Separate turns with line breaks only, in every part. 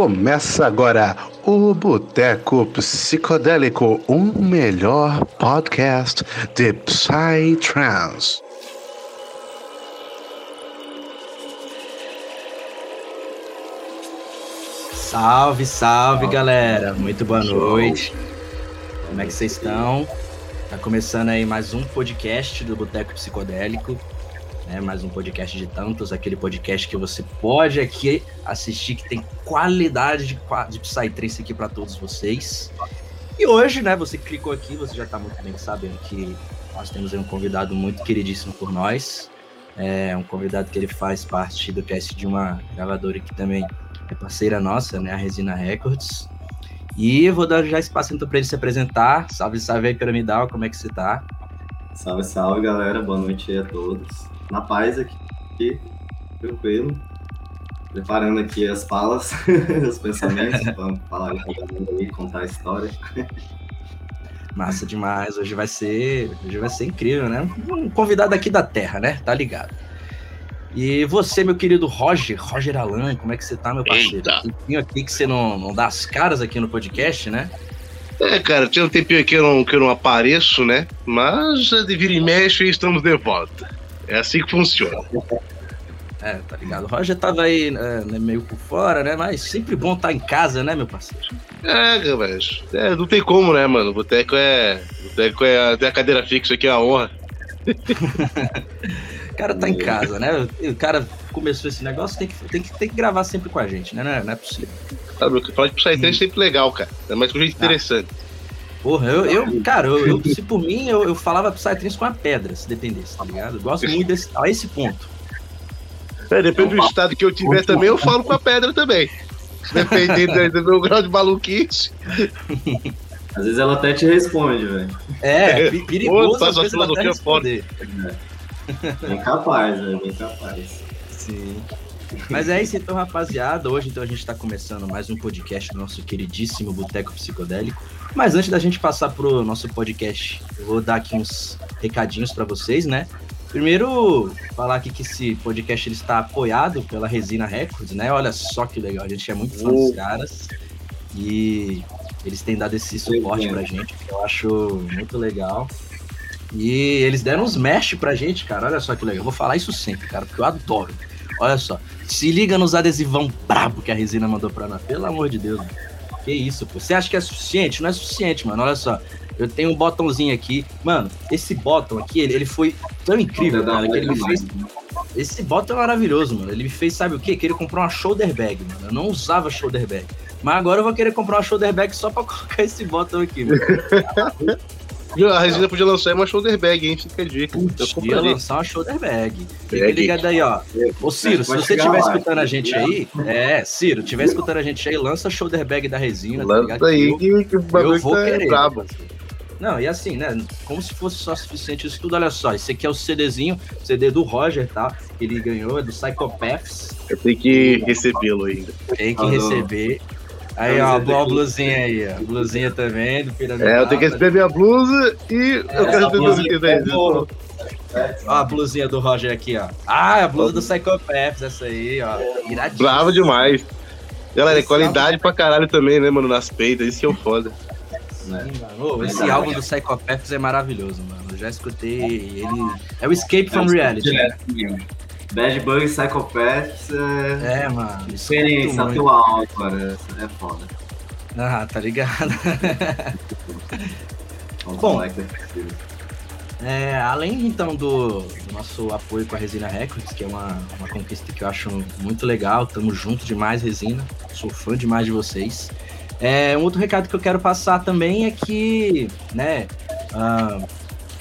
Começa agora o Boteco Psicodélico, um melhor podcast de Psytrance.
Salve, salve galera, muito boa noite. Como é que vocês estão? Tá começando aí mais um podcast do Boteco Psicodélico né? Mais um podcast de tantos, aquele podcast que você pode aqui assistir, que tem qualidade de, de Psytrance aqui para todos vocês. E hoje, né, você clicou aqui, você já está muito bem sabendo que nós temos um convidado muito queridíssimo por nós. É um convidado que ele faz parte do cast de uma gravadora que também é parceira nossa, né, a Resina Records. E eu vou dar já espaço então para ele se apresentar. Salve, salve aí, Piramidal, como é que você tá?
Salve, salve, galera. Boa noite a todos na paz aqui, aqui tranquilo. Preparando aqui as falas, os pensamentos, vamos falar aí, contar a história.
Massa demais, hoje vai ser, hoje vai ser incrível, né? Um convidado aqui da Terra, né? Tá ligado? E você, meu querido Roger, Roger Alan, como é que você tá, meu parceiro? Eita. Tempinho aqui que você não, não dá as caras aqui no podcast, né?
É, cara, tinha um tempinho aqui que eu não, que eu não apareço, né? Mas de vira e mexe estamos de volta. É assim que funciona.
É, tá ligado? O Roger tava aí é, meio por fora, né? Mas sempre bom estar tá em casa, né, meu parceiro?
É, mas é, não tem como, né, mano? Boteco é. O boteco é até a cadeira fixa aqui, é a honra.
o cara tá em casa, né? O cara começou esse negócio, tem que, tem que, tem que gravar sempre com a gente, né? Não é, não é possível.
Sabe, falar de Psytrance é sempre legal, cara. É mais com gente ah. interessante.
Porra, eu, eu cara, eu, eu, se por mim, eu, eu falava Psytrance com a pedra, se dependesse, tá ligado? Eu gosto muito desse, a esse ponto.
É, depende do estado que eu tiver também, eu falo com a pedra também. Dependendo do meu grau de maluquice.
Às vezes ela até te responde, velho.
É, é perigoso. Pô, às vezes ela até
responder. É. Bem capaz, velho, bem capaz.
Sim. Mas é isso então, rapaziada. Hoje então a gente está começando mais um podcast do nosso queridíssimo Boteco Psicodélico. Mas antes da gente passar pro nosso podcast, eu vou dar aqui uns recadinhos para vocês, né? Primeiro, falar aqui que esse podcast ele está apoiado pela Resina Records, né? Olha só que legal, a gente é muito fã dos caras e eles têm dado esse suporte pra gente, que eu acho muito legal. E eles deram uns mesh pra gente, cara. Olha só que legal. Eu vou falar isso sempre, cara, porque eu adoro. Olha só. Se liga nos adesivão brabo que a Resina mandou pra nós. Pelo amor de Deus. Mano. Que isso, pô. Você acha que é suficiente? Não é suficiente, mano. Olha só. Eu tenho um botãozinho aqui. Mano, esse botão aqui, ele, ele foi tão incrível, cara, que ele me fez. Esse botão é maravilhoso, mano. Ele me fez, sabe o quê? Que ele comprou uma shoulder bag, mano. Eu não usava shoulder bag. Mas agora eu vou querer comprar uma shoulder bag só pra colocar esse botão aqui, mano.
A Resina podia lançar uma shoulder bag, hein? Fica a dica.
Podia lançar uma shoulder bag. Fica ligado aí, ó. Ô, Ciro, se você estiver escutando a gente aí, é, Ciro, estiver escutando a gente aí, lança a shoulder bag da Resina.
Tá lança tá aí que, que o bagulho eu vou tá querer. Brabo.
Não, e assim, né? Como se fosse só suficiente isso tudo. Olha só, esse aqui é o CDzinho, CD do Roger, tá? Que ele ganhou, é do Psychopaths.
Eu tenho que recebê-lo ainda.
Tem que receber. Aí, ó, a blusinha aí, ó. Blusinha também do
Pirâmide. É, eu tenho que receber minha blusa e eu quero receber
a Ó, a blusinha do Roger aqui, ó. Ah, a blusa do Psychopaths, essa aí, ó.
Iradíssima. Bravo demais. Galera, é qualidade pra caralho também, né, mano, nas peitas, isso que é o foda.
Sim, oh, esse álbum do Psychopaths é maravilhoso, mano. Eu já escutei ele. É o Escape from Reality.
Bad Bug Psychopaths
é. É, mano.
Experiência atual, cara. É foda.
Ah, tá ligado. Bom, é, além então do, do, nosso apoio com a Resina Records, que é uma, uma conquista que eu acho muito legal, tamo junto demais, Resina. Sou fã demais de vocês. É, um outro recado que eu quero passar também é que, né, uh,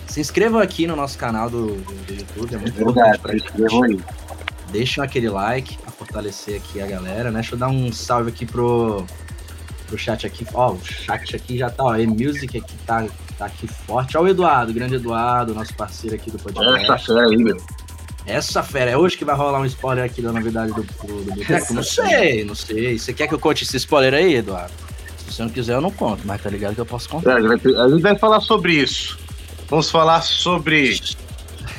se inscrevam aqui no nosso canal do, do YouTube, é muito é importante pra gente. Deixem aquele like pra fortalecer aqui a galera, né? Deixa eu dar um salve aqui pro, pro chat aqui. Ó, o chat aqui já tá, ó. E-Music aqui tá, tá aqui forte. Ó, o Eduardo, o grande Eduardo, nosso parceiro aqui do podcast.
Essa fera aí, meu.
Essa fera, é hoje que vai rolar um spoiler aqui da novidade do, do, do Boteco? Não sei, não sei. Você quer que eu conte esse spoiler aí, Eduardo? Se você não quiser, eu não conto, mas tá ligado que eu posso contar.
É, a gente vai falar sobre isso. Vamos falar sobre.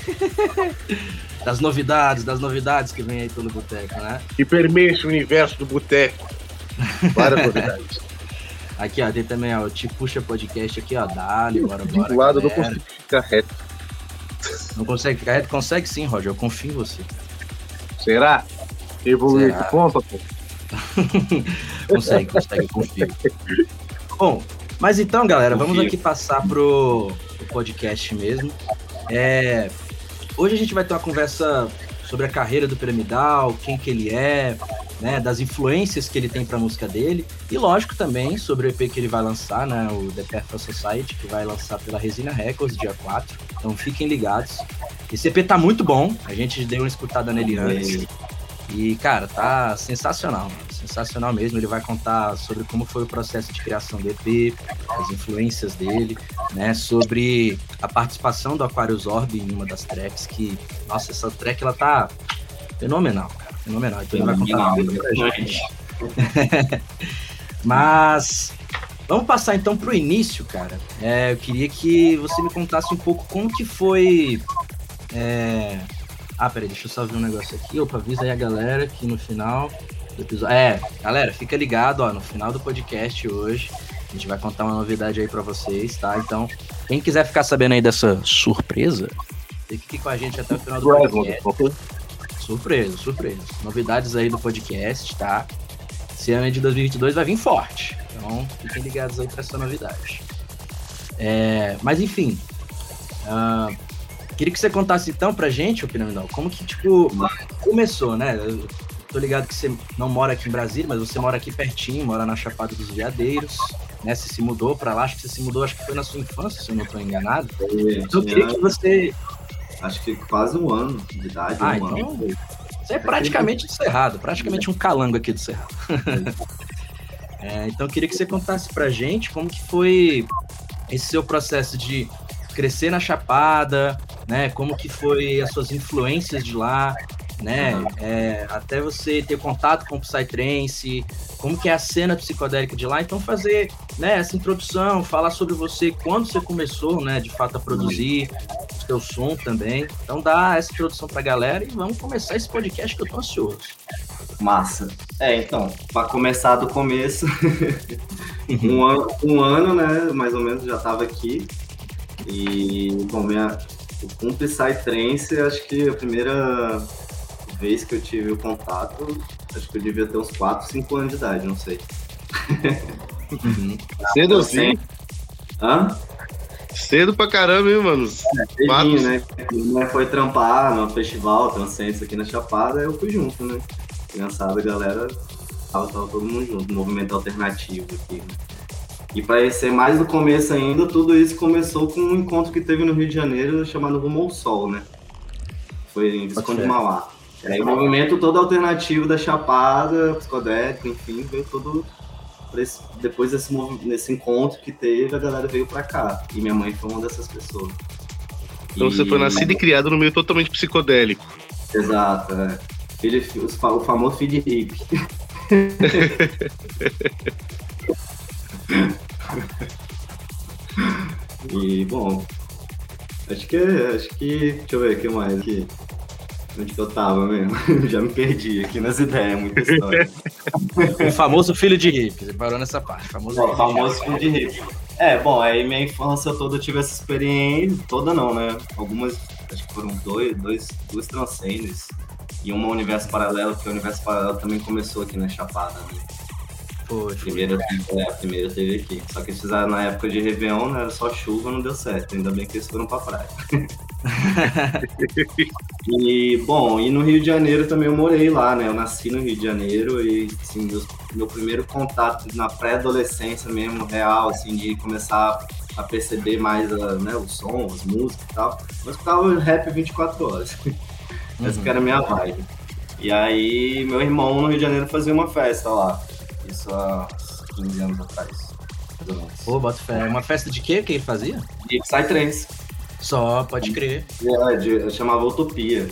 das novidades, das novidades que vem aí pelo Boteco, né?
Que permeia o universo do Boteco. Várias novidades.
Aqui, ó, tem também, ó, Te Puxa Podcast aqui, ó, dali, bora, bora.
Do lado do
galera.
consigo ficar reto.
Não consegue ficar reto? Consegue sim, Roger, eu confio em você.
Será? Evoluir
Será?
que conta, pô.
Consegue, consegue, confio. Bom, mas então, galera, vamos aqui passar pro, pro podcast mesmo. É, hoje a gente vai ter uma conversa sobre a carreira do Piramidal, quem que ele é, né, das influências que ele tem para a música dele e lógico também sobre o EP que ele vai lançar, né, o The Perfect Society, que vai lançar pela Resina Records dia 4. Então fiquem ligados. Esse EP tá muito bom, a gente deu uma escutada nele antes. E, cara, tá sensacional, mano. Sensacional mesmo. Ele vai contar sobre como foi o processo de criação do EP, as influências dele, né? Sobre a participação do Aquarius Orb em uma das tracks, que, nossa, essa track ela tá fenomenal, cara. Fenomenal. Então ele vai contar tudo pra gente. Mas vamos passar então pro início, cara. É, eu queria que você me contasse um pouco como que foi. é, Ah, peraí, deixa eu só ver um negócio aqui. Opa, avisa aí a galera que no final do episódio. É, galera, fica ligado, ó, no final do podcast hoje. A gente vai contar uma novidade aí pra vocês, tá? Então, quem quiser ficar sabendo aí dessa surpresa, fique com a gente até o final do podcast. Surpresa, surpresa. Novidades aí do podcast, tá? Esse ano de 2022 vai vir forte. Então, fiquem ligados aí pra essa novidade. É, mas, enfim. ah, queria que você contasse então pra gente, ô Piramidal, como que, tipo, começou, né? Tô ligado que você não mora aqui em Brasília, mas você mora aqui pertinho, mora na Chapada dos Veadeiros, né? Você se mudou pra lá, acho que você se mudou, acho que foi na sua infância, se eu não tô enganado. Então, eu queria que você
Acho que quase um ano de idade.
Ah,
um ano.
então você é praticamente do Cerrado, praticamente um calango aqui do Cerrado. É, então eu queria que você contasse pra gente como que foi esse seu processo de crescer na Chapada, né? Como que foi as suas influências de lá, né? É, até você ter contato com o Psytrance, como que é a cena psicodélica de lá. Então fazer né, essa introdução, falar sobre você, quando você começou, né? De fato a produzir, o seu som também. Então dá essa introdução pra galera e vamos começar esse podcast que eu tô ansioso.
Massa. É, então, para começar do começo, um, ano, um ano, né, mais ou menos, já estava aqui. E, bom, minha, com Psytrance, acho que a primeira vez que eu tive o contato, acho que eu devia ter uns 4, 5 anos de idade, não sei.
Uhum.
Cedo assim.
Hã?
Cedo pra caramba, hein, mano? Quatro.
Cedinho, né? Minha Foi trampar no festival Transcendence aqui na Chapada, eu fui junto, né? Criançada, galera, tava, tava todo mundo junto, movimento alternativo aqui. Né? E para ser mais do começo ainda, tudo isso começou com um encontro que teve no Rio de Janeiro chamado Rumo ao Sol, né? Foi em Visconde
fé.
Mauá. E aí o movimento todo alternativo da Chapada, psicodélico, enfim, veio todo esse- depois desse, desse encontro que teve, a galera veio pra cá. E minha mãe foi uma dessas pessoas.
Então você foi nascido e criado no meio totalmente psicodélico.
Exato, é. Filho, o famoso feed hippie. e, bom, acho que, acho que, deixa eu ver o que mais aqui. Onde que eu tava mesmo? Já me perdi aqui nas ideias, muita história.
O famoso filho de hippie, você parou nessa parte. Famoso
O famoso feed hippie. É, bom, aí minha infância toda eu tive essa experiência, toda não, né? Algumas, acho que foram dois, dois, duas transcendentes e uma universo paralelo, que o universo paralelo também começou aqui na Chapada, né?
Foi,
A
foi.
primeira, é, a primeira teve aqui. Só que eles fizeram na época de Réveillon, né? Era só chuva, não deu certo. Ainda bem que eles foram pra praia. e, bom, e no Rio de Janeiro também eu morei lá, né? Eu nasci no Rio de Janeiro e, assim, meus- meu primeiro contato na pré-adolescência mesmo, real, assim, de começar a perceber mais a, né, o som, as músicas e tal. Eu escutava rap 24 horas. Essa
Uhum.
que era a minha vibe. E aí, meu irmão no Rio de Janeiro fazia uma festa lá. Isso há uns 15 anos atrás. mais ou menos.
Pô, bota fé. Uma festa de quê que ele fazia?
E Psytrance.
Só, pode crer.
É, de- eu chamava Utopia.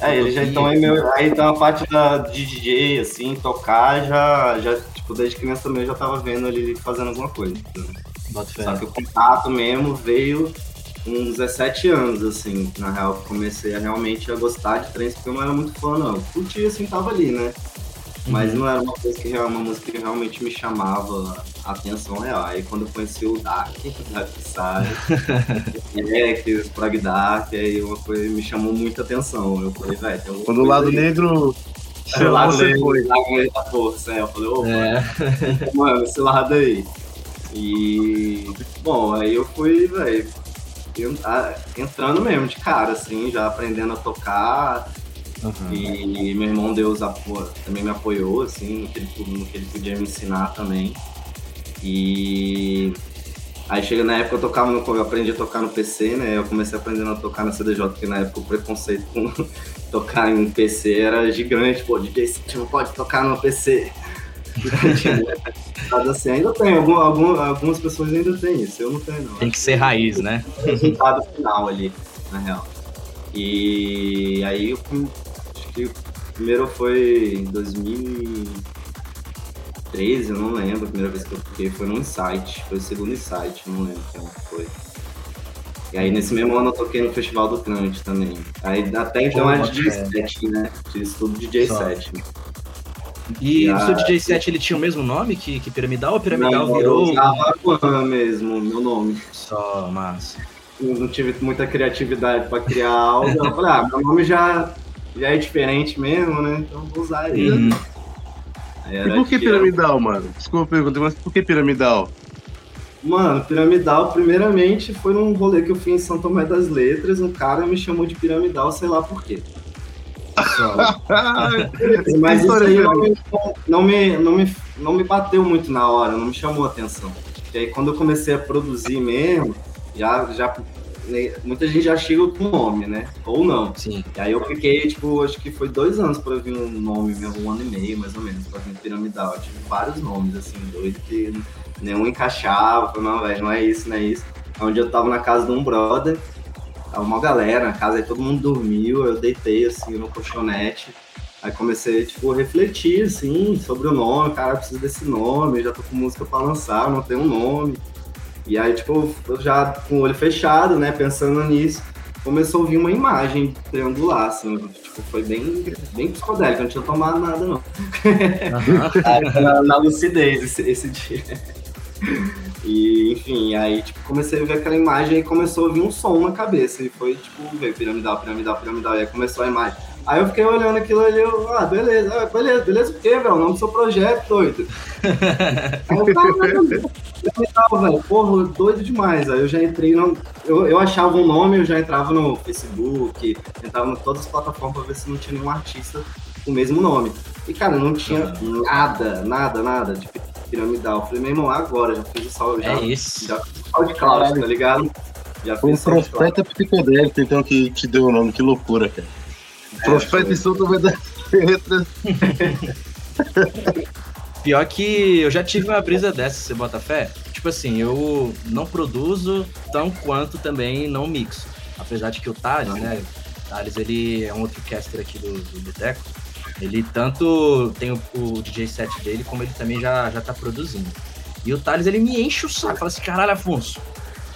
É, ele já então é meu. Aí então a parte da de DJ, assim, tocar, já, já, tipo, desde criança também eu já tava vendo ele fazendo alguma coisa.
Bota fé.
Só que o contato mesmo veio com 17 anos, assim, na real, comecei a realmente a gostar de trance, porque eu não era muito fã, não. Curtia, assim, tava ali, né? Mas não era uma coisa que uma música que realmente me chamava a atenção real. Aí quando eu conheci o Dark, Dark Side, é, que o Prog Dark, aí uma coisa me chamou muita atenção. Eu falei, velho, tem
Quando o lado
aí.
negro.
Esse lado negro, lado da força, é. Eu falei, ô, é. mano, esse lado aí. E, bom, aí eu fui, velho, entrando mesmo de cara, assim, já aprendendo a tocar. Uhum. E meu irmão Deus também me apoiou, assim, no que, ele, no que ele podia me ensinar também. E aí chega na época eu tocava no, eu aprendi a tocar no PC, né? Eu comecei aprendendo a tocar na CDJ, porque na época o preconceito com tocar em um PC era gigante, pô, DJ você não pode tocar no PC. assim, ainda tem, algum, algum, algumas pessoas ainda têm isso, eu não tenho não.
Tem que ser raiz, né?
O resultado final ali, na real. E aí eu o primeiro foi em 2013, eu não lembro a primeira vez que eu toquei, foi no Insight, foi o segundo Insight, não lembro que ano foi. E aí nesse mesmo ano eu toquei no Festival do Trant também. Aí até então era DJ 7, né? Fiz tudo DJ 7.
E o seu DJ 7 ele tinha o mesmo nome que, que Piramidal ou Piramidal não, virou.
Eu mesmo, meu nome.
Só, massa.
Eu não tive muita criatividade para criar algo. Eu falei, ah, meu nome já, já é diferente mesmo, né? Então vou usar ele. Uhum.
E por que Piramidal, mano? Desculpa perguntar, mas por que Piramidal?
Mano, Piramidal, primeiramente, foi num rolê que eu fiz em São Tomé das Letras. Um cara me chamou de Piramidal, sei lá por quê. Mas isso aí não me, não, me, não, me, não me bateu muito na hora, não me chamou a atenção. E aí quando eu comecei a produzir mesmo, já, já né, muita gente já chega com nome, né? Ou não.
Sim.
E aí eu fiquei, tipo, acho que foi dois anos pra vir um nome mesmo, um ano e meio, mais ou menos, pra vir piramidal. Eu tive vários nomes, assim, doido, que nenhum encaixava. Falei, não, velho, não é isso, não é isso. Onde eu tava na casa de um brother, Tava uma galera na casa, aí todo mundo dormiu, eu deitei assim no colchonete. Aí comecei, tipo, a refletir, assim, sobre o nome, cara, eu preciso desse nome, eu já tô com música pra lançar, não tem um nome. E aí, tipo, eu já com o olho fechado, né, pensando nisso, começou a vir uma imagem triangular, assim, tipo, foi bem, bem psicodélico, não tinha tomado nada, não. Uhum. na, na lucidez esse, esse dia. E, enfim, aí, tipo, comecei a ver aquela imagem e começou a vir um som na cabeça. E foi, tipo, ver piramidal, piramidal, piramidal. E aí começou a imagem. Aí eu fiquei olhando aquilo ali, eu, ah, beleza, ah, beleza, beleza o quê, velho? O nome do seu projeto, doido. aí eu, tava, velho, porra, doido demais. Aí eu já entrei, no, eu, eu achava um nome, eu já entrava no Facebook, entrava em todas as plataformas pra ver se não tinha nenhum artista com o mesmo nome. E, cara, não tinha nada, nada, nada de piramidal. Eu falei, meu irmão, agora, já fiz o salve.
É já, isso.
Já fiz o salve de Cláudio, tá ligado?
Já fiz o profeta psicodélico, então, que te deu o nome, que loucura, cara. Profeta e
Pior que eu já tive uma brisa dessa, você bota fé? Tipo assim, eu não produzo tão quanto também não mixo. Apesar de que o Thales, né? O Thales, ele é um outro caster aqui do, do Boteco. Ele tanto tem o, o, DJ set dele, como ele também já, já tá produzindo. E o Thales, ele me enche o saco. Fala assim, caralho, Afonso,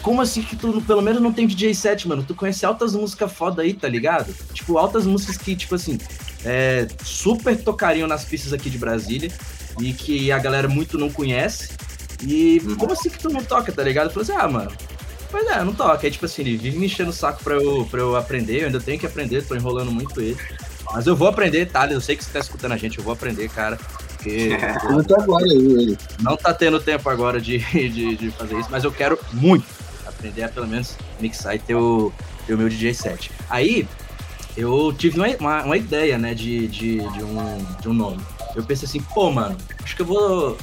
como assim que tu pelo menos não tem DJ set, mano? Tu conhece altas músicas foda aí, tá ligado? Tipo, altas músicas que, tipo assim, é, super tocariam nas pistas aqui de Brasília e que a galera muito não conhece. E uhum. como assim que tu não toca, tá ligado? Eu falei assim, ah, mano, Pois é, não toca. Aí, tipo assim, ele vive me enchendo o saco pra eu, pra eu aprender. Eu ainda tenho que aprender, tô enrolando muito ele. Mas eu vou aprender, Thales. Eu sei que você tá escutando a gente, eu vou aprender, cara. Porque.
não, tá agora,
não tá tendo tempo agora de, de, de, fazer isso, mas eu quero muito aprender a pelo menos mixar e ter o, ter o meu DJ set. Aí, eu tive uma, uma, uma ideia, né, de, de, de, um, de um nome. Eu pensei assim, pô, mano, acho que eu vou.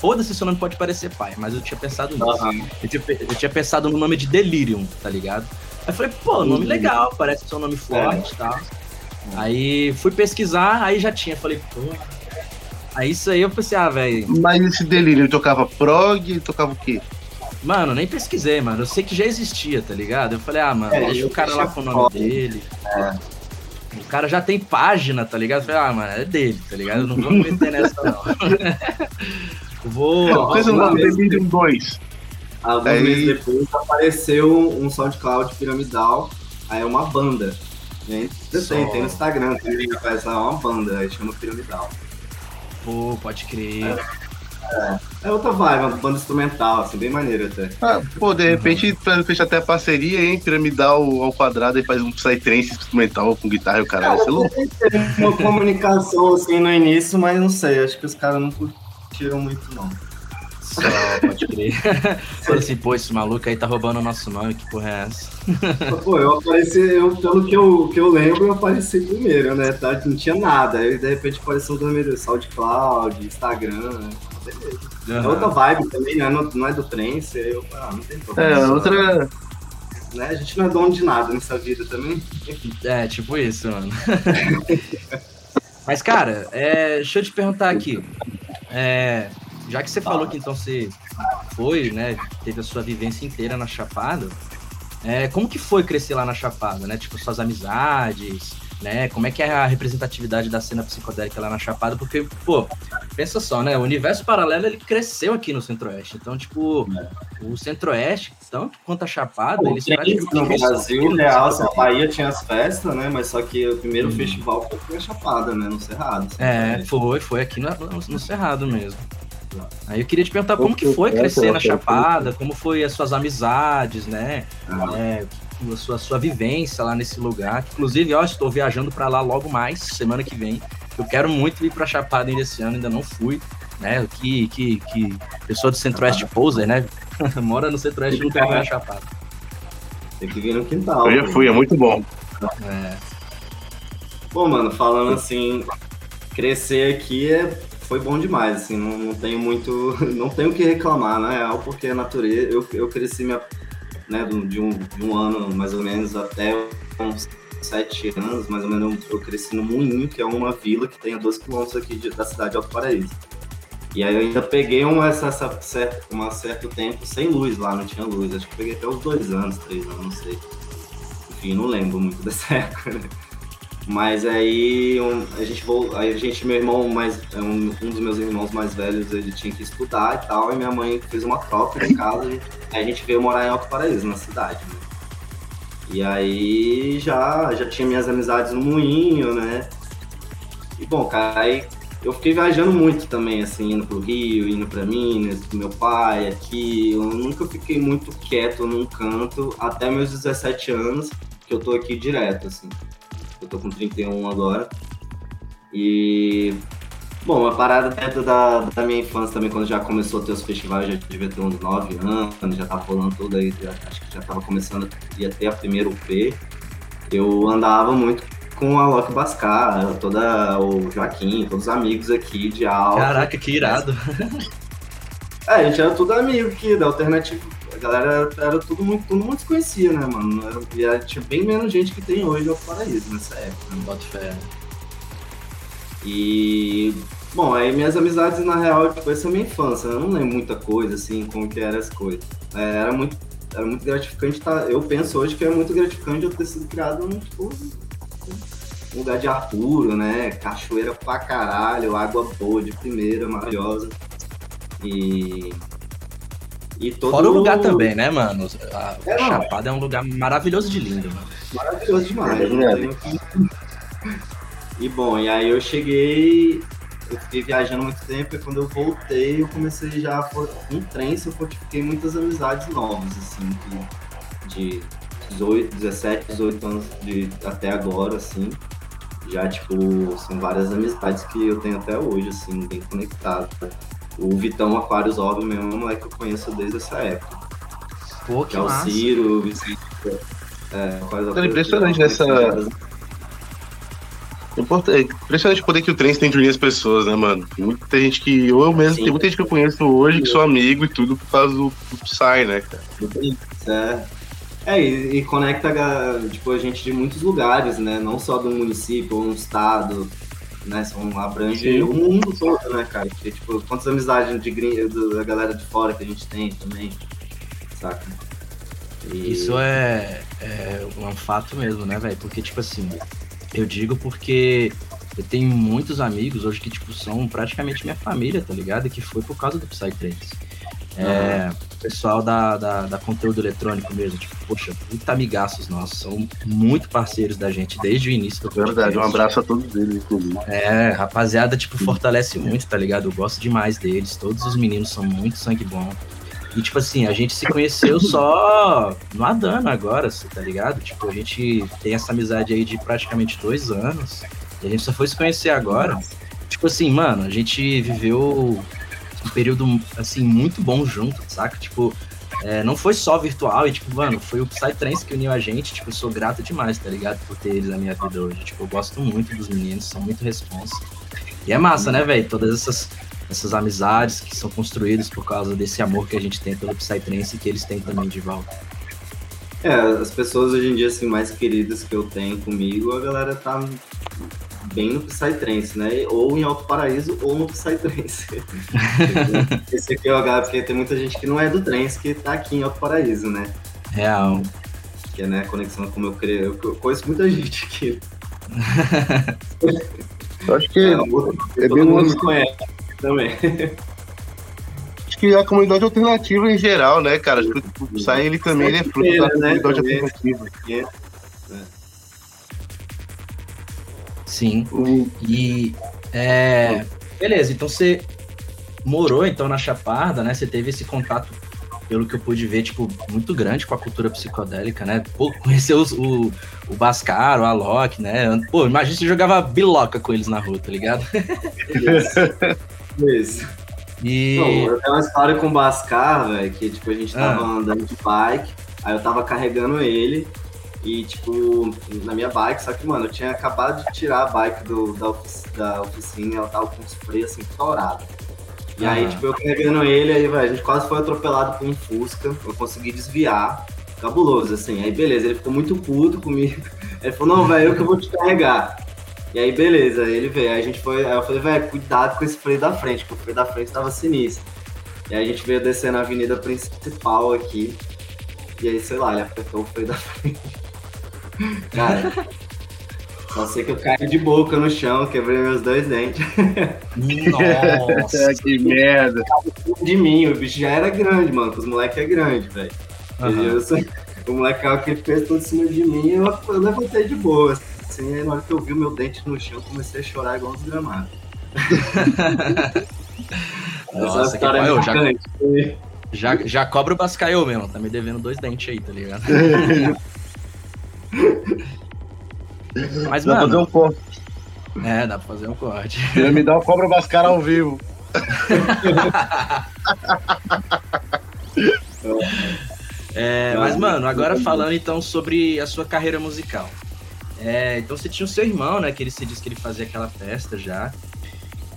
Foda-se, seu nome pode parecer pai, mas eu tinha pensado nisso. Uhum. Eu, tinha, eu tinha pensado no nome de Delirium, tá ligado? Aí eu falei, pô, nome legal, parece ser um nome forte e é. tal. Aí fui pesquisar, aí já tinha. Falei, pô. Aí isso aí eu pensei, ah, velho.
Mas esse delírio, ele tocava prog, tocava o quê?
Mano, nem pesquisei, mano. Eu sei que já existia, tá ligado? Eu falei, ah, mano, é, deixa o cara lá com o nome dele. É. O cara já tem página, tá ligado? Eu falei, ah, mano, é dele, tá ligado? Eu não vou me meter nessa, não. vou.
Fez um Delirium 2.
Alguns aí... meses depois apareceu um SoundCloud piramidal, aí é uma banda. Gente, tem, tem no Instagram, tem faz lá uma banda, aí chama Piramidal.
Pô, pode crer.
É outra vibe, uma banda instrumental, assim, bem maneiro até.
Ah, pô, de repente fecha até parceria, hein? Piramidal ao quadrado e faz um psytrance instrumental com guitarra e o caralho. Você é louco?
Uma comunicação assim no início, mas não sei, acho que os caras não curtiram muito, não.
Só, pode crer. Assim, pô, esse maluco aí tá roubando o nosso nome, que porra é essa?
Pô, eu apareci, eu, pelo que eu, que eu lembro, eu apareci primeiro, né? Tá? Não tinha nada. Aí de repente apareceu o nome SoundCloud, Instagram, né? Beleza. É outra vibe também, né? Não, não é do trance, aí eu ah, não tem problema.
É, outra.
Né? A gente não é dono de nada nessa vida também.
É, tipo isso, mano. Mas, cara, é, deixa eu te perguntar aqui. É, já que você falou que então você foi, né, teve a sua vivência inteira na Chapada, é, como que foi crescer lá na Chapada, né? Tipo, suas amizades, né? Como é que é a representatividade da cena psicodélica lá na Chapada? Porque, pô, pensa só, né? O universo paralelo, ele cresceu aqui no Centro-Oeste. Então, tipo, é. o Centro-Oeste, tanto quanto a Chapada, eles
praticamente... No Brasil, real, assim, a Bahia tinha as festas, né? Mas só que o primeiro hum. festival foi a Chapada, né? No Cerrado.
É, foi, foi aqui no, no, no Cerrado mesmo. Aí eu queria te perguntar como que foi crescer na Chapada, como foi as suas amizades, né? Ah. É, a sua, sua vivência lá nesse lugar. Inclusive, ó, estou viajando para lá logo mais, semana que vem. Eu quero muito ir para Chapada ainda esse ano, ainda não fui. Né? Que, que, que pessoa do Centro-Oeste poser, né? Mora no Centro-Oeste e nunca vai a Chapada.
Tem que vir no quintal.
Eu já fui, é muito bom.
É. Bom, mano, falando assim, crescer aqui é foi bom demais, assim, não, não tenho muito, não tenho o que reclamar, na real, porque a natureza, eu, eu cresci minha, né, de um, de um ano mais ou menos até uns sete anos, mais ou menos, eu cresci no Moinho, que é uma vila que tem a 12 quilômetros aqui de, da cidade de Alto Paraíso. E aí eu ainda peguei um essa, essa, certo, um certo tempo sem luz lá, não tinha luz. Acho que peguei até uns dois anos, três anos, não sei. Enfim, não lembro muito dessa época, né? Mas aí um, a gente a gente, meu irmão mais, um, um, dos meus irmãos mais velhos, ele tinha que estudar e tal, e minha mãe fez uma troca em casa, aí a gente veio morar em Alto Paraíso, na cidade, né? E aí já, já tinha minhas amizades no Moinho, né? E bom, cara, aí eu fiquei viajando muito também, assim, indo pro Rio, indo pra Minas, com meu pai aqui. Eu nunca fiquei muito quieto num canto até meus 17 anos, que eu tô aqui direto, assim eu tô com 31 agora. E, bom, uma parada dentro da, da minha infância também, quando já começou a ter os festivais, já devia ter uns 9 anos, já tava rolando tudo aí, já, acho que já tava começando, ia ter a primeira UP. Eu andava muito com a Loki Bascar, toda o Joaquim, todos os amigos aqui de aula.
Caraca, que irado.
É, a gente era tudo amigo aqui, da Alternativa galera era tudo muito, todo mundo se conhecia, né, mano? Era, e era, tinha bem menos gente que tem hoje ao Paraíso nessa época. Né?
Bota fé.
E. Bom, aí minhas amizades, na real, tipo, essa é a minha infância. Né? Eu não lembro muita coisa, assim, como que eram as coisas. É, era muito. Era muito gratificante tá, Eu penso hoje que é muito gratificante eu ter sido criado num, tipo, um lugar de ar puro, né? Cachoeira pra caralho, água boa de primeira, maravilhosa. E
e todo... Fora o lugar também, né, mano? A é, Chapada é um lugar maravilhoso de lindo, mano.
Maravilhoso demais, né? E bom, e aí eu cheguei, eu fiquei viajando muito tempo, e quando eu voltei, eu comecei já um trem, eu fortifiquei muitas amizades novas, assim, de, de 18, 17, 18 anos de, até agora, assim. Já, tipo, são várias amizades que eu tenho até hoje, assim, bem conectado. O Vitão Aquários Óbvio mesmo é um moleque que eu conheço desde essa época.
Pô, que, que
é o Ciro, o Vicente. É,
é impressionante nessa. É impressionante o poder que o trem tem de unir as pessoas, né, mano? Tem muita gente que. Eu mesmo, Sim. tem muita gente que eu conheço hoje que sou amigo e tudo por causa do, do Psy, né, cara?
É. É, e, e, conecta tipo, a gente de muitos lugares, né? Não só do município ou um estado, né? São, abrange o mundo todo, né, cara? Porque, tipo, quantas amizades de gringo, da galera de fora que a gente tem também, saca?
E... Isso é, é um fato mesmo, né, velho? Porque, tipo assim, eu digo porque eu tenho muitos amigos hoje que, tipo, são praticamente minha família, tá ligado? E que foi por causa do Psytrance. É, pessoal da, da, da, conteúdo eletrônico mesmo. Tipo, poxa, puta amigaços nossos, são muito parceiros da gente desde o início do
podcast. Verdade, um abraço a todos eles, inclusive.
É, rapaziada, tipo, fortalece muito, tá ligado? Eu gosto demais deles, todos os meninos são muito sangue bom. E, tipo assim, a gente se conheceu só no Adana agora, tá ligado? Tipo, a gente tem essa amizade aí de praticamente dois anos. E a gente só foi se conhecer agora. Tipo assim, mano, a gente viveu um período, assim, muito bom junto, saca? Tipo, é, não foi só virtual, e tipo, mano, foi o Psytrance que uniu a gente, tipo, eu sou grato demais, tá ligado? Por ter eles na minha vida hoje. Tipo, eu gosto muito dos meninos, são muito responsa. E é massa, né, velho? Todas essas, essas amizades que são construídas por causa desse amor que a gente tem pelo Psytrance e que eles têm também de volta.
É, as pessoas hoje em dia, assim, mais queridas que eu tenho comigo, a galera tá bem no Psytrance, né? Ou em Alto Paraíso ou no Psytrance. Esse aqui é o H, porque tem muita gente que não é do trance que tá aqui em Alto Paraíso, né?
Real.
Que é né, a conexão com o meu criador. Eu conheço muita gente aqui.
eu acho que é,
é bem mundo conhece também.
Acho que a comunidade alternativa em geral, né, cara? Acho que o Psy, ele também ele é fruto da né, comunidade alternativa. É.
Sim. Uhum. E é, beleza, então você morou então na Chapada, né? Você teve esse contato, pelo que eu pude ver, tipo, muito grande com a cultura psicodélica, né? Pô, conheceu o, o Bascar, o Alok, né? Pô, imagina se jogava biloca com eles na rua, tá ligado?
Isso. Isso. E... Eu tenho uma história com o Bascar, velho, que tipo, a gente tava ah. andando de bike, aí eu tava carregando ele, e, tipo, na minha bike, só que, mano, eu tinha acabado de tirar a bike do, da, ofici da oficina e ela tava com os freios assim, estourados. E uhum. aí, tipo, eu carregando ele, aí, velho, a gente quase foi atropelado por um Fusca. Eu consegui desviar. Cabuloso, assim. Aí, beleza, ele ficou muito puto comigo. Ele falou, não, velho, eu que vou te carregar. E aí, beleza, ele veio. Aí a gente foi. Aí eu falei, velho, cuidado com esse freio da frente, porque o freio da frente tava sinistro. E aí a gente veio descer na avenida principal aqui. E aí, sei lá, ele apertou o freio da frente. Cara, só sei que eu caí de boca no chão, quebrei meus dois dentes.
Nossa,
que merda.
De mim, o bicho já era grande, mano, os moleques é grande, velho. Uhum. O moleque que fez tudo em cima de mim, eu, eu levantei de boa. Assim, aí na hora que eu vi o meu dente no chão, comecei a chorar igual um desgramado.
Nossa, que é eu já, já, já cobra o Bascaio mesmo, tá me devendo dois dentes aí, tá ligado? Mas, dá mano...
fazer um corte.
É, dá pra fazer um corte.
Me dá uma cobra mascara ao vivo.
é, mas, mano, agora falando então sobre a sua carreira musical. É, então você tinha o seu irmão, né? Que ele se disse que ele fazia aquela festa já.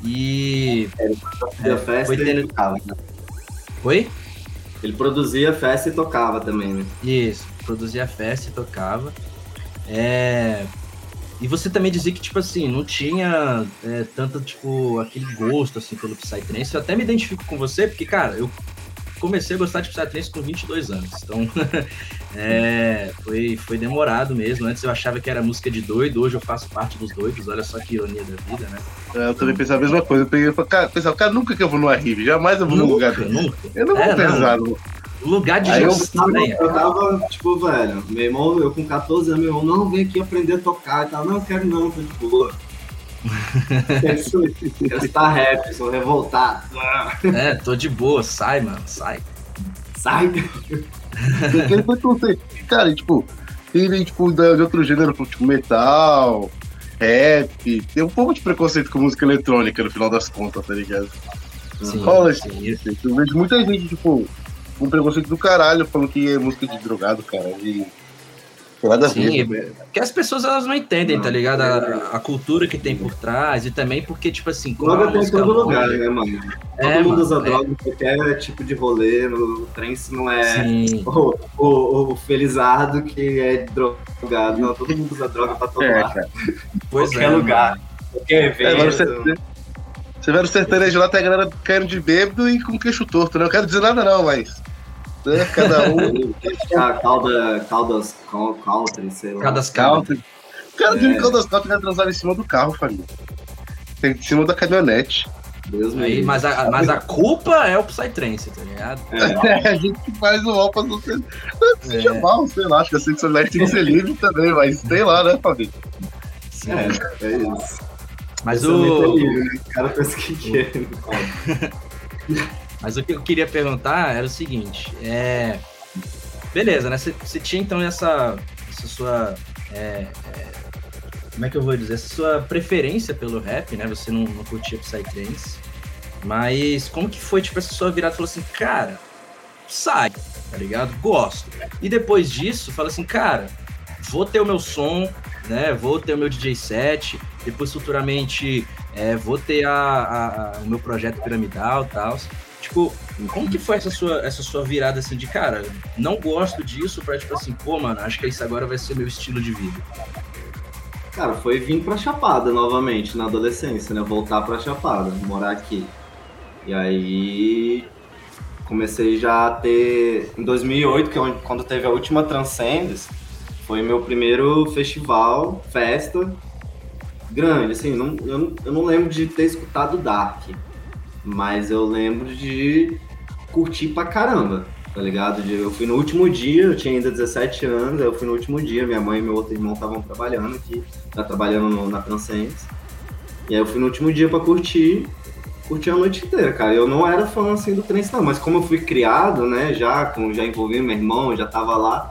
E.
Ele produzia festa foi tendo... e tocava, né?
Oi?
Ele produzia festa e tocava também, né?
Isso produzia festa e tocava. É... E você também dizia que, tipo assim, não tinha é, tanto, tipo, aquele gosto, assim, pelo Psytrance. Eu até me identifico com você, porque, cara, eu comecei a gostar de Psytrance com 22 anos. Então, é, foi, foi demorado mesmo. Antes eu achava que era música de doido, hoje eu faço parte dos doidos. Olha só que ironia da vida, né?
É, eu também pensava a mesma coisa. Eu peguei e falei, cara, pensava, cara, nunca que eu vou no Arrive, jamais eu vou nunca, num lugar desse.
Nunca.
Eu não vou é, pesar, não.
Lugar de
Aí eu, tava, eu tava, tipo, velho, meu irmão, eu com 14 anos, meu irmão, não, vem aqui aprender a tocar e tal. Não, quero não, tô de boa. Quero estar rap, sou revoltado.
É, tô de boa, sai, mano, sai.
Sai.
Cara, tipo, tem tipo, de outro gênero, tipo, metal, rap, tem um pouco de preconceito com música eletrônica no final das contas, tá ligado?
Sim, Rola sim.
Eu vejo muita gente, tipo, um preconceito do caralho falando que é música de drogado, cara. E
Nada Sim, porque as pessoas elas não entendem, tá ligado? A, a, cultura que tem por trás e também porque, tipo assim.
Droga tem em todo lugar, né, mano? É, todo mundo usa droga em qualquer tipo de rolê. No trem, se não é o, o, o, felizardo que é drogado. Não, todo mundo usa droga pra tomar. É,
pois
qualquer
é,
lugar. Qualquer evento. É, você,
você vê no sertanejo lá, tem a galera caindo de bêbado e com queixo torto, né? Não quero dizer nada, não, mas. Né? Cada um.
calda, caldas country, sei lá.
Caldas country.
O cara é. de caldas country vai transar em cima do carro, família. Em cima da caminhonete.
Deus
Aí,
livre.
mas, a, mas a culpa é o Psytrance, tá ligado?
É,
a gente que faz o OPA não ser, não
É.
seja mal, sei lá, acho que a sexualidade tem que ser livre também, mas sei lá, né, Fabinho?
Sim.
é, é isso.
mas
é
o,
livre, né? O cara pensa que quer.
Mas o que eu queria perguntar era o seguinte, é... Beleza, né? Você tinha então essa, essa sua... é, é, como é que eu vou dizer? Essa sua preferência pelo rap, né? Você não, não curtia Psytrance. Mas como que foi, tipo, essa sua virada? Falou assim, cara, sai, tá ligado? Gosto. E depois disso, fala assim, cara, vou ter o meu som, né? Vou ter o meu DJ set. Depois, futuramente, é, vou ter a, a- a- o meu projeto piramidal e tal. Tipo, como que foi essa sua, essa sua virada assim de cara, não gosto disso pra tipo assim, pô, mano, acho que isso agora vai ser meu estilo de vida.
Cara, foi vir pra Chapada novamente na adolescência, né? Voltar pra Chapada, morar aqui. E aí comecei já a ter. Em 2008, que é quando teve a última Transcendence, foi meu primeiro festival, festa grande. Assim, não, eu, eu não lembro de ter escutado Dark, mas eu lembro de curtir pra caramba. Tá ligado? Eu fui no último dia, eu tinha ainda 17 anos, eu fui no último dia, minha mãe e meu outro irmão estavam trabalhando aqui, tá trabalhando no- na Transcendence. E aí eu fui no último dia pra curtir, curti a noite inteira, cara. Eu não era fã assim do trance, não, mas como eu fui criado, né, já, com, já envolvi meu irmão, já tava lá,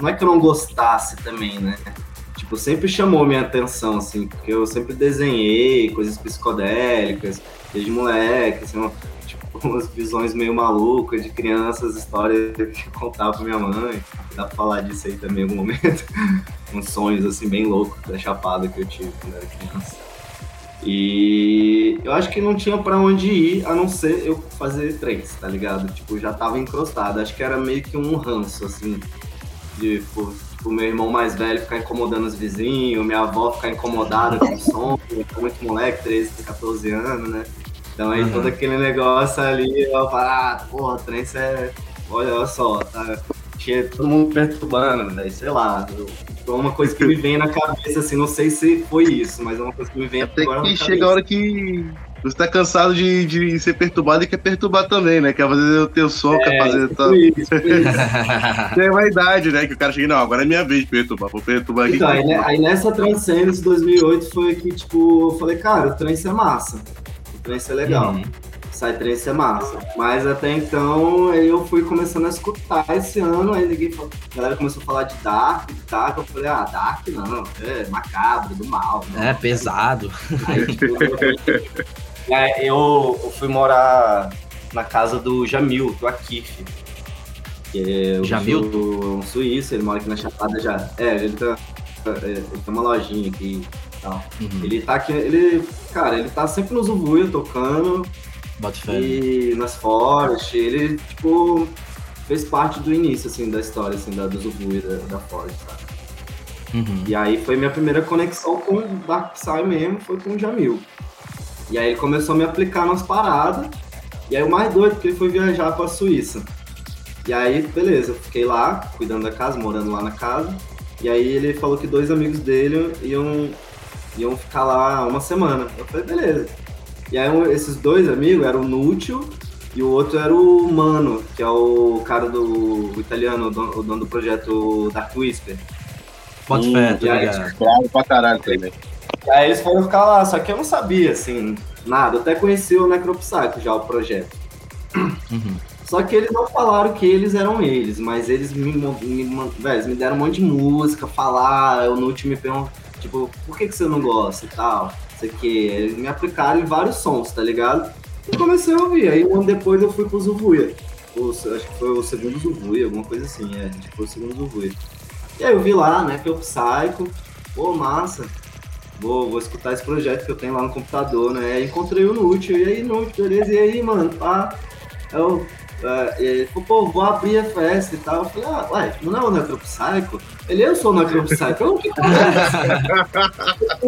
não é que eu não gostasse também, né? Tipo, sempre chamou minha atenção, assim, porque eu sempre desenhei coisas psicodélicas, desde moleque, assim, uma- tipo, umas visões meio malucas de crianças, histórias que eu contava pra minha mãe. Dá pra falar disso aí também em algum momento. Uns sonhos, assim, bem loucos da chapada que eu tive quando era criança. E eu acho que não tinha pra onde ir, a não ser eu fazer três, tá ligado? Tipo, já tava encrostado. Acho que era meio que um ranço, assim, de, tipo, meu irmão mais velho ficar incomodando os vizinhos, minha avó ficar incomodada com o som, eu era muito moleque, 13, 14 anos, né? Então aí
Uhum.
todo aquele negócio ali, eu falo, ah, porra, trance é. Olha só, tá. Tinha todo mundo perturbando, velho, sei lá. eu- Foi uma coisa que me vem na cabeça, assim, não sei se foi isso, mas é uma coisa que me vem
Até
agora
que chega a hora que você tá cansado de, de ser perturbado e quer perturbar também, né? Quer fazer o teu som, quer fazer. Tá...
Isso, isso.
É uma idade, né? Que o cara chega, não, agora é minha vez de perturbar, vou perturbar aqui.
Então, aí, né, aí nessa Transcendence 2008 foi que, tipo, eu falei, cara, o trance é massa. O trance é legal.
Uhum.
Psytrance é massa. Mas até então aí eu fui começando a escutar esse ano, aí ninguém falou, a galera começou a falar de Dark, Dark, eu falei, ah, Dark não, é macabro, do mal. não.
É pesado.
Aí, tipo, eu, eu fui morar na casa do Jamil, do Akif. Que é
Jamil?
um suíço, ele mora aqui na Chapada já. É, ele, tá, é, ele tem uma lojinha aqui e tal.
Uhum.
Ele tá aqui, ele, cara, ele tá sempre no Zubuia tocando,
Bota fé.
e nas Forest, ele, tipo, fez parte do início, assim, da história, assim, da, do Zubu e da, da Forest, sabe?
Uhum.
E aí foi minha primeira conexão com o Dark Psy mesmo, foi com o Jamil. E aí ele começou a me aplicar nas paradas, e aí o mais doido, porque ele foi viajar pra Suíça. E aí, beleza, eu fiquei lá, cuidando da casa, morando lá na casa, e aí ele falou que dois amigos dele iam, iam ficar lá uma semana. Eu falei, beleza. E aí esses dois amigos eram o Nútil e o outro era o Mano, que é o cara do o italiano, o dono, o dono do projeto Dark Whisper.
Bota
Hum,
fé, tá
aí,
ligado?
Bravo pra caralho também.
E aí eles foram ficar lá, só que eu não sabia, assim, nada. Eu até conheci o Necropsycho já, o projeto.
Uhum.
Só que eles não falaram que eles eram eles, mas eles me, me, eles me deram um monte de música, falar, o Nute me perguntou, tipo, por que, que você não gosta e tal, sei que. Eles me aplicaram em vários sons, tá ligado? E comecei a ouvir. Aí um ano depois eu fui pro Zuvuia. O- acho que foi o segundo Zuvuia, alguma coisa assim, é. Acho que foi o segundo Zuvuia. E aí eu vi lá, né, que é o Psycho, pô, massa. Vou, vou escutar esse projeto que eu tenho lá no computador, né? Encontrei o Nute, e aí, Nute, beleza? E aí, mano, pá. Eu, é, e ele falou, pô, vou abrir a festa e tal. Eu falei, ah, ué, não é o Necropsycho? Ele, eu sou o Necropsycho. Eu, que porra é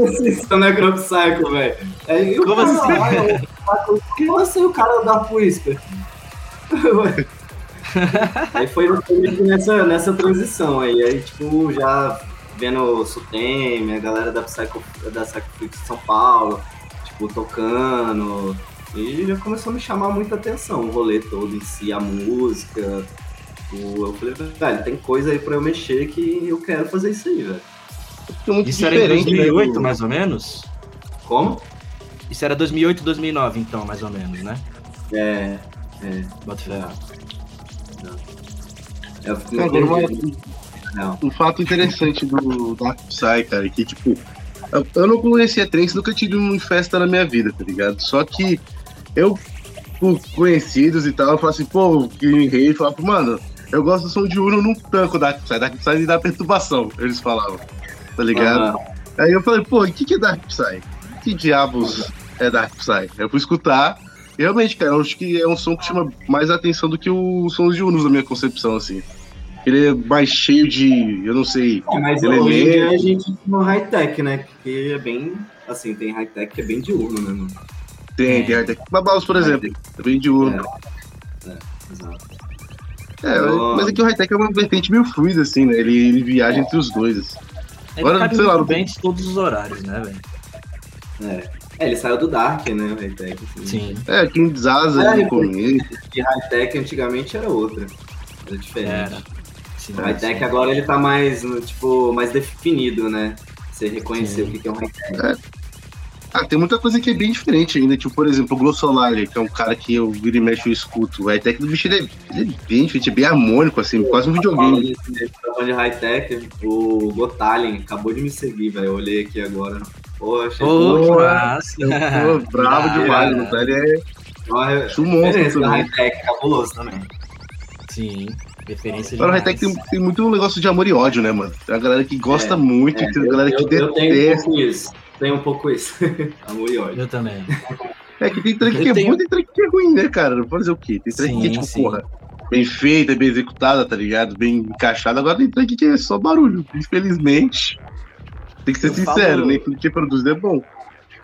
assim, você é o Necropsycho, velho? Aí, eu,
Como assim?
eu- Como assim o cara da Whisper? aí foi foi nessa, nessa transição aí, aí tipo, já vendo o Sutem, a galera da Psycho, da Psycho Freaks de São Paulo, tipo, tocando, E já começou a me chamar muita atenção, o rolê todo em si, a música. O, eu falei, velho, tem coisa aí pra eu mexer que eu quero fazer isso aí, velho.
Muito
Isso era em
diferente,
2008,
né,
mais ou menos?
Como?
Isso era 2008, 2009, então, mais ou menos, né?
É. É.
Bota fé.
Eu fiquei
Agora, uma-
Não.
um fato interessante do Dark Psy, cara, é que, tipo, eu, não conhecia trance, nunca tive uma festa na minha vida, tá ligado? Só que eu, por conhecidos e tal, eu falo assim, pô, que rei, falava, mano, eu gosto do som de Uno, não tanco Dark Psy, Dark Psy me dá perturbação, eles falavam, tá ligado?
Ah,
Aí eu falei, pô, o que, que é Dark Psy? Que diabos é Dark Psy? Eu fui escutar, e realmente, cara, eu acho que é um som que chama mais atenção do que os sons de Unos na minha concepção, assim. Ele é mais cheio de, eu não sei,
é, mas
Ele é
hoje em dia
meio-
a gente tem no high-tech, né? Que é bem. Assim, tem high-tech que é bem diurno, né? mano?
tem,
É.
tem até Babaus, por exemplo, é bem de Uno.
Exato.
É,
Oh.
mas é que o high-tech é uma vertente meio fluida, assim, né? Ele, ele viaja entre os dois. assim.
Ele
Agora,
cabe
sei lá, não-
bem de todos os horários, né, velho?
É. É, ele saiu do Dark, né? O high-tech. Assim.
Sim.
É, quem Zaza
É,
no começo.
E high-tech antigamente era outra. Era diferente.
Era. Sim,
O high-tech
sim.
agora ele tá mais, no, tipo, mais definido, né? Você reconhecer
Sim.
o que que é um high-tech.
Ah, tem muita coisa que é bem diferente ainda. Tipo, por exemplo, o Glossolari, que é um cara que eu vira e mexe eu escuto. O high-tech do bicho ele é, ele é bem diferente, é bem harmônico, assim, quase um videogame.
Falando de- falando de high-tech, o Gotalin acabou de me seguir, velho. Eu olhei aqui agora. Poxa,
Ô, que
Pô,
massa.
Eu tô bravo
Ah,
demais,
é.
mano. Ele é um também.
high-tech, cabuloso também.
Sim, referência
Agora o
demais.
high-tech tem, tem muito negócio de amor e ódio, né, mano? Tem a galera que gosta
É,
muito
É,
tem a
eu,
galera que
eu- eu tenho um
detesta.
pouco isso. Tenho um pouco isso. Amor e ódio.
Eu também.
É que tem
Eu
que é
tenho-
bom e tem track que é ruim, né, cara? Não pode fazer o quê? Tem track que é tipo,
sim.
porra, bem feita, bem executada, tá ligado? Bem encaixada. Agora tem track que é só barulho. Infelizmente. Tem que ser
Eu
sincero,
falo-
nem tudo que é produzido é bom.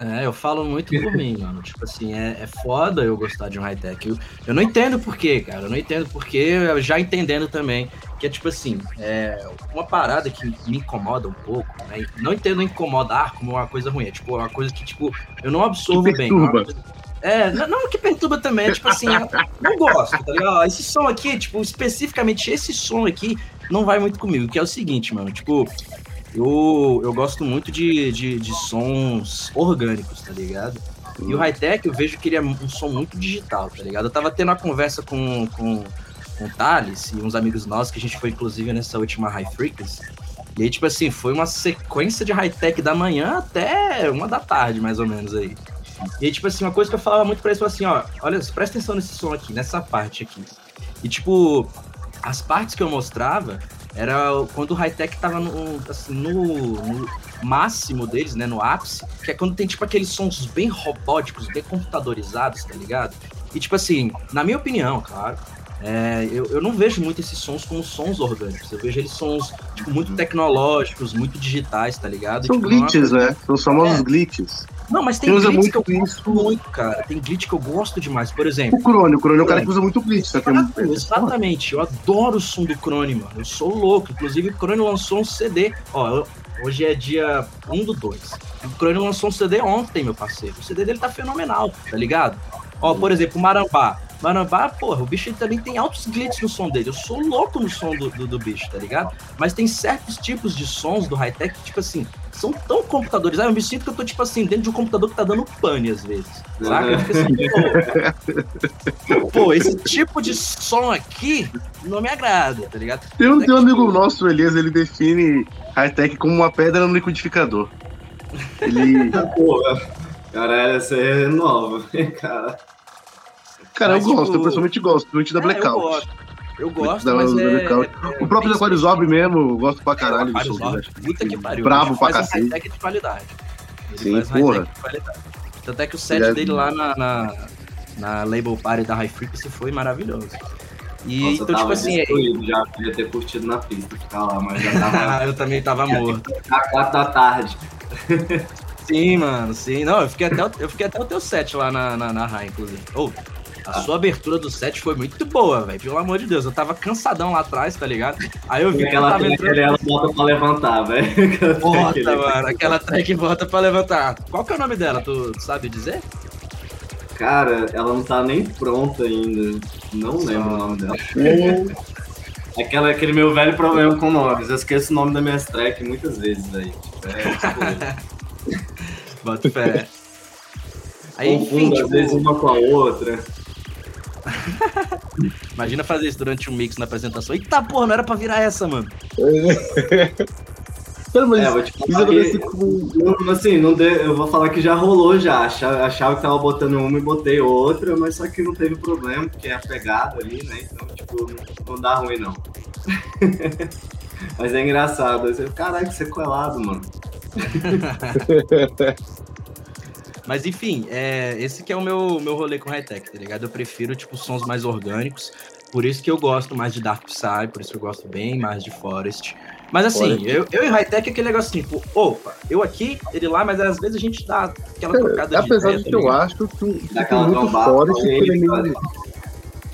É, eu falo muito por mim, mano. Tipo assim, é, é foda eu gostar de um high-tech. Eu, eu não entendo por quê, cara. Eu não entendo por quê, eu já entendendo também. Que é tipo assim, é uma parada que me incomoda um pouco, né? Não entendo incomodar como uma coisa ruim. É tipo uma coisa que, tipo, eu não absorvo bem. é É, não, não que perturba também, é tipo assim, eu não gosto, tá ligado? Esse som aqui, tipo, especificamente esse som aqui, não vai muito comigo, que é o seguinte, mano, tipo, eu, eu gosto muito de, de, de sons orgânicos, tá ligado? E o high-tech eu vejo que ele é um som muito digital, tá ligado? Eu tava tendo uma conversa com, com, com o Thales e uns amigos nossos, que a gente foi inclusive nessa última High Frequency. E aí, tipo assim, foi uma sequência de high-tech da manhã até uma da tarde, mais ou menos aí. E aí, tipo assim, uma coisa que eu falava muito pra eles, falava assim, ó, olha, presta atenção nesse som aqui, nessa parte aqui. E tipo, as partes que eu mostrava era quando o high-tech tava no, assim, no, no máximo deles, né, no ápice, que é quando tem, tipo, aqueles sons bem robóticos, bem computadorizados, tá ligado? E, tipo assim, na minha opinião, claro, é, eu, eu não vejo muito esses sons como sons orgânicos, eu vejo eles sons, tipo, muito tecnológicos, muito digitais, tá ligado?
São
Tipo, é uma
glitches, né? São os famosos
É.
glitches.
não, mas tem glitch que
muito
eu gosto muito, cara. Tem glitch que eu gosto demais. Por exemplo,
O Crone, o Crone é o cara que usa muito glitch, que é muito.
exatamente, eu adoro o som do Crone, mano. Eu sou louco. Inclusive, o Crone lançou um CD. Ó, hoje é dia 1 do 2. O Crone lançou um CD ontem, meu parceiro. O CD dele tá fenomenal, tá ligado? Ó, por exemplo, o Marambá. Marambá, porra, o bicho também tem altos glitches no som dele. Eu sou louco no som do, do, do bicho, tá ligado? Mas tem certos tipos de sons do high-tech que, tipo assim, são tão computadorizados. Eu me sinto que eu tô, tipo assim, dentro de um computador que tá dando pane às vezes. Saca? Eu fico assim, pô, pô, esse tipo de som aqui não me agrada, tá ligado?
Tem um, tem um
Tipo-
amigo nosso, o Elias, ele define high-tech como uma pedra no liquidificador. Ele.
Porra. Caralho, essa é nova, cara.
Cara,
Mas,
eu gosto,
tipo,
eu pessoalmente gosto, principalmente da
É, eu
Blackout.
gosto. Eu gosto,
Da-
mas
da
é,
Blackout.
é-
O próprio
é
Aquarius Zob mesmo, eu gosto pra caralho do
Aquarius
som dele.
Orb, Puta que pariu.
Bravo
Ele
pra
um
cacete.
high-tech de qualidade. Ele
Sim,
faz
porra.
qualidade. Tanto é que o set
Ele é-
dele lá na, na, na Label Party da High Frequency foi maravilhoso. E,
Nossa, eu
então, tipo assim, é-
destruído, já podia ter curtido na pista, ficar lá, mas já tava
eu também tava morto.
às quatro da tarde.
Sim, mano, sim. Não, eu fiquei até o, eu fiquei até o teu set lá na, na, na High, inclusive. Ô, a sua abertura do set foi muito boa, velho. Pelo amor de Deus. Eu tava cansadão lá atrás, tá ligado? Aí eu vi que
Aquela
tava entrando.
ela bota pra levantar, velho. Ali.
mano. Aquela track volta pra levantar. Qual que é o nome dela? Tu, sabe dizer?
Cara, ela não tá nem pronta ainda. Não lembro o nome dela. Aquela, aquele meu velho problema com nomes. Eu esqueço o nome da minha track muitas vezes, velho. É, tipo,
Bota fé. Aí, enfim,
confundo às
tipo,
vezes uma com a outra.
imagina fazer isso durante um mix na apresentação. Eita porra, não era pra virar essa, mano.
Cara, mas
É, vou te falar que,
com.
assim, não deu, eu vou falar que já rolou já. Achava, que tava botando uma e botei outra, mas só que não teve problema, porque é a pegada ali, né? Então, tipo, não, não dá ruim, não. mas é engraçado. Caralho, que sequelado, mano.
Mas enfim, é, esse que é o meu, meu rolê com high-tech, tá ligado? Eu prefiro, tipo, sons mais orgânicos. Por isso que eu gosto mais de Dark Psy, por isso que eu gosto bem mais de Forest. Mas assim,
Forest.
eu, eu e high-tech é aquele negócio assim, tipo, opa, eu aqui, ele lá, mas às vezes a gente dá aquela trocada de
Apesar de
tá
que eu
ligado?
acho que, que tem muito Forest que ele é meio.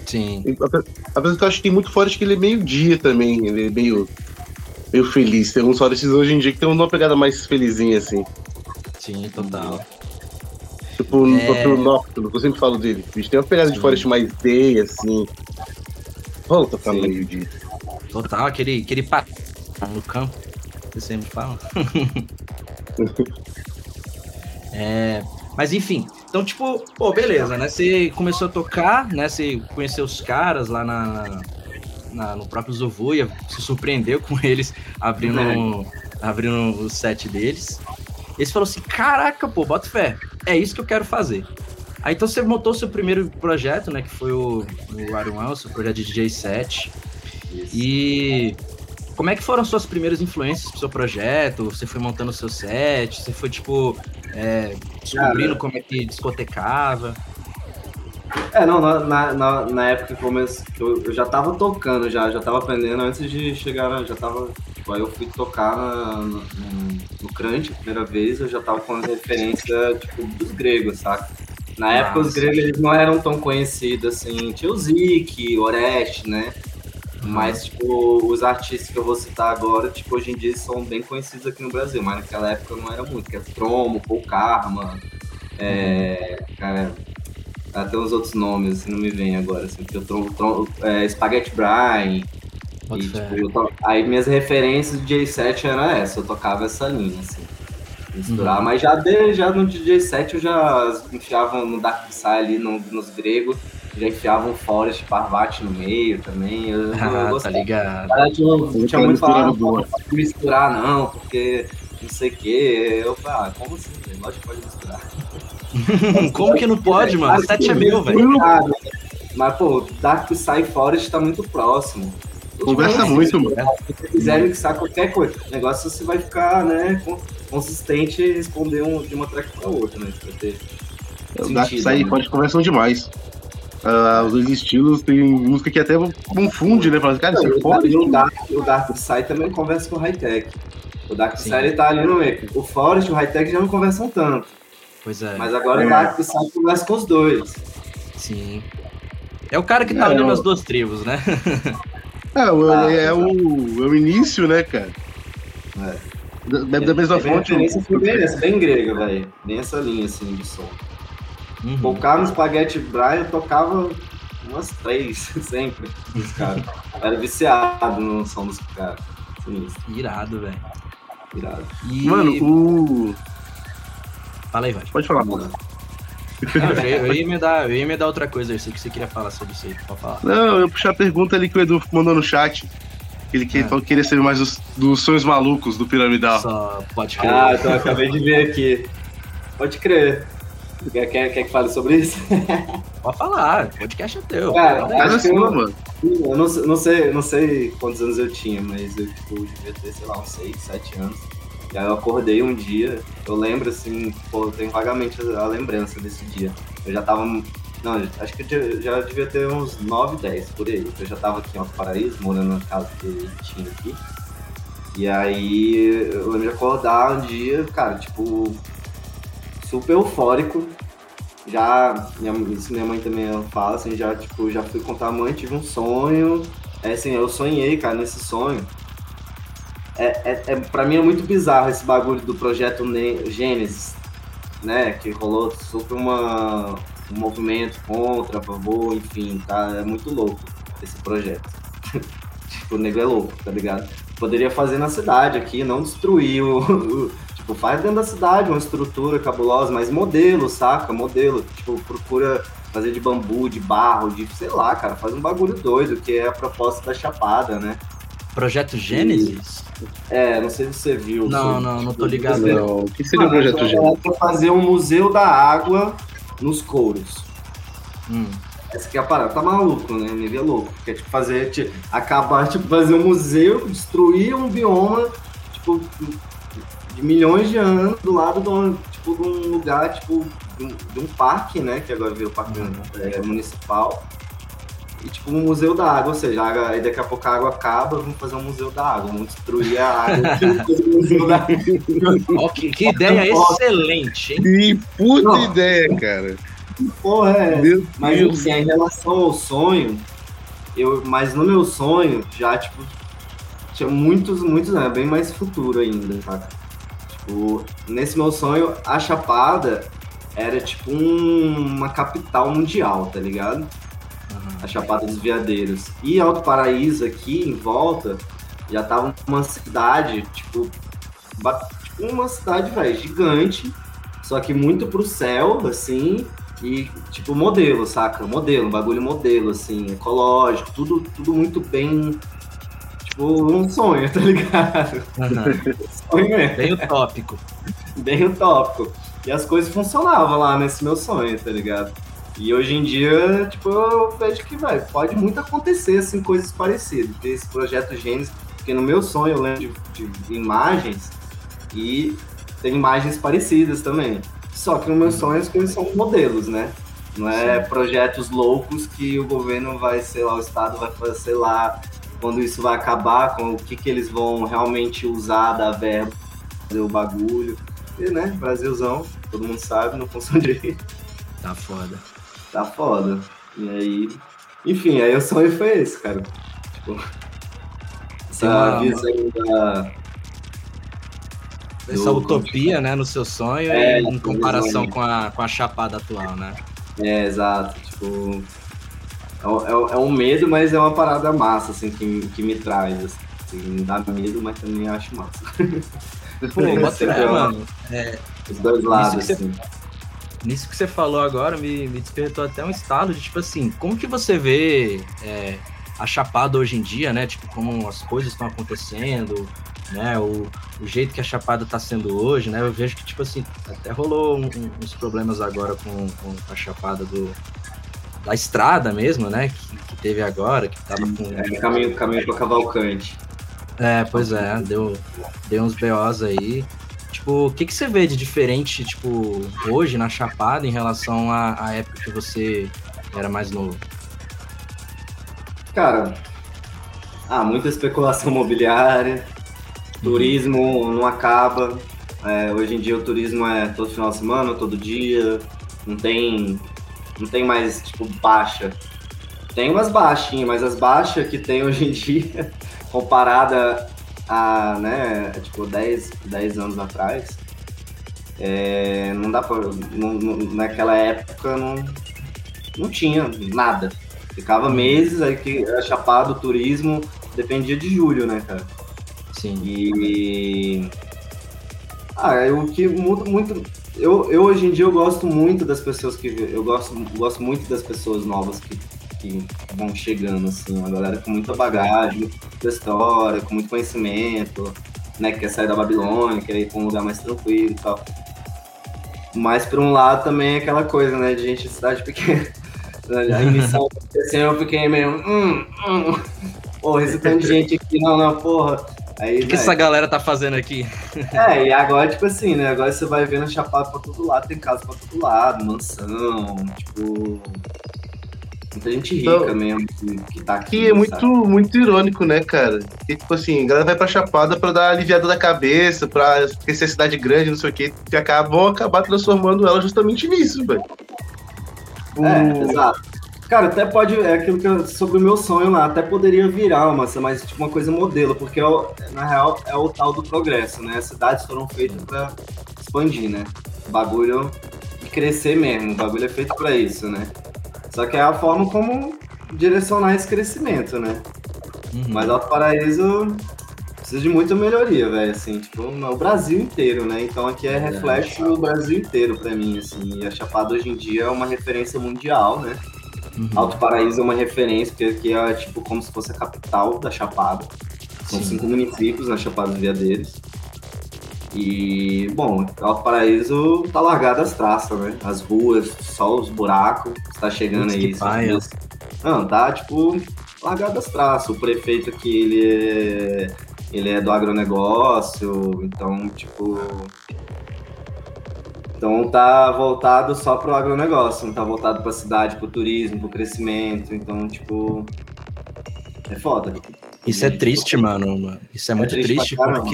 Sim,
Apesar que eu acho que tem muito Forest que ele é meio dia também. Ele é meio. meio feliz. Tem uns Forests hoje em dia que tem uma pegada mais felizinha, assim.
sim, total.
Tipo, no
É.
próprio Nocturno, que eu sempre falo dele. Bicho, tem uma pegada de. Forest mais day, assim. Volta pra
Sim.
meio dia.
Total, aquele, aquele pa no campo, que você sempre fala. é, mas enfim, então tipo, pô, beleza, né? Você começou a tocar, né? Você conheceu os caras lá na, na- no próprio Zovuia, se surpreendeu com eles abrindo, abrindo o set deles. Eles falaram assim, caraca, pô, bota fé, é isso que eu quero fazer. Aí então você montou seu primeiro projeto, né? Que foi o, o Aruan, o seu projeto de DJ set. E como é que foram suas primeiras influências pro seu projeto? Você foi montando o seu set? Você foi, tipo, é, descobrindo como é que discotecava?
É, não, na, na, na, época que, eu, eu já tava tocando, já, já tava aprendendo antes de chegar, já tava, tipo, aí eu fui tocar na, no, no, Crunch a primeira vez, eu já tava com as referências, tipo, dos gregos, saca? Na época os
Nossa.
gregos eles não eram tão conhecidos assim, tinha o Zik, o Oreste, né? Mas, tipo, os artistas que eu vou citar agora, tipo, hoje em dia são bem conhecidos aqui no Brasil, mas naquela época não era muito, que é Tromo, Paul Karma, é, cara, até uns outros nomes, assim, não me vem agora, assim, porque eu é, Spaghetti Brian, e, tipo, eu to- aí minhas referências de J7 era essa, eu tocava essa linha, assim, misturar, mas já, de, já no DJ 7 eu já enfiava no Dark Psy ali, no- nos gregos, já enfiava um Forest Parvati no meio também, eu, eu
Ah, tá
gostava.
ligado.
Na verdade, eu não tinha muito falado, não pode misturar não, porque não sei o que. Eu falei, ah, como assim? velho? Lógico que pode misturar.
Como que não pode, mano? O set é meu, velho.
Ah, Mas, pô, Dark Psy Forest tá muito próximo.
Conversa
Tipo,
muito, mano.
Se você quiser mixar qualquer coisa, o negócio é você vai ficar, né, con- consistente e responder um, de uma track pra outra, né? Pra ter
O Dark
sentido,
Side
né?
pode conversam demais. Ah, os dois estilos tem música que até confunde, né? Fala, cara,
Não,
você
o,
pode.
o Dark, o Dark Psy também conversa com o High-Tech. O Dark Psy
Sim.
ele tá ali no meio. O Forest e o High-Tech já não conversam tanto.
Pois é,
Mas agora
É.
o Dark Psy conversa com os dois.
sim. É o cara que tá
É,
unindo
eu-
as duas tribos, né?
É, o-
Ah,
é, o, é o início, né, cara?
É.
Da, da mesma
Minha
fonte.
referência foi bem grega, velho. Bem essa linha, assim, de som.
Uhum.
Tocar no Spaghetti Brian, eu tocava umas três, sempre, dos caras. Era viciado no som dos caras. Sinistro,
Irado, velho.
irado.
E...
Mano, o.
Fala aí, vai.
Pode falar, mano.
Não, eu, ia- eu ia emendar, eu ia emendar outra coisa, eu sei que você queria falar sobre isso aí, pode falar.
Não, eu puxar a pergunta ali que o Edu mandou no chat. Ele que,
Ah.
queria saber mais dos, dos sonhos malucos do Piramidal.
Só pode crer.
Ah, então eu acabei de ver aqui. Pode crer. Quer, quer, quer que fale sobre isso?
Pode falar, o podcast é teu.
Cara,
Pode-
acho
Cara,
que
assim,
eu-
mano.
Eu não, sei- não sei, não sei quantos anos eu tinha, mas eu tipo, devia ter, sei lá, uns 6, 7 anos. E aí eu acordei um dia, eu lembro assim, pô, eu tenho vagamente a, lembrança desse dia. Eu já tava. Não, acho que eu já, devia ter uns 9, 10 por aí. Eu já tava aqui em Alto Paraíso, morando na casa que tinha aqui. E aí eu lembro de acordar um dia, cara, tipo, super eufórico. Já, minha, isso minha mãe também fala, assim, já, tipo, já fui contar a mãe, tive um sonho. É assim, eu sonhei, cara, nesse sonho. É, é, é, pra mim é muito bizarro esse bagulho do projeto Ne- Gênesis, né? Que rolou super uma, um movimento contra, a favor, enfim, tá? É muito louco esse projeto. tipo, o nego é louco, tá ligado? Poderia fazer na cidade aqui, não destruir o, o. Tipo, faz dentro da cidade uma estrutura cabulosa, mas modelo, saca? Modelo. Tipo, procura fazer de bambu, de barro, de sei lá, cara, faz um bagulho doido, que é a proposta da Chapada, né?
Projeto Gênesis?
É, não sei se você viu.
Não,
sobre,
não, não
tipo,
tô ligado.
fazer-
Não, o que seria o
Mano,
projeto
é
Gênesis?
pra fazer um museu da água nos couros.
Hum.
Essa aqui é a parada, tá maluco, né? Nível louco. Quer tipo, fazer, tipo, acabar, tipo, fazer um museu, destruir um bioma, tipo, de milhões de anos do lado de um, tipo, de um lugar, tipo, de um, de um parque, né? Que agora virou parque é, municipal. E tipo um museu da água, ou seja, água- aí daqui a pouco a água acaba, vamos fazer um museu da água, vamos destruir a água. da
que, que ideia excelente, hein?
Que puta
Não.
ideia, cara.
Porra, é.
Meu
Mas
Deus.
enfim, em relação ao sonho, eu, mas no meu sonho, já, tipo, tinha muitos, muitos, né, bem mais futuro ainda, saca? Tipo, nesse meu sonho, a Chapada era tipo um- uma capital mundial, tá ligado? A Chapada dos Veadeiros. E Alto Paraíso aqui em volta já tava uma cidade, tipo, tipo uma cidade, velho, gigante, só que muito pro céu, assim, e tipo modelo, saca? Modelo, um bagulho modelo, assim, ecológico, tudo, tudo muito bem. Tipo, um sonho, tá ligado?
Aham.
Sonho mesmo
Bem utópico.
bem utópico. E as coisas funcionavam lá nesse meu sonho, tá ligado? E hoje em dia, tipo, eu vejo que, vai, pode muito acontecer, assim, coisas parecidas. Ter esse projeto Gênesis, porque no meu sonho eu lembro de, de imagens e tem imagens parecidas também. Só que no meu sonho as coisas são modelos, né? Não é projetos loucos que o governo vai, sei lá, o Estado vai fazer, sei lá, quando isso vai acabar, com o que, que eles vão realmente usar da verba, fazer o bagulho. E, né, Brasilzão, todo mundo sabe, não funciona direito.
Tá foda.
Tá foda. E aí. Enfim, aí o sonho foi esse, cara. Tipo. Essa visão da.
Essa
Do-
utopia, né, no seu sonho
É,
em comparação com a, com a chapada atual, né?
É, exato. Tipo. É, um- é um- é um medo, mas é uma parada massa, assim, que, me- que me traz. Assim, me dá medo, mas também acho massa.
Pô, bota
ó.
mano. É,
Os dois lados,
que você-
assim.
Nisso que você falou agora, me, me despertou até um estado de, tipo assim, como que você vê é, a Chapada hoje em dia, né? Tipo, como as coisas estão acontecendo, né? O, o jeito que a Chapada tá sendo hoje, né? Eu vejo que, tipo assim, até rolou um- uns problemas agora com, com a Chapada do, da estrada mesmo, né? Que, que teve agora, que tava com...
É, caminho, caminho pra Cavalcante.
É, pois é, deu, deu uns BOs aí. Tipo, o que, que você vê de diferente, tipo, hoje na Chapada em relação à, à época que você era mais novo?
Cara, ah, muita especulação imobiliária, turismo não acaba. É, hoje em dia o turismo é todo final de semana, todo dia. Não tem, não tem mais, tipo, baixa. Tem umas baixinhas, mas as baixas que tem hoje em dia, comparada a, né, tipo, 10, 10 anos atrás, é, não dá pra. não- não- naquela época não, não tinha nada. Ficava meses, aí que era chapado, turismo, dependia de julho, né, cara?
Sim.
E. Ah, é o que muda muito. Eu, eu hoje em dia eu gosto muito das pessoas que. Eu gosto, gosto muito das pessoas novas que, que vão chegando, assim, uma galera com muita bagagem, muita história, com muito conhecimento, né? Que quer sair da Babilônia, quer ir pra um lugar mais tranquilo e tal. Mas por um lado também é aquela coisa, né, de gente de cidade pequena. A emissão aconteceu, eu fiquei meio. Hum, hum. Porra, esse tanto de gente aqui, não, não, porra. Aí,
O que
né,
essa galera tá fazendo aqui?
é, e agora, tipo assim, né? Agora você vai vendo chapado pra todo lado, tem casa pra todo lado, mansão, tipo. Muita gente rica
Então,
mesmo que, tá aqui.
Que é muito,
sabe?
muito irônico, né, cara? Que, tipo assim, a galera vai pra Chapada pra dar aliviada da cabeça, pra esquecer a cidade grande, não sei o quê, que acabam acabar transformando ela justamente nisso, velho.
É, exato. Cara, até pode. É aquilo que eu, sobre o meu sonho lá, até poderia virar uma, mas tipo uma coisa modelo, porque é o- na real é o tal do progresso, né? As cidades foram feitas pra expandir, né? O bagulho crescer mesmo, o bagulho é feito pra isso, né? Só que é a forma como direcionar esse crescimento, né?
Uhum.
Mas Alto Paraíso precisa de muita melhoria, velho, assim, tipo, o Brasil inteiro, né? Então aqui é
Verdade.
reflexo do Brasil inteiro pra mim, assim. E a Chapada hoje em dia é uma referência mundial, né?
Uhum.
Alto Paraíso é uma referência, porque aqui é tipo como se fosse a capital da Chapada. São
Sim.
cinco municípios na Chapada dos Veadeiros. E, bom, Alto Paraíso tá largado as traças, né? As ruas, só os buracos, está chegando
Putz,
aí.
que paia.
Não, tá, tipo, largado as traças. O prefeito aqui, ele é, ele é do agronegócio, então, tipo... Então tá voltado só pro agronegócio, não tá voltado pra cidade, pro turismo, pro crescimento, então, tipo... É foda.
Isso é triste, mano. Isso é muito
triste
triste,
caramba.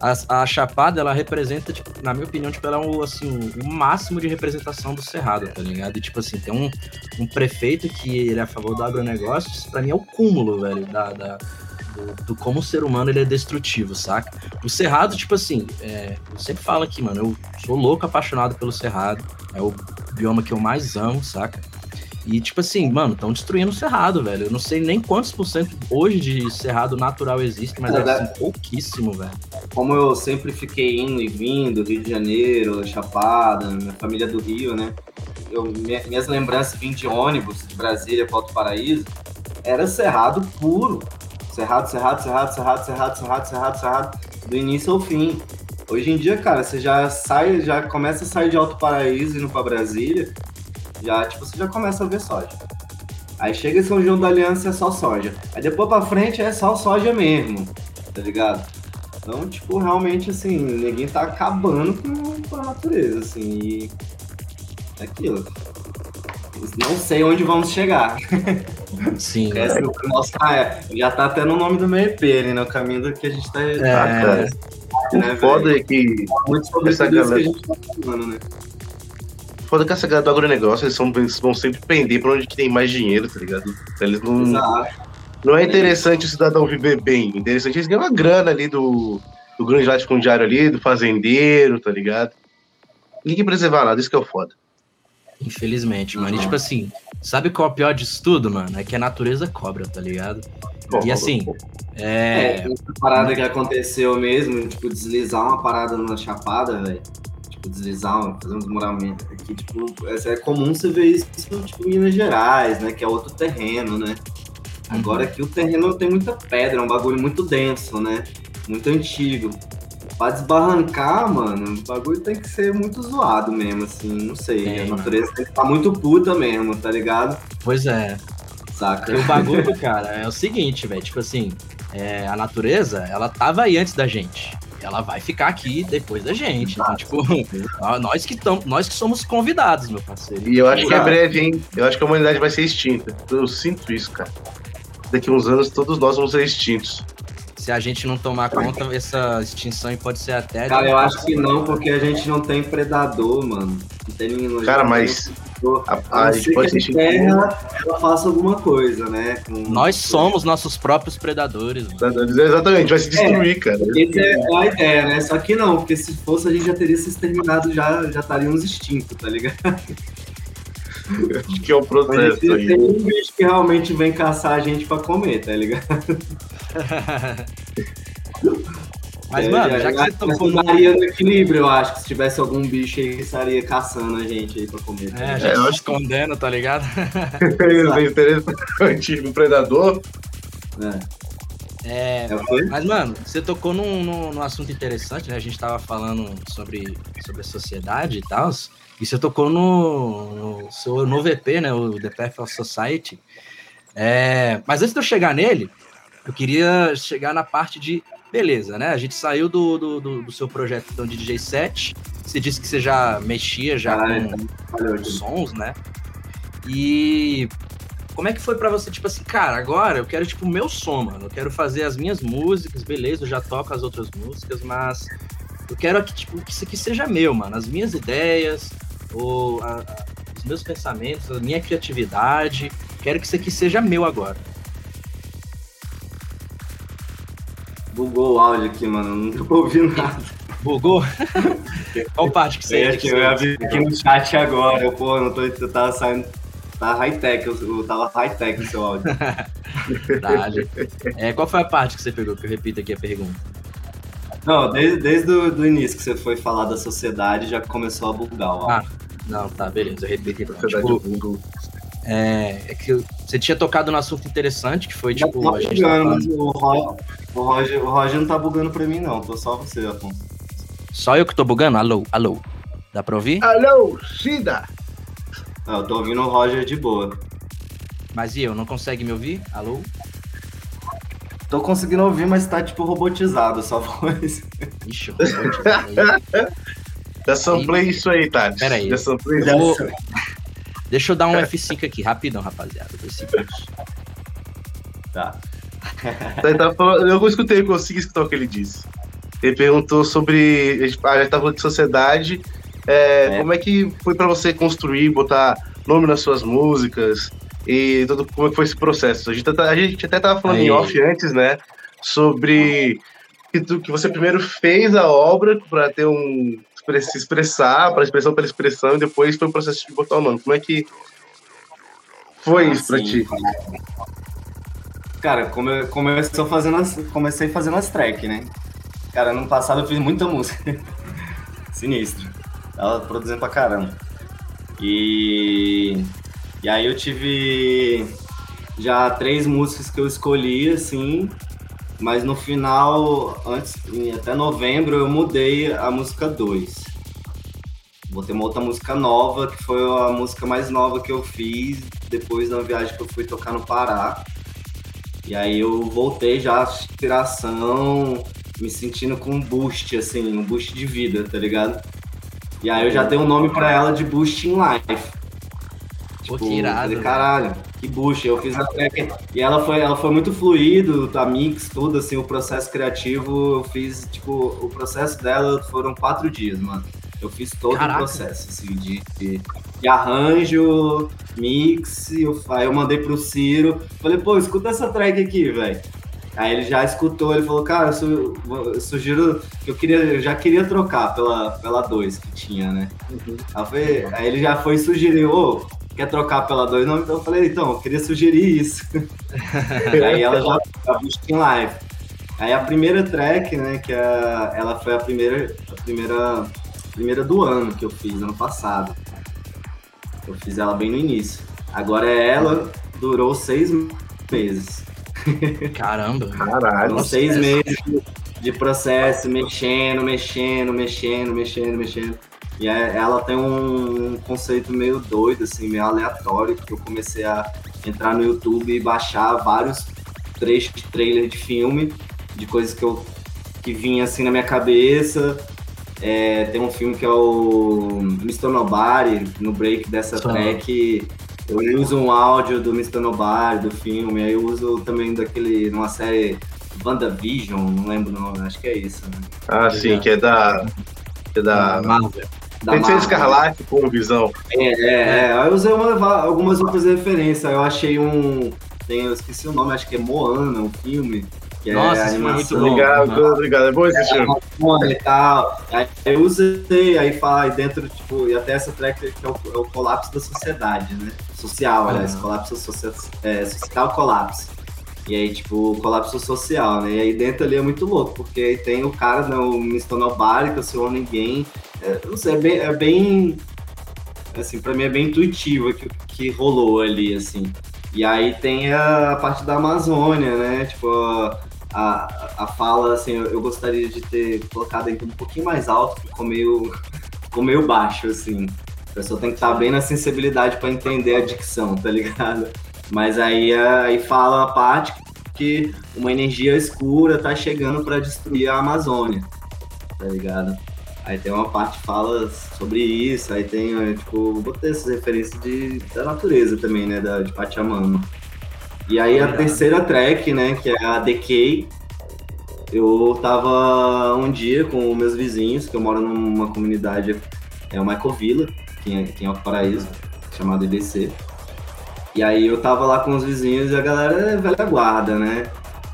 A, a Chapada, ela representa, tipo, na minha opinião, tipo, ela é um, assim, o máximo de representação do Cerrado, tá ligado? E, tipo assim, tem um, um prefeito que ele é a favor do agronegócio, isso pra mim é o cúmulo, velho, da, da- do, do como o ser humano ele é destrutivo, saca? O Cerrado, tipo assim, é, eu sempre falo aqui, mano, eu sou louco apaixonado pelo Cerrado, é o bioma que eu mais amo, saca? E, tipo assim, mano, estão destruindo o Cerrado, velho. Eu não sei nem quantos por cento hoje de Cerrado natural existe, mas
É,
é assim, pouquíssimo, velho.
como eu sempre fiquei indo e vindo, Rio de Janeiro, Chapada, minha família é do Rio, né? Eu, minha- minhas lembranças vindo de ônibus de Brasília para Alto Paraíso era cerrado puro. Cerrado, cerrado, cerrado, cerrado, cerrado, cerrado, cerrado, cerrado, do início ao fim. Hoje em dia, cara, você já sai, já começa a sair de Alto Paraíso indo para Brasília, já, tipo, você já começa a ver soja. Aí chega em São João da Aliança é só soja. Aí depois pra frente é só soja mesmo, tá ligado? Então, tipo, realmente, assim, ninguém tá acabando com, com a natureza, assim, e é aquilo. Não sei onde vamos chegar.
Sim,
é nosso, ah, é, já tá até no nome do meu EP ali, no caminho do que a gente tá.
É,
tá
cara.
né,
O foda é que.
Muito sobre
essa
isso que a
galera-
gente tá falando, né?
Foda que essa galera do agronegócio, eles, são, eles vão sempre pender pra onde que tem mais dinheiro, tá ligado? Eles não.
Exato.
Não é interessante o cidadão viver bem. Interessante eles ganham uma grana ali do, do grande latifundiário ali, do fazendeiro, tá ligado? Ninguém preservar nada, isso que é o foda.
infelizmente, mano. E
Uhum.
tipo assim, sabe qual é o pior disso tudo, mano? É que a natureza cobra, tá ligado? E assim,
É,
é.
essa parada que aconteceu mesmo, tipo, deslizar uma parada na chapada, velho. Tipo, deslizar, fazer um desmoramento aqui, tipo, essa é comum você ver isso, tipo, em Minas Gerais, né? Que é outro terreno, né? Agora aqui o terreno tem muita pedra, é um bagulho muito denso, né? Muito antigo. Pra desbarrancar, mano, o bagulho tem que ser muito zoado mesmo, assim, não sei.
Tem,
a
mano.
natureza tem que estar muito puta mesmo, tá ligado?
Pois é.
Saca?
E o bagulho, cara, é o seguinte, velho. Tipo assim, é, a natureza, ela tava aí antes da gente. Ela vai ficar aqui depois da gente. Então, tipo, nós que, tamo, nós que somos convidados, meu parceiro.
E eu acho que é breve, hein? Eu acho que a humanidade vai ser extinta. Eu sinto isso, cara. Daqui uns anos todos nós vamos ser extintos.
Se a gente não tomar conta, essa extinção aí pode ser até.
Cara, eu acho que não, porque a gente não tem predador, mano. Não tem ninguém
Cara, mas a,
A
gente pode
que
ser
a
extinto.
terra ela faça alguma coisa, né? Com-
Nós somos nossos próprios predadores, mano.
Exatamente, vai se destruir, cara.
Essa é a ideia, né? Só que não, porque se fosse a gente já teria se exterminado, já, já estaríamos extintos, tá ligado?
Acho que é o
Mas
processo
tem
aí.
um bicho que realmente vem caçar a gente pra comer, tá ligado?
Mas,
É,
mano, já que você tocou no.
Daria no equilíbrio, eu acho, que se tivesse algum bicho aí que estaria caçando a gente aí pra comer. tá
É,
ligado?
já
É, eu acho-
escondendo, tá ligado?
É interessante. O predador.
É.
É,
É?
Mas, mano, você tocou num, num, num assunto interessante, né? A gente tava falando sobre, sobre a sociedade e tal. E você tocou no, no seu novo EP, né? O The Path of Society. É, mas antes de eu chegar nele, eu queria chegar na parte de. Beleza, né? A gente saiu do, do, do, do seu projeto então, de DJ set. Você disse que você já mexia já
Caralho,
com,
Júlio.
sons, né? E como é que foi pra você, tipo assim, cara, agora eu quero, tipo, o meu som, mano. Eu quero fazer as minhas músicas, beleza, eu já toco as outras músicas, mas eu quero que, tipo, que isso aqui seja meu, mano. As minhas ideias, ou a- a- os meus pensamentos, a minha criatividade. Quero que isso aqui seja meu agora.
Bugou o áudio aqui, mano. Não pra ouvir nada.
Bugou? Qual parte que você
Eu, que eu ia vir aqui no chat agora. Eu, pô, não tô. Eu tava saindo. Tá high-tech, eu, eu tava high-tech o seu áudio.
Tá, é, qual foi a parte que você pegou? Que eu repito aqui a pergunta.
Não, desde, desde o do início que você foi falar da sociedade, já começou a bugar o áudio.
Ah, não, tá, beleza, eu repito. Então.
Sociedade
Tipo. É, é que você tinha tocado num assunto interessante, que foi, tipo,
não
a
tá
gente
bugando,
falando...
o, Ro- o, Roger, o Roger não tá bugando pra mim, não. Tô só você, Afonso.
Só eu que tô bugando? Alô, alô. Dá pra ouvir?
Alô, Shida!
Não, eu tô ouvindo o Roger de boa.
Mas e eu, não consegue me ouvir? Alô?
Tô conseguindo ouvir, mas tá tipo robotizado sua voz.
Ixi, aí.
Samplei isso aí, Thales.
Pera aí.
Já samplei
Eu vou- Deixa eu dar um F5 aqui, rapidão, rapaziada. Dois segundos.
Tá.
Tá, falando- eu escutei, eu consegui escutar o que ele disse. Ele perguntou sobre. A gente tá falando de sociedade. é,
É.
Como é que foi pra você construir, botar nome nas suas músicas? E tudo, como é que foi esse processo? A gente, tá- a gente até tava falando
Aí.
em off antes, né? Sobre que, tu- que você primeiro fez a obra pra ter um. Se expressar, para expressão pela expressão, e depois foi o processo de botar o nome. Como é que foi isso pra
Sim.
ti?
Cara, come, começou fazendo as, comecei fazendo as tracks, né? Cara, ano passado eu fiz muita música. Sinistro. Tava produzindo pra caramba. E, e aí eu tive já três músicas que eu escolhi, assim, mas no final, antes, até novembro, eu mudei a música 2. Botei uma outra música nova, que foi a música mais nova que eu fiz depois da viagem que eu fui tocar no Pará. E aí eu voltei já, inspiração, me sentindo com um boost, assim, um boost de vida, tá ligado? E aí eu já dei um nome pra ela de Boost in Life.
Pô, que irado,
falei,
velho.
caralho, que boost. Eu fiz a track e ela foi, ela foi muito fluido, a mix, tudo, assim, o processo criativo, eu fiz, tipo, o processo dela foram quatro dias, mano. Eu fiz todo
Caraca.
o processo, assim, de, de, de arranjo, mix, e eu, aí eu mandei pro Ciro, falei, pô, escuta essa track aqui, velho. Aí ele já escutou, ele falou, cara, eu, su- eu sugiro que eu queria, eu já queria trocar pela pela 2 que tinha, né? Aí, eu falei- aí ele já foi e sugeriu, ô, quer trocar pela 2? Não, então eu falei, então, eu queria sugerir isso. aí ela já a Busca em Live. Aí a primeira track, né, que é, ela foi a primeira, a primeira, a primeira do ano que eu fiz, ano passado. Eu fiz ela bem no início. Agora é ela, durou seis meses.
Caramba.
Caralho.
Foram seis meses de processo, mexendo, mexendo, mexendo, mexendo, mexendo. E é- ela tem um conceito meio doido, assim, meio aleatório, que eu comecei a entrar no YouTube e baixar vários trechos de trailer de filme, de coisas que eu que vinha assim na minha cabeça. É, tem um filme que é o Mr. Nobody, no break dessa
Só.
track, eu uso um áudio do Mr. Nobody, do filme, aí eu uso também daquele, numa série WandaVision, não lembro o nome, acho que é isso, né?
Ah, sim, que é da. Que é da.
Marvel.
Da
Feiticeiro
Marvel.
Escarlate com visão.
É, é, é. Aí eu usei uma- algumas outras referências. Eu achei um. Tem, eu esqueci o nome, acho que é Moana, um filme. Que
Nossa,
é
filme é muito
animação.
bom.
Obrigado. É bom esse filme.
Moana e tal. Aí eu usei, aí fala aí dentro, tipo, e até essa track que é o, é o colapso da sociedade, né? Social, aliás,
Aham.
colapso social, é, social colapso. E aí, tipo, colapso social, né? E aí dentro ali é muito louco, porque aí tem o cara, né, o Mr. Nobody, que é o senhor ninguém. É, não sei, é bem, é bem. Assim, pra mim é bem intuitivo que, que rolou ali, assim. E aí tem a parte da Amazônia, né? Tipo, a, a, a fala, assim, eu, eu gostaria de ter colocado ainda um pouquinho mais alto, ficou meio, ficou meio baixo, assim. A pessoa tem que estar bem na sensibilidade pra entender a dicção, tá ligado? Mas aí, aí fala a parte que uma energia escura tá chegando pra destruir a Amazônia, tá ligado? Aí tem uma parte que fala sobre isso, aí tem, é, tipo, botei essas referências de, da natureza também, né, da, de Pachamama. E aí a terceira track, né, que é a Decay, eu tava um dia com meus vizinhos, que eu moro numa comunidade, é uma ecovila, que é, que é o Paraíso, chamada IBC. E aí eu tava lá com os vizinhos e a galera é velha guarda, né?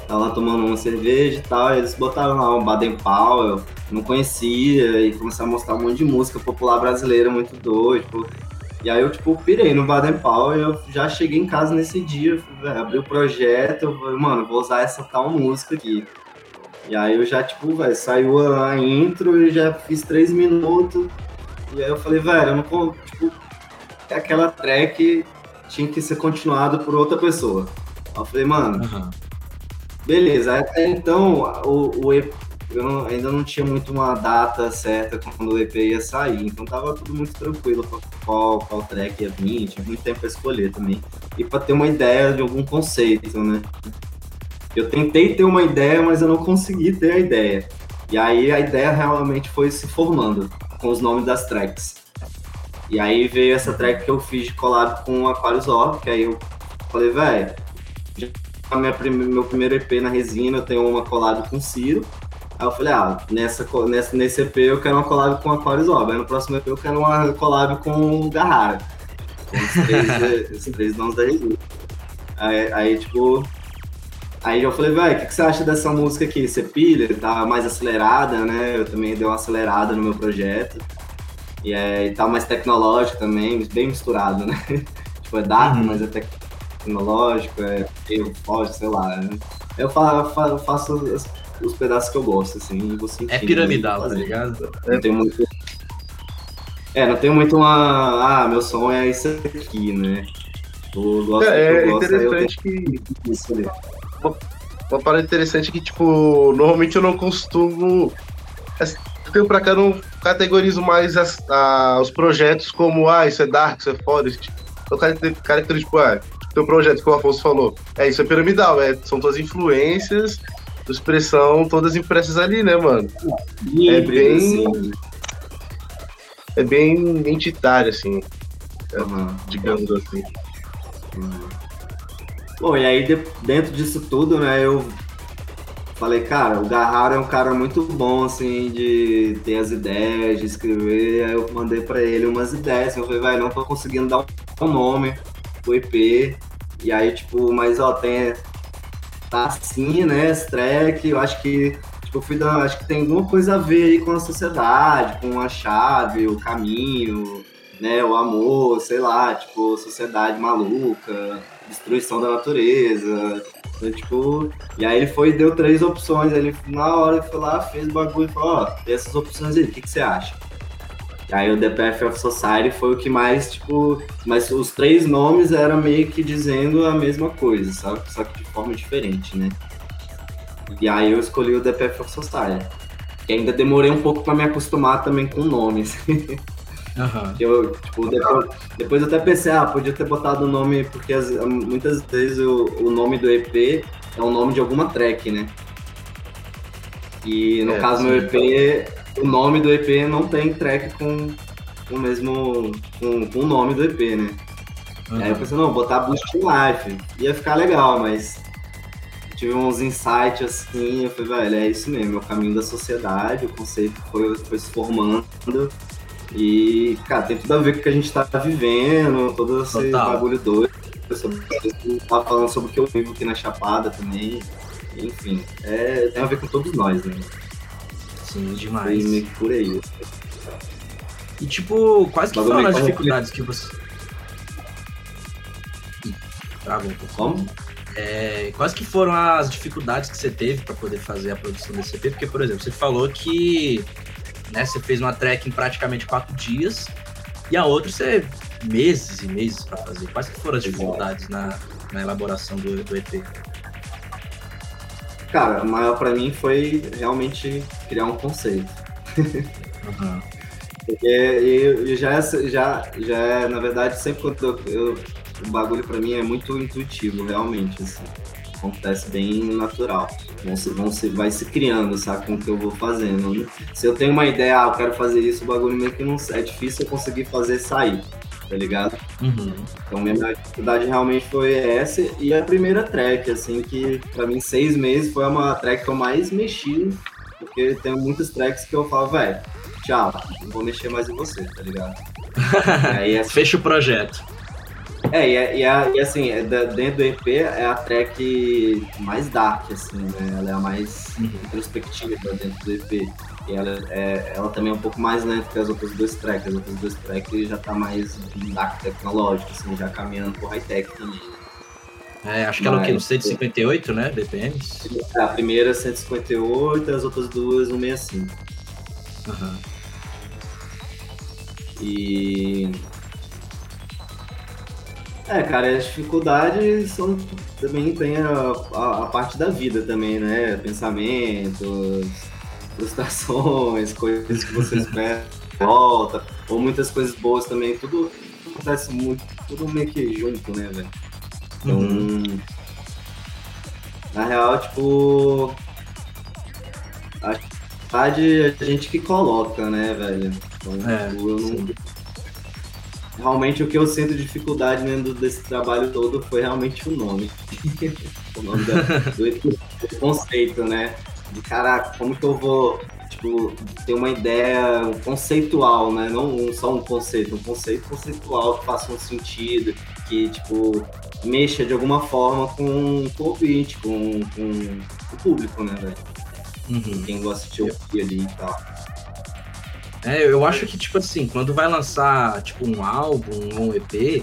Tava lá tomando uma cerveja e tal, e eles botaram lá um Baden Powell, não conhecia, e começar a mostrar um monte de música popular brasileira muito doido, tipo, e aí eu, tipo, pirei no Baden Powell e eu já cheguei em casa nesse dia, véio, abri o projeto, eu falei, mano, vou usar essa tal música aqui. E aí eu já, tipo, velho, saiu a intro e já fiz três minutos. E aí eu falei, velho, eu não tipo, aquela track tinha que ser continuado por outra pessoa. Aí eu falei, mano, uhum. beleza. Até então, o, o EP, eu não, ainda não tinha muito uma data certa quando o EP ia sair, então tava tudo muito tranquilo qual, qual track ia vir, tinha muito tempo pra escolher também. E pra ter uma ideia de algum conceito, né? Eu tentei ter uma ideia, mas eu não consegui ter a ideia. E aí a ideia realmente foi se formando com os nomes das tracks. E aí veio essa track que eu fiz de collab com o Aquarius Orb, que aí eu falei, velho, meu primeiro EP na resina, eu tenho uma collab com o Ciro. Aí eu falei, ah, nessa, nessa, nesse EP eu quero uma collab com Aquarius Orb. Aí no próximo EP eu quero uma collab com o Garrara. Com os três, os três nomes da. Aí, aí, tipo, Aí eu falei, velho, o que, que, você acha dessa música aqui? Você pilha? Tá mais acelerada, né? Eu também dei uma acelerada no meu projeto. E, é, e tá mais tecnológico também, bem misturado, né? tipo, é dark, uhum. mas é tecnológico, é meio forte, sei lá. Né? Eu faço, faço os, os, pedaços que eu gosto, assim, e vou
sentindo. É piramidal, tá ligado?
Não tem muito... É, não tem muito uma... Ah, meu som é isso aqui, né?
Eu gosto, é, é interessante que... Uma, uma parada interessante que, tipo, normalmente eu não costumo tempo pra cá não categorizo mais as, a, os projetos como, ah, isso é dark, isso é. Isso, tipo, eu caracterizo, tipo, ah, teu projeto que o Afonso falou. É, isso é piramidal, é, são todas influências, expressão, todas impressas ali, né, mano? é bem. É bem entitário, assim. Uhum. Digamos assim.
Uhum. Bom, e aí dentro disso tudo, né, eu falei, cara, o Garraro é um cara muito bom, assim, de ter as ideias, de escrever. Aí eu mandei para ele umas ideias. Eu falei, vai, não tô conseguindo dar um nome pro EP. E aí, tipo, mas ó, tem. Tá assim, né? Esse track, eu acho que. Tipo, eu fui dar, acho que tem alguma coisa a ver aí com a sociedade, com a chave, o caminho, né? O amor, sei lá, tipo, sociedade maluca, destruição da natureza, então, tipo, e aí ele foi deu três opções. Ele, na hora, foi lá, fez o bagulho e falou: Ó, oh, tem essas opções aí, o que, que você acha? E aí o The Path of Society foi o que mais, tipo. Mas os três nomes eram meio que dizendo a mesma coisa, sabe? Só que de forma diferente, né? E aí eu escolhi o The Path of Society. E ainda demorei um pouco para me acostumar também com nomes. Uhum. Eu, tipo, depois, depois eu até pensei, ah, podia ter botado o nome, porque as, muitas vezes o, o nome do EP é o nome de alguma track, né? E no é, caso do meu EP, o nome do EP não tem track com, o mesmo. Com, com o nome do EP, né? Uhum. Aí eu pensei, não, botar Boost Life. Ia ficar legal, mas tive uns insights assim, eu falei, velho, é isso mesmo, é o caminho da sociedade, o conceito foi, foi se formando. E, cara, tem tudo a ver com o que a gente tá vivendo, todo esse Total. bagulho doido. Eu tava falando sobre o que eu vivo aqui na Chapada também. Enfim, é, tem a ver com todos nós, né?
Sim, demais.
E por aí.
E tipo, quais que foram as dificuldades que você. Travou um pouco.
Como?
É, quais que foram as dificuldades que você teve para poder fazer a produção desse EP? Porque, por exemplo, você falou que né? Você fez uma track em praticamente quatro dias e a outra você meses e meses para fazer. Quais que foram as dificuldades na, na elaboração do, do EP?
Cara, o maior para mim foi realmente criar um conceito. Uhum. Eu, já, já, já, na verdade, sempre quando eu, eu o bagulho para mim é muito intuitivo, realmente. Assim acontece bem natural. Vão se, vão se, vai se criando, sabe, com o que eu vou fazendo. Se eu tenho uma ideia, ah, eu quero fazer isso, o bagulho meio que não é difícil eu conseguir fazer sair, tá ligado? Uhum. Então minha dificuldade realmente foi essa e a primeira track, assim, que para mim seis meses foi uma track que eu mais mexi, porque tem muitas tracks que eu falo, velho, tchau, não vou mexer mais em você, tá ligado?
aí, assim, Fecha o projeto.
É, e, é, e, é, e assim, é dentro do EP é a track mais dark, assim, né? Ela é a mais introspectiva dentro do EP. E ela, é, ela também é um pouco mais lenta que as outras duas tracks. As outras duas tracks já tá mais dark tecnológico, assim, já caminhando pro high-tech também.
É, acho que ela é o quê?
Mas-
Uns 158, né? BPMs?
A primeira é 158, as outras duas 165.
Aham.
E. É, cara, as dificuldades são, também tem a, a, a parte da vida também, né? Pensamentos, frustrações, coisas que você espera de volta, ou muitas coisas boas também, tudo acontece muito, tudo meio que junto, né, velho? Então,
Uhum.
na real, tipo, a dificuldade é a gente que coloca, né, velho? Então,
É,
tipo, eu não,
sim.
Realmente o que eu sinto dificuldade dentro desse trabalho todo foi realmente o nome. o nome da- do, do conceito, né? De caraca, como que eu vou, tipo, ter uma ideia conceitual, né? Não um- só um conceito, um conceito conceitual que faça um sentido, que, tipo, mexa de alguma forma com, com o ouvinte, com, com o público, né, velho?
Uhum.
Quem gosta de ouvir ali e tal.
É, eu acho que, tipo assim, quando vai lançar, tipo, um álbum ou um EP,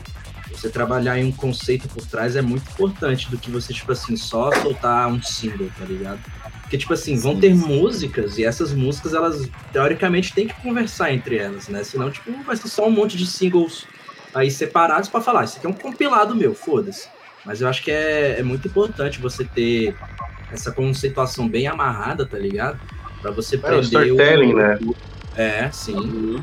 você trabalhar em um conceito por trás é muito importante do que você, tipo assim, só soltar um single, tá ligado? Porque, tipo assim, vão
Sim,
ter
sim.
músicas e essas músicas, elas, teoricamente, têm que conversar entre elas, né? Senão, tipo, vai ser só um monte de singles aí separados pra falar, isso aqui é um compilado meu, foda-se. Mas eu acho que é, é muito importante você ter essa conceituação bem amarrada, tá ligado? Pra você
É o storytelling, né?
É, sim.
Uhum.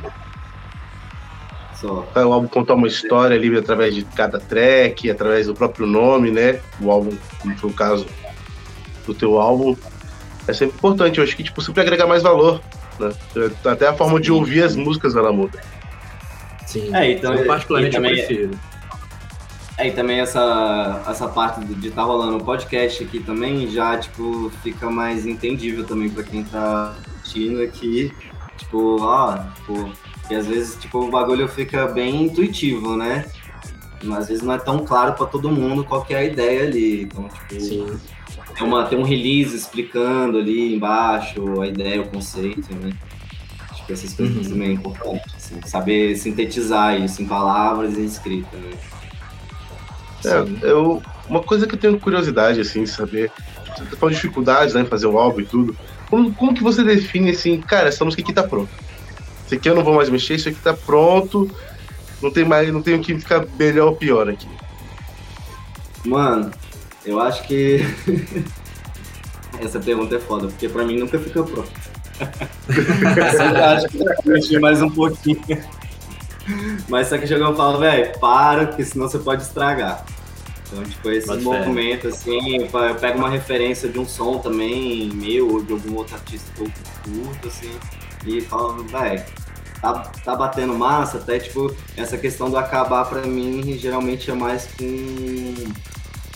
Só.
O álbum contar uma história ali através de cada track, através do próprio nome, né? O álbum, como foi o caso do teu álbum. É sempre importante, eu acho que tipo, sempre agregar mais valor. Né? Até a forma de
Sim.
ouvir as músicas ela muda.
Sim.
É, então,
eu particularmente
e
eu
também-
prefiro.
É, e também essa, essa parte de estar rolando o podcast aqui também já, tipo, fica mais entendível também pra quem tá assistindo aqui. Tipo, ó, tipo, e às vezes, tipo, o bagulho fica bem intuitivo, né? Mas às vezes não é tão claro pra todo mundo qual que é a ideia ali. Então, tipo,
Sim.
tem, uma, tem um release explicando ali embaixo a ideia, o conceito, né? Acho que essas coisas
Uhum.
também é importante, assim, saber sintetizar isso em palavras e escrita, né?
É, eu, uma coisa que eu tenho curiosidade, assim, de saber. Você tá falando de dificuldades, né? em Fazer um álbum e tudo. Como, como que você define assim, cara, essa música aqui tá pronta? Isso aqui eu não vou mais mexer, isso aqui tá pronto. Não tem mais, não tem o que ficar melhor ou pior aqui.
Mano, eu acho que essa pergunta é foda, porque pra mim nunca fica pronto. Eu acho que mexer mais um pouquinho. Mas só que chegou e falo, velho, para, porque senão você pode estragar. Então, tipo, esse
fé.
movimento, assim, eu pego uma referência de um som também, meu, ou de algum outro artista que eu curto, assim, e falo, velho, tá, tá batendo massa, até, tipo, essa questão do acabar pra mim geralmente é mais com,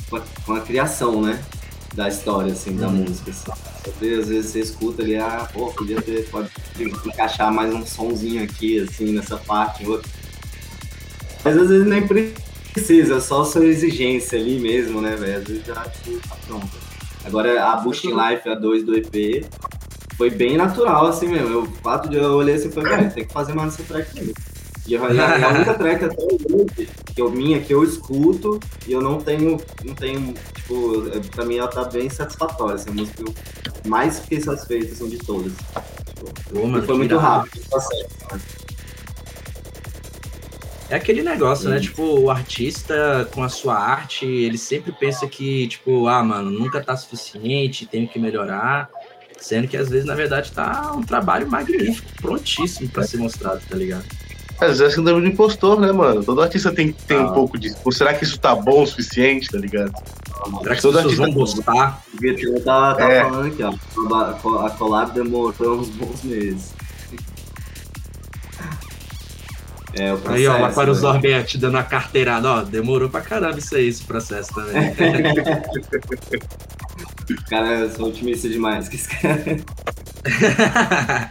com, a, com a criação, né? Da história, assim, da
Uhum.
música. Assim. Às vezes você escuta ali, ah, pô, podia ter, pode encaixar mais um sonzinho aqui, assim, nessa parte, outra. Mas às vezes nem precisa, é só sua exigência ali mesmo, né, velho? Às vezes já, tá pronto. Agora, a Boosting Life, a 2 do EP, foi bem natural, assim mesmo. Eu, quatro dias eu olhei assim e falei, velho, tem que fazer mais essa track aí. E eu- e a, a única track até hoje, que eu, minha, que eu escuto, e eu não tenho, não tenho, tipo, é, pra mim ela tá bem satisfatória, assim, a música que eu mais fiquei satisfeito, assim, de todas. Tipo,
Pô, mano,
foi muito rápido, tá certo.
É aquele negócio, né?
Sim.
Tipo, o artista com a sua arte, ele sempre pensa que, tipo, ah, mano, nunca tá suficiente, tenho que melhorar. Sendo que às vezes, na verdade, tá um trabalho magnífico, prontíssimo pra ser mostrado, tá ligado?
Às vezes é síndrome do impostor, né, mano? Todo artista tem, tem
Ah.
um pouco disso. Pô, será que isso tá bom o suficiente, tá ligado?
Será que as
Todo
pessoas vão
artista-
gostar?
O Vitor tá, tá
É.
falando aqui, ó. A collab demorou uns bons meses. É, o processo,
Aí, ó, lá para o
né?
Zorbet dando a carteirada, ó, demorou pra caramba isso aí, esse processo também.
Cara, eu sou otimista demais. Que esse cara...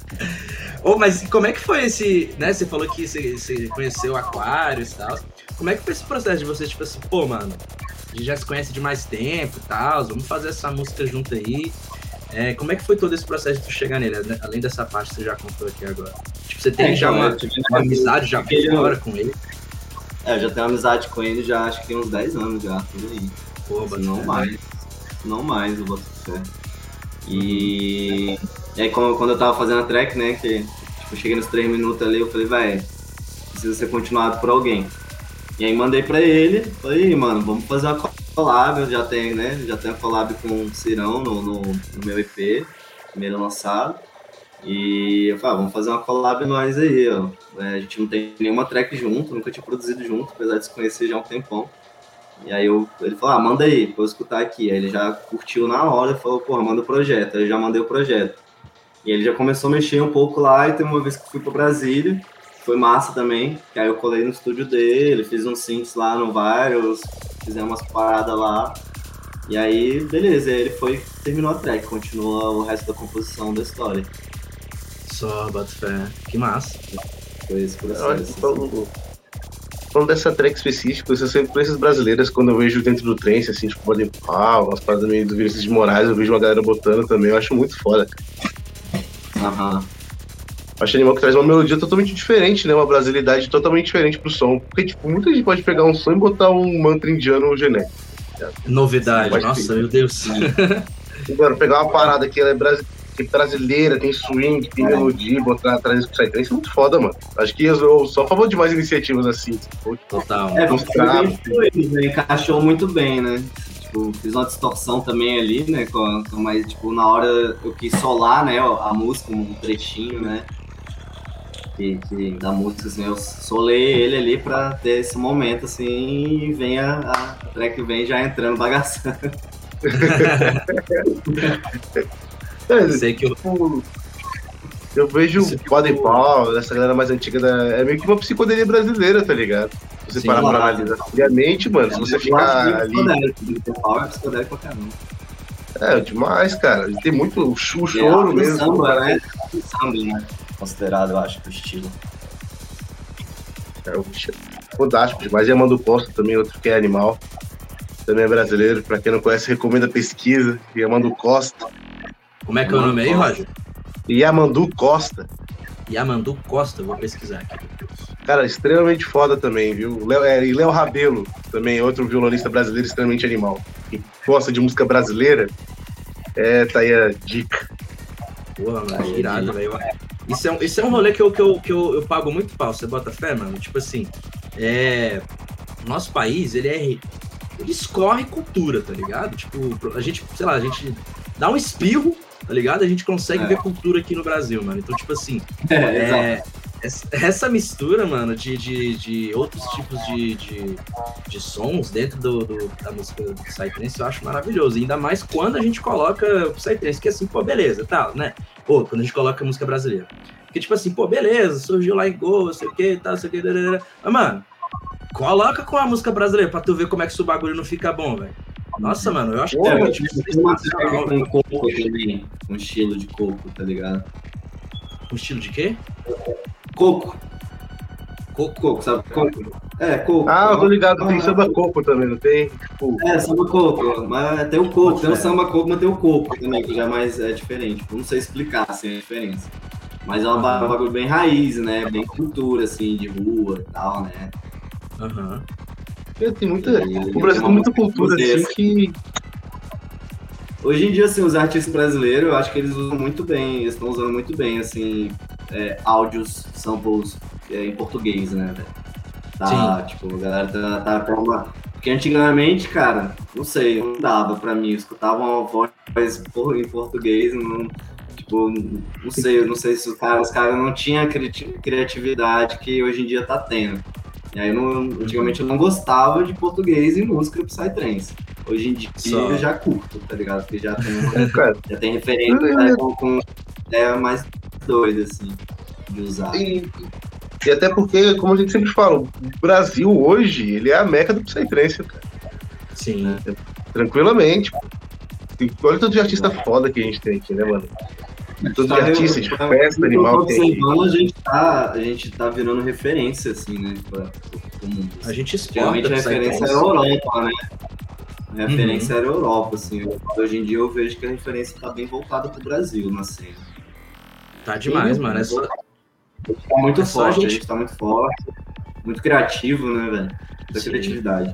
Ô, mas como é que foi esse, né? Você falou que você, você conheceu Aquários e tal. como é que foi esse processo de você, tipo assim, pô, mano, a gente já se conhece de mais tempo e tal, vamos fazer essa música junto aí. É, como é que foi todo esse processo de tu chegar nele, né? além dessa parte que você já contou aqui agora? Tipo, você tem
É,
já
então,
uma, uma amizade já fora com ele?
É, eu já tenho amizade com ele já acho que tem uns 10 anos já, por aí.
Pô,
Assim, não
bacana.
mais. Não mais, eu boto fé. E, e aí quando, eu tava fazendo a track, né, que tipo, eu cheguei nos 3 minutos ali, eu falei, velho, precisa ser continuado por alguém. E aí mandei pra ele, falei, "Ih, mano, vamos fazer uma collab, eu já tenho, né? Já tenho collab com o Cirão no, no, no meu EP, primeiro lançado. E eu falei, ah, vamos fazer uma collab nós aí, ó. É, a gente não tem nenhuma track junto, nunca tinha produzido junto, apesar de se conhecer já há um tempão. E aí eu, ele falou, ah, manda aí, eu escutar aqui. Aí ele já curtiu na hora e falou, porra, manda o projeto. Aí eu já mandei o projeto. E ele já começou a mexer um pouco lá, e tem uma vez que fui pra Brasília, foi massa também, que aí eu colei no estúdio dele, fiz uns synths lá no Virus, fizemos umas paradas lá. E aí, beleza, aí ele foi, terminou a track, continua o resto da composição da história.
Só, boto fé. Que massa.
Foi esse
Olha,
processo. assim.
falando, falando dessa track específica, essas influências brasileiras, quando eu vejo dentro do trance, assim, tipo, Body Pau, umas paradas meio do Vinícius de Moraes, eu vejo uma galera botando também, eu acho muito foda.
Aham.
Eu acho animal que traz uma melodia totalmente diferente, né? Uma brasilidade totalmente diferente pro som. Porque, tipo, muita gente pode pegar um som e botar um mantra indiano genérico.
Novidade,
Pode
nossa,
ser.
meu Deus.
Agora, pegar uma parada que ela é brasi- que é brasileira, tem swing, tem melodia, botar atrás do Psytrance é muito foda, mano. Acho que eu sou a favor de mais iniciativas assim. Tipo,
Total.
É, fluido, né? encaixou muito bem, né? Tipo, fiz uma distorção também ali, né? Mais, tipo, na hora eu quis solar, né? A música, um trechinho, né? Que, que da música, assim, eu solei ele ali pra ter esse momento, assim, e vem a, a track vem já entrando bagaçando.
é,
Sei que eu,
tipo, eu vejo o Body Paul, essa galera mais antiga, da, é meio que uma psicodelia brasileira, tá ligado? Se você
Sim,
parar pra analisar friamente, mano, se você
Eu
ficar
muito
ali.
Power é psicodélico pra caramba.
É, demais, cara. Tem muito o
é
choro
o
mesmo.
Samba, né? O Samba, né? Considerado, eu acho, o estilo.
É, o bicho é fodástico demais. E Amando Costa também, outro que é animal. Também é brasileiro. Pra quem não conhece, recomenda a pesquisa. Yamandu Costa.
como é que é o nome aí, Roger?
Yamandu Costa.
Yamandu Costa, vou pesquisar aqui.
Cara, extremamente foda também, viu? Léo- é, e Léo Rabelo, também outro violonista brasileiro extremamente animal. Quem gosta de música brasileira, é, tá aí a dica.
Porra, mano,
Aí,
que irado, velho. Isso é, um- isso é um rolê que, eu, que, eu, que eu, eu pago muito pau. Você bota fé, mano? Tipo assim, é. Nosso país, ele é. Ele escorre cultura, tá ligado? Tipo, a gente, sei lá, a gente dá um espirro, tá ligado? A gente consegue
É.
ver cultura aqui no Brasil, mano. Então, tipo assim,
É,
é, essa, mistura, mano, de, de, de outros tipos de, de, de sons dentro do, do- da música do Psytrance eu acho maravilhoso. Ainda mais quando a gente coloca o Psytrance, que assim, pô, beleza, tal, né? Pô, quando a gente coloca música brasileira. Porque, tipo assim, pô, beleza, surgiu lá em Go, sei o que, tal, sei o que, dadadada. mas, mano, coloca com a música brasileira pra tu ver como é que esse bagulho não fica bom, velho. Nossa, mano, eu acho que
É,
é, tipo, sensacional.
com coco também, com estilo de coco, tá ligado?
Um estilo de quê?
Coco,
Coco.
coco, sabe? Coco. É, coco.
Ah, eu tô ligado, tem samba coco também, não tem? Tipo,
É, samba coco, mas tem o coco, tem o
É.
samba coco, mas tem o coco também, que já é mais é diferente. Não sei explicar assim, a diferença. Mas é um bagulho bem raiz, né? Bem cultura, assim, de rua e tal, né?
Aham.
é, tem muita. O Brasil tem muita cultura assim que.
Hoje em dia, assim, os artistas brasileiros, eu acho que eles usam muito bem, eles estão usando muito bem, assim, é, áudios, samples é, em português, né? Tá, tipo, a galera tá, tá com uma... Porque antigamente, cara, não sei, não dava pra mim, escutava uma voz em português, não, tipo, não sei, não sei se os caras, os caras não tinham a criati- criatividade que hoje em dia tá tendo. E aí, não, antigamente eu não gostava de português e música Psytrance. Hoje em dia
Só.
eu já curto, tá ligado? Porque já tem
É,
já tem referência né, com, com ideia mais doida, assim, de usar.
e, e até porque, como a gente sempre fala, o Brasil hoje, ele é a meca do Psytrance, cara.
Sim.
Tranquilamente. E olha tanto de artista foda que a gente tem aqui, né, mano? Tanto de artista, de festa animal que tem aqui.
a gente tá, a gente tá virando referência, assim, né? Pra, pro mundo.
A gente
Geralmente
exporta
a referência era a Europa, né? A
Uhum.
referência era a Europa, assim. Hoje em dia eu vejo que a referência tá bem voltada pro Brasil na cena.
Tá demais, mano. É só,
Tá muito
É só a
forte, a
gente-
gente tá muito forte. Muito criativo, né, velho?
Sim.
criatividade.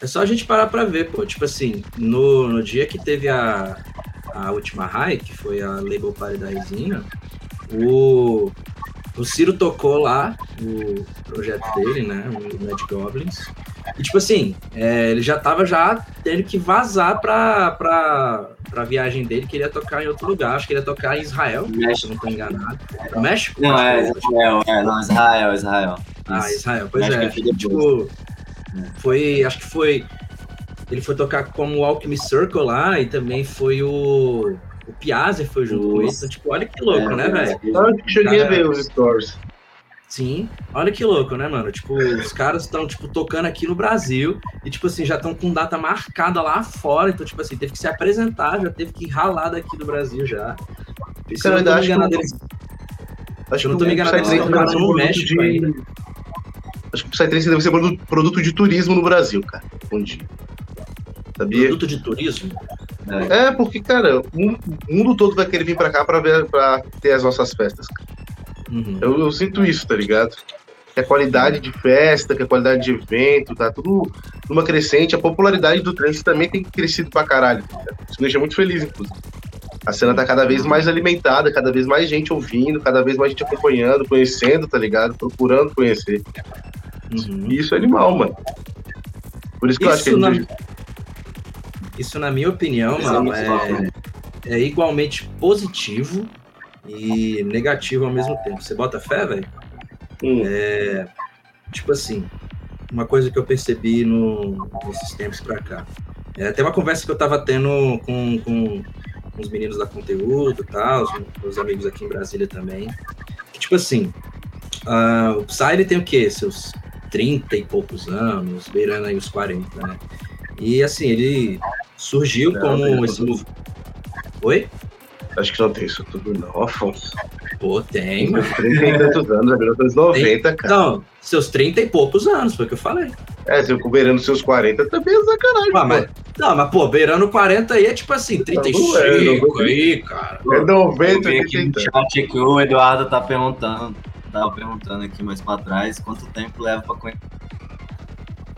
É só a gente parar pra ver, pô. Tipo assim, no, no dia que teve a, a última high, que foi a Label Party da Resina, o, o Ciro tocou lá o projeto dele, né? O Mad Goblins. E tipo assim, é, ele já tava já tendo que vazar pra, pra, pra viagem dele, que ele ia tocar em outro lugar. Acho que ele ia tocar em Israel, se eu não tô enganado. No México?
Não, é Israel, é, não, Israel, Israel.
Ah,
Isso.
Israel, pois
México
é.
é
tipo, foi, acho que foi. Ele foi tocar como o Alchemy Circle lá e também foi o. O Piazza foi junto com ele.
Nossa.
Então, tipo, olha que louco,
É,
né, velho?
Eu cheguei a ver os stories.
Sim, olha que louco, né, mano? Tipo, os caras estão, tipo, tocando aqui no Brasil e, tipo assim, já estão com data marcada lá fora. Então, tipo assim, teve que se apresentar, já teve que ralar daqui do Brasil já. E se eu não tô
Cara,
me
acho que
eles-
Acho
Eu não tô me
o
enganado,
Psytrance
eles tocaram no México
de-
ainda.
Acho que o Psytrance deve ser produto, de turismo no Brasil, cara. Um dia. Sabia?
produto de turismo.
É, porque, cara, o mundo- todo vai querer vir pra cá pra, ver, pra ter as nossas festas.
Uhum.
Eu, eu sinto isso, tá ligado? Que a qualidade de festa, que a qualidade de evento, tá tudo numa crescente. A popularidade do trance também tem crescido pra caralho. tá? Isso me deixa muito feliz, inclusive. A cena tá cada vez mais alimentada, cada vez mais gente ouvindo, cada vez mais gente acompanhando, conhecendo, tá ligado? Procurando conhecer.
Uhum.
E isso é animal, mano. Por isso que eu acho que a
Isso
gente.
Isso, na minha opinião,
Isso é
mano, é, é igualmente positivo e negativo ao mesmo tempo. Você bota fé, velho?
Hum,
Tipo assim, uma coisa que eu percebi no, nesses tempos pra cá. É, até uma conversa que eu tava tendo com, com, os meninos da conteúdo e tal, os meus amigos aqui em Brasília também. Que, tipo assim, ah, o Psy ele tem o quê? Seus 30 e poucos anos, beirando aí os 40, né? E assim, ele surgiu
Não,
como
beirando
esse
tudo.
mov- Oi?
Acho que não tem isso tudo, não, Afonso.
Pô, tem, mano.
30 e tantos anos, já virou anos 90, cara.
Não, seus 30 e poucos anos, foi o que eu falei.
É, se eu beirando seus 40, também é sacanagem.
Ah,
pô.
mas, não, mas, pô, beirando 40 aí é tipo assim, 35
Não é, não é.
aí, cara.
É
Eu
90,
vi aqui no
80.
chat que o Eduardo tá perguntando, tava perguntando aqui mais pra trás, quanto tempo leva pra conhecer.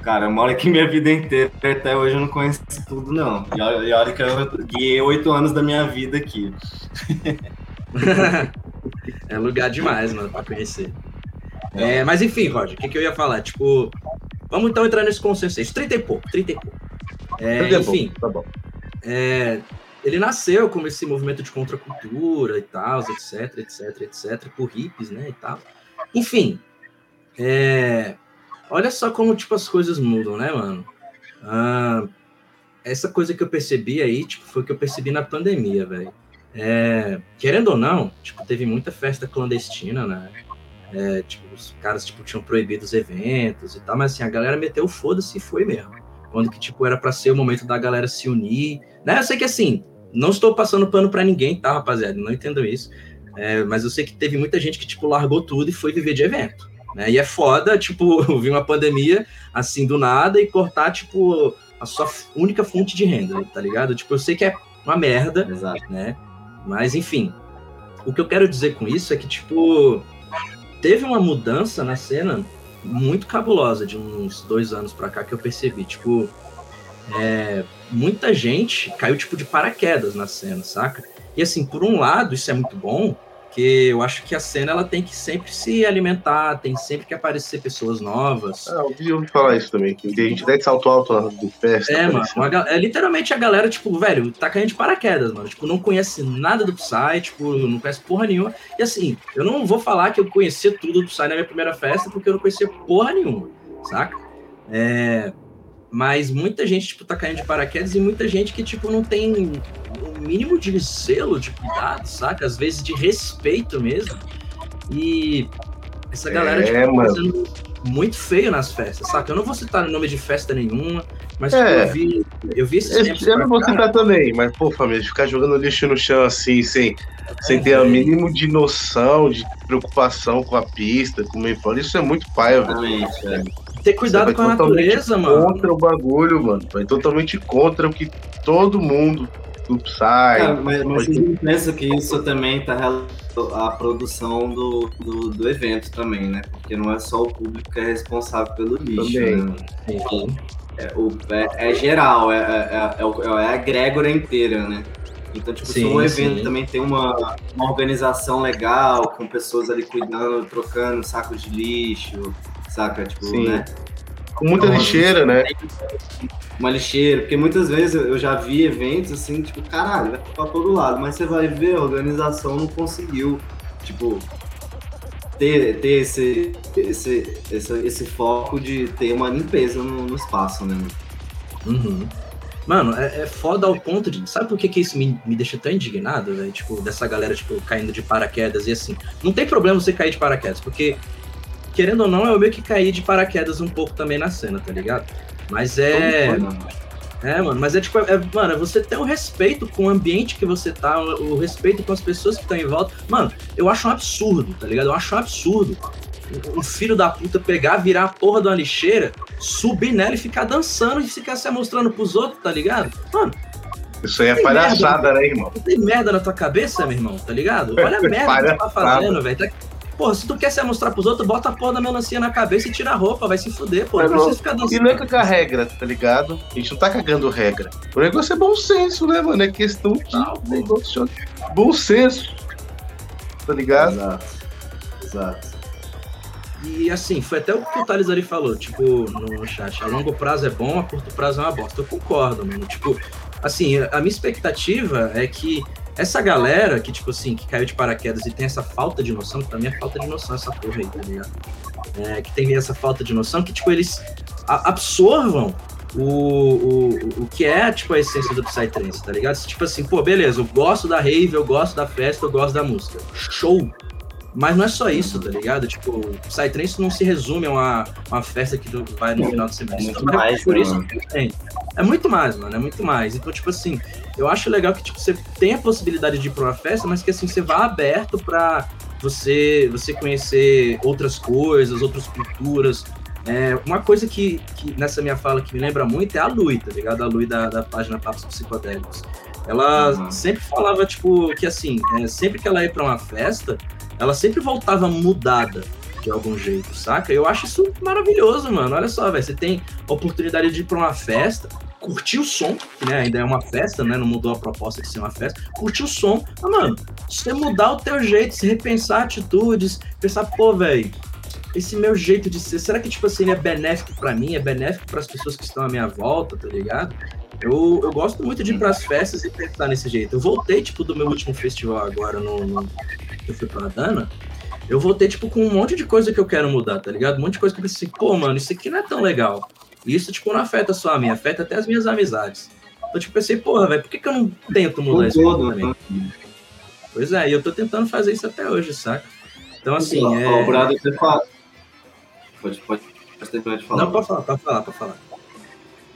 Cara, eu moro aqui minha vida inteira, até hoje eu não conheço tudo, não. E olha, que eu guiei oito anos da minha vida aqui.
é lugar demais, mano, pra conhecer. É, mas enfim, Roger, o que, que eu ia falar? Tipo, vamos então entrar nesse consenso aí. 30 e pouco, 30 e pouco. É, enfim,
Tá bom.
é, ele nasceu como esse movimento de contracultura e tal, etc, etc, etc, por hippies, né, e tal. Enfim, é, olha só como, tipo, as coisas mudam, né, mano? Ah, essa coisa que eu percebi aí, tipo, foi que eu percebi na pandemia, velho. É, querendo ou não, tipo, teve muita festa clandestina, né? É, tipo, os caras, tipo, tinham proibido os eventos e tal, mas assim, a galera meteu foda-se e foi mesmo. Quando que, tipo, era pra ser o momento da galera se unir, né? Eu sei que, assim, não estou passando pano pra ninguém, tá, rapaziada? Não entendo isso. É, mas eu sei que teve muita gente que, tipo, largou tudo e foi viver de evento. Né? E é foda, tipo, vir uma pandemia assim do nada e cortar, tipo, a sua única fonte de renda, tá ligado? Tipo, eu sei que é uma merda,
Exato.
né? Mas, enfim, o que eu quero dizer com isso é que, tipo, teve uma mudança na cena muito cabulosa de uns dois anos pra cá que eu percebi. Tipo, é, muita gente caiu, tipo, de paraquedas na cena, saca? E, assim, por um lado, isso é muito bom, porque eu acho que a cena ela tem que sempre se alimentar, tem sempre que aparecer pessoas novas.
Ah, eu ouvi, falar isso também, que tem gente até de salto alto na de festa.
É, mano,
parece.
uma é literalmente a galera, tipo, velho, tá caindo de paraquedas, mano. Tipo, não conhece nada do Psy, tipo, não conhece porra nenhuma. E assim, eu não vou falar que eu conhecia tudo do Psy na minha primeira festa, porque eu não conhecia porra nenhuma, saca? É, mas muita gente, tipo, tá caindo de paraquedas e muita gente que, tipo, não tem o mínimo de selo, de cuidado, saca? Às vezes de respeito mesmo. E essa galera,
É,
tipo, tá
mano.
fazendo muito feio nas festas, saca? Eu não vou citar nome de festa nenhuma, mas
É.
tipo, eu vi, eu vi esses tempos
Eu, não vou citar também, mas, pô, família, ficar jogando lixo no chão assim, sem, sem ter o mínimo de noção, de preocupação com a pista, com o meio fora, isso é muito paia, velho.
É.
ter cuidado com a natureza, mano.
Contra o bagulho, mano. Vai totalmente contra o que todo mundo do Psy.
Cara, mas, mas vocês não pensam que isso também tá relacionado à produção do, do, do, evento também, né? Porque não é só o público que é responsável pelo lixo. Também. Né? Sim. É, o, é, é geral, é, é, é, é a egrégora inteira, né? Então, tipo, sim, se um evento sim. também tem uma, uma organização legal, com pessoas ali cuidando, trocando sacos de lixo, saca? Tipo, sim. né?
Com muita então, lixeira, né?
Uma lixeira, porque muitas vezes eu já vi eventos assim, tipo, caralho, vai pra todo lado, mas você vai ver, a organização não conseguiu, tipo, ter, ter esse, esse, esse, esse foco de ter uma limpeza no, no espaço, né?
Uhum. Mano, é, é, foda ao ponto de. Sabe por que, que isso me, me deixa tão indignado, velho? Tipo, dessa galera, tipo, caindo de paraquedas e assim. Não tem problema você cair de paraquedas, porque, querendo ou não, eu meio que caí de paraquedas um pouco também na cena, tá ligado? Mas é. É, mano, mas é tipo, é, mano, é você ter o respeito com o ambiente que você tá, o, o respeito com as pessoas que estão em volta. Mano, eu acho um absurdo, tá ligado? Eu acho um absurdo um filho da puta pegar, virar a porra de uma lixeira, subir nela e ficar dançando e ficar se mostrando pros outros, tá ligado? Mano.
Isso aí é palhaçada, merda, né, irmão?
Tem merda na tua cabeça, meu irmão, tá ligado? Olha a merda que tu tá fazendo, velho. Tá... Porra, se tu quer se mostrar pros outros, bota a porra da melancia na cabeça e tira a roupa, vai se fuder, pô. Não precisa ficar dançando.
E não é cagar regra, tá ligado? A gente não tá cagando regra. O negócio é bom senso, né, mano? É questão de não, negócio. Bom senso. Tá ligado?
Exato. Exato.
E assim, foi até o que o Thales ali falou, tipo, no chat. A longo prazo é bom, a curto prazo é uma bosta. Eu concordo, mano. Tipo, assim, a minha expectativa é que essa galera que, tipo assim, que caiu de paraquedas e tem essa falta de noção, que pra mim é falta de noção essa porra aí, tá ligado? É, que tem essa falta de noção, que, tipo, eles absorvam o, o, o que é, tipo, a essência do Psytrance, tá ligado? Tipo assim, pô, beleza, eu gosto da rave, eu gosto da festa, eu gosto da música. Show! Mas não é só isso, tá ligado? Tipo, o Psytrance não se resume a uma, uma festa que vai no final de semana. É muito mais, por isso né, É muito mais, mano, é muito mais. Então, tipo assim, eu acho legal que tipo, você tem a possibilidade de ir pra uma festa, mas que assim, você vá aberto pra você, você conhecer outras coisas, outras culturas. É, uma coisa que, que nessa minha fala que me lembra muito é a Lui, tá ligado? A Lui da, da página Papos Psicodélicos. Ela uhum. sempre falava, tipo, que assim, é, sempre que ela ia pra uma festa, ela sempre voltava mudada de algum jeito, saca? Eu acho isso maravilhoso, mano. Olha só, velho, você tem a oportunidade de ir pra uma festa, curtir o som, que né, ainda é uma festa, né? Não mudou a proposta de ser uma festa, curtir o som. Mas, mano, você mudar o teu jeito, se repensar atitudes, pensar, pô, velho, esse meu jeito de ser, será que, tipo assim, ele é benéfico para mim, é benéfico para as pessoas que estão à minha volta, tá ligado? Eu, eu gosto muito de ir pras festas e pensar nesse jeito. Eu voltei, tipo, do meu último festival agora no, no eu fui pra Dana, eu voltei, tipo, com um monte de coisa que eu quero mudar, tá ligado? Um monte de coisa que eu pensei, pô, mano, isso aqui não é tão legal. E isso, tipo, não afeta só a minha, afeta até as minhas amizades. Então, tipo, pensei, porra, velho, por que, que eu não tento mudar isso também? Pois é, e eu tô tentando fazer isso até hoje, saca? Então, assim,
é... o Brado até fala. Pode, pode, pode terminar de falar.
Não, pode falar, pode falar, pode falar.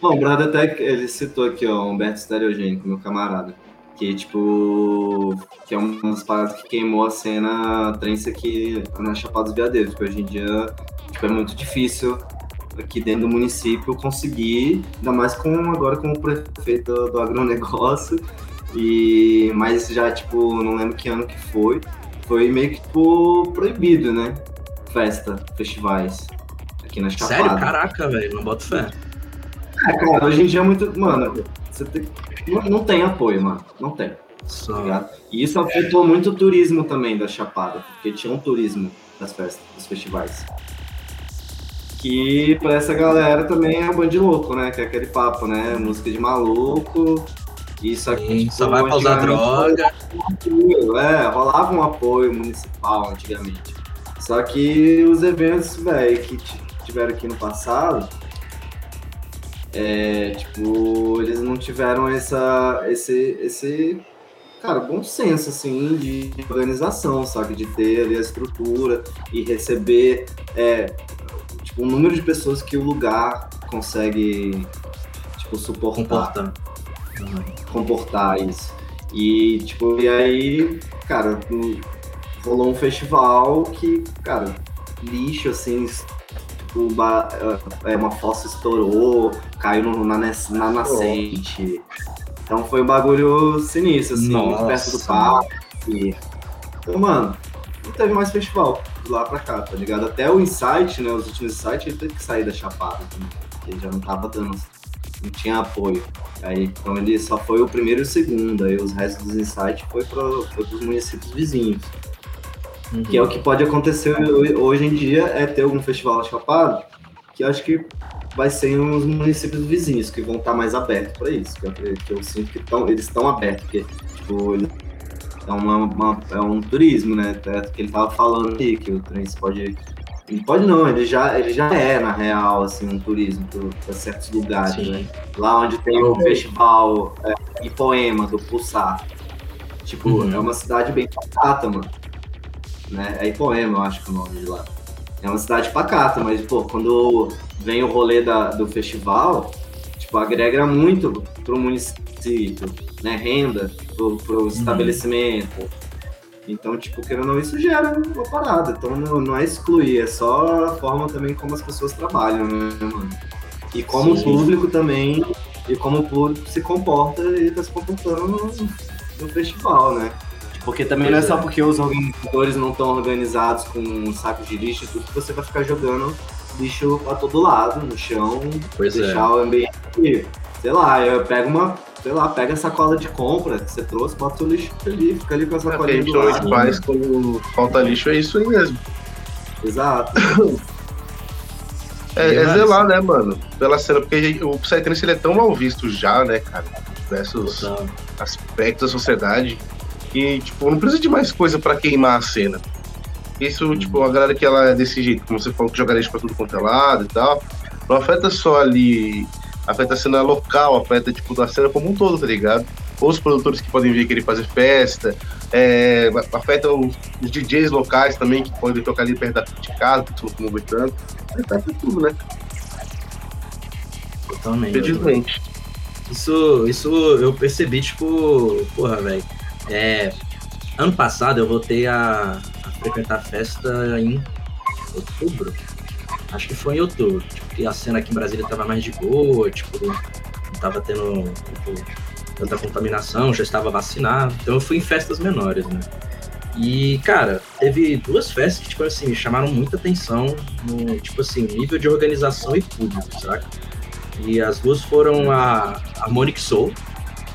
Bom, o Brado até, ele citou aqui, ó, Humberto Stereogênico, meu camarada que, tipo, que é uma das paradas que queimou a cena trance aqui na Chapada dos Veadeiros, porque hoje em dia, tipo, é muito difícil aqui dentro do município conseguir, ainda mais com agora com o prefeito do, do agronegócio, e, mas já, tipo, não lembro que ano que foi, foi meio que, tipo, proibido, né? Festa, festivais, aqui na Chapada.
Sério? Caraca, velho, não boto fé.
É, cara, hoje em dia é muito, mano, você tem não, não tem apoio, mano. Não tem. Tá e isso afetou muito o turismo também da Chapada, porque tinha um turismo das festas, dos festivais. Que pra essa galera também é um bando de louco, né? Que é aquele papo, né? Música de maluco. Isso aqui. Sim,
tipo, só vai pra usar droga.
É, rolava um apoio municipal antigamente. Só que os eventos, velho, que tiveram aqui no passado, é, tipo, eles não tiveram essa, esse, esse, cara, bom senso, assim, de organização, sabe? De ter ali a estrutura e receber, é, o número de pessoas que o lugar consegue, tipo, suportar. Comportar. Comportar isso. E, tipo, e aí, cara, rolou um festival que, cara, lixo, assim, tipo, ba- é, uma fossa estourou, caiu no- na, na nascente. Então foi um bagulho sinistro, assim,
Nossa.
perto do parque. Então, mano, não teve mais festival lá pra cá, tá ligado? Até o Insight, né? Os últimos Insight, ele teve que sair da Chapada também. Porque já não tava dando, não tinha apoio. Aí, então ele só foi o primeiro e o segundo, aí os restos dos Insight foi, pro, foi pros municípios vizinhos.
Uhum.
Que é o que pode acontecer ho- hoje em dia, é ter algum festival na Chapada, que eu acho que vai ser uns municípios vizinhos, que vão estar mais abertos para isso. Que eu, que eu sinto que tão, eles estão abertos, porque tipo, ele- é, uma, uma- é um turismo, né? É que ele tava falando aí, que o trem pode. Ele pode não, ele já, ele já é, na real, assim, um turismo para certos lugares,
Sim.
né? Lá onde tem o festival é, Ipoema, do Pulsar. Tipo,
Uhum.
é uma cidade bem pacata, mano. Né? É Ipoema, eu acho que é o nome de lá. É uma cidade pacata, mas, pô, quando vem o rolê da, do festival, tipo, agrega muito pro município, né? Renda pro, pro estabelecimento. Então, tipo, querendo ou não, isso gera uma parada. Então, não, não é excluir, é só a forma também como as pessoas trabalham, né, mano? E como
Sim.
o público também, e como o público se comporta e tá se comportando no, no festival, né? Porque também não é
Pois
só
é.
porque os organizadores não estão organizados com sacos de lixo e tudo que você vai ficar jogando lixo pra todo lado, no chão,
Pois é.
deixar o ambiente. Sei lá, eu pego uma. Sei lá, pega a sacola de compra que você trouxe, bota o lixo ali, fica ali com a
É, o que a
sacolinha
gente
do lado.
normalmente faz quando falta lixo é isso aí mesmo.
Exato.
É, é zelar, né, mano? Pela cena, porque o Psytrance ele é tão mal visto já, né, cara? Diversos
Total.
aspectos da sociedade que, tipo, não precisa de mais coisa pra queimar a cena. Isso, tipo, a galera que ela é desse jeito, como você falou, que joga lixo pra tudo quanto é lado e tal, não afeta só ali, afeta a cena local, afeta, tipo, da cena como um todo, tá ligado? Ou os produtores que podem vir querer fazer festa, é, afeta os, os DJs locais também, que podem tocar ali perto da de casa, que estão movimentando, afeta tudo, né?
Totalmente.
Infelizmente.
Isso, isso eu percebi, tipo, porra, velho. É, ano passado eu voltei a, a frequentar a festa em outubro. Acho que foi em outubro. A cena aqui em Brasília tava mais de boa, tipo, não tava tendo tipo, tanta contaminação, já estava vacinado. Então eu fui em festas menores, né? E, cara, teve duas festas que, tipo assim, me chamaram muita atenção no, tipo assim, nível de organização e público, saca? E as duas foram a Harmonic Soul,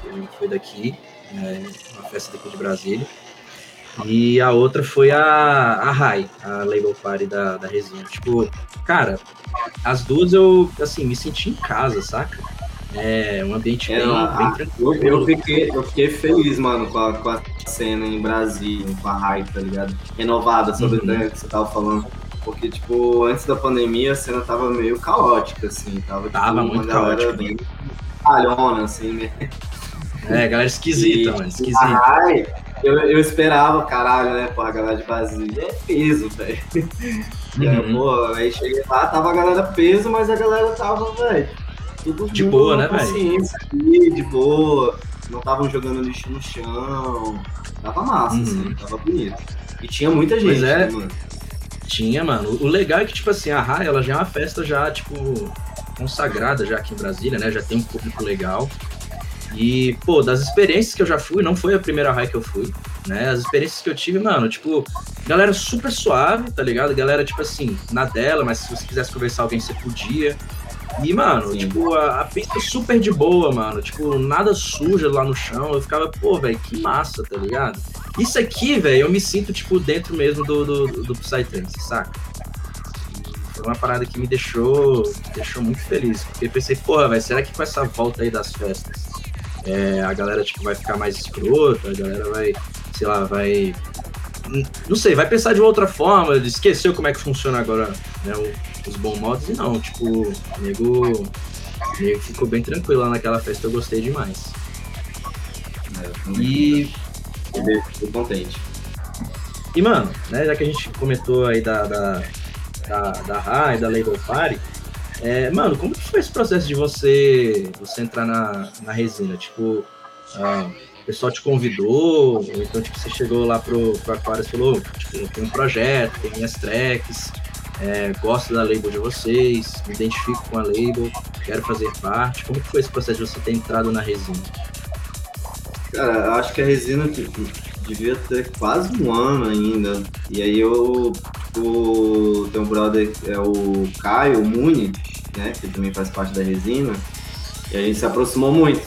que foi daqui, né, uma festa daqui de Brasília. E a outra foi a, a Rai, a Label Party da, da resina. Tipo, cara, as duas eu, assim, me senti em casa, saca? É um ambiente
É,
bem,
a-
bem
Eu,
tranquilo.
eu fiquei, eu fiquei feliz, mano, com a, com a cena em Brasília, com a hype, tá ligado? Renovada sobre
Uhum.
o que você tava falando. Porque, tipo, antes da pandemia a cena tava meio caótica, assim. Tava, tipo,
Tava muito caótica.
bem calhona, assim, né?
É, galera esquisita,
E-
mano,
A
esquisita.
Rai, eu, eu esperava, caralho, né? Pô, a galera de Brasília é peso, velho.
Uhum.
pô, aí cheguei lá, tava a galera peso, mas a galera tava, velho.
De boa, né, velho?
de boa. Não estavam jogando lixo no chão. Tava massa,
Uhum.
assim, tava bonito. E tinha muita gente,
Pois é.
né, mano?
Tinha, mano. O legal é que, tipo assim, a Rai, ela já é uma festa já, tipo, consagrada já aqui em Brasília, né? Já tem um público legal. E, pô, das experiências que eu já fui, não foi a primeira Rai que eu fui, né? As experiências que eu tive, mano, tipo, galera super suave, tá ligado? Galera, tipo assim, na dela, mas se você quisesse conversar com alguém, você podia. E, mano,
Sim.
tipo, a, a pista super de boa, mano. Tipo, nada suja lá no chão. Eu ficava, pô, velho, que massa, tá ligado? Isso aqui, velho, eu me sinto, tipo, dentro mesmo do, do, do Psytrance, saca? Foi uma parada que me deixou, me deixou muito feliz. Porque eu pensei, porra, velho, será que com essa volta aí das festas, é, a galera, tipo, vai ficar mais escrota, a galera vai, sei lá, vai... Não sei, vai pensar de outra forma, esqueceu como é que funciona agora, né, os bons modos, e não, tipo, o nego, o nego ficou bem tranquilo lá naquela festa, eu gostei demais. E
Fiquei fiquei contente.
E, mano, né, já que a gente comentou aí da, da, da, da RAI, da Label Party, é, mano, como que foi esse processo de você, você entrar na, na resina? Tipo, ah, o pessoal te convidou, ou então, tipo, você chegou lá pro, pro Aquarius e falou, tipo, tem um projeto, tem minhas tracks, é, gosto da label de vocês, me identifico com a label, quero fazer parte. Como que foi esse processo de você ter entrado na resina?
Cara, acho que a resina tipo, devia ter quase um ano ainda. E aí eu, o teu brother é o Caio o Muni, né? Que também faz parte da resina. E a gente se aproximou muito.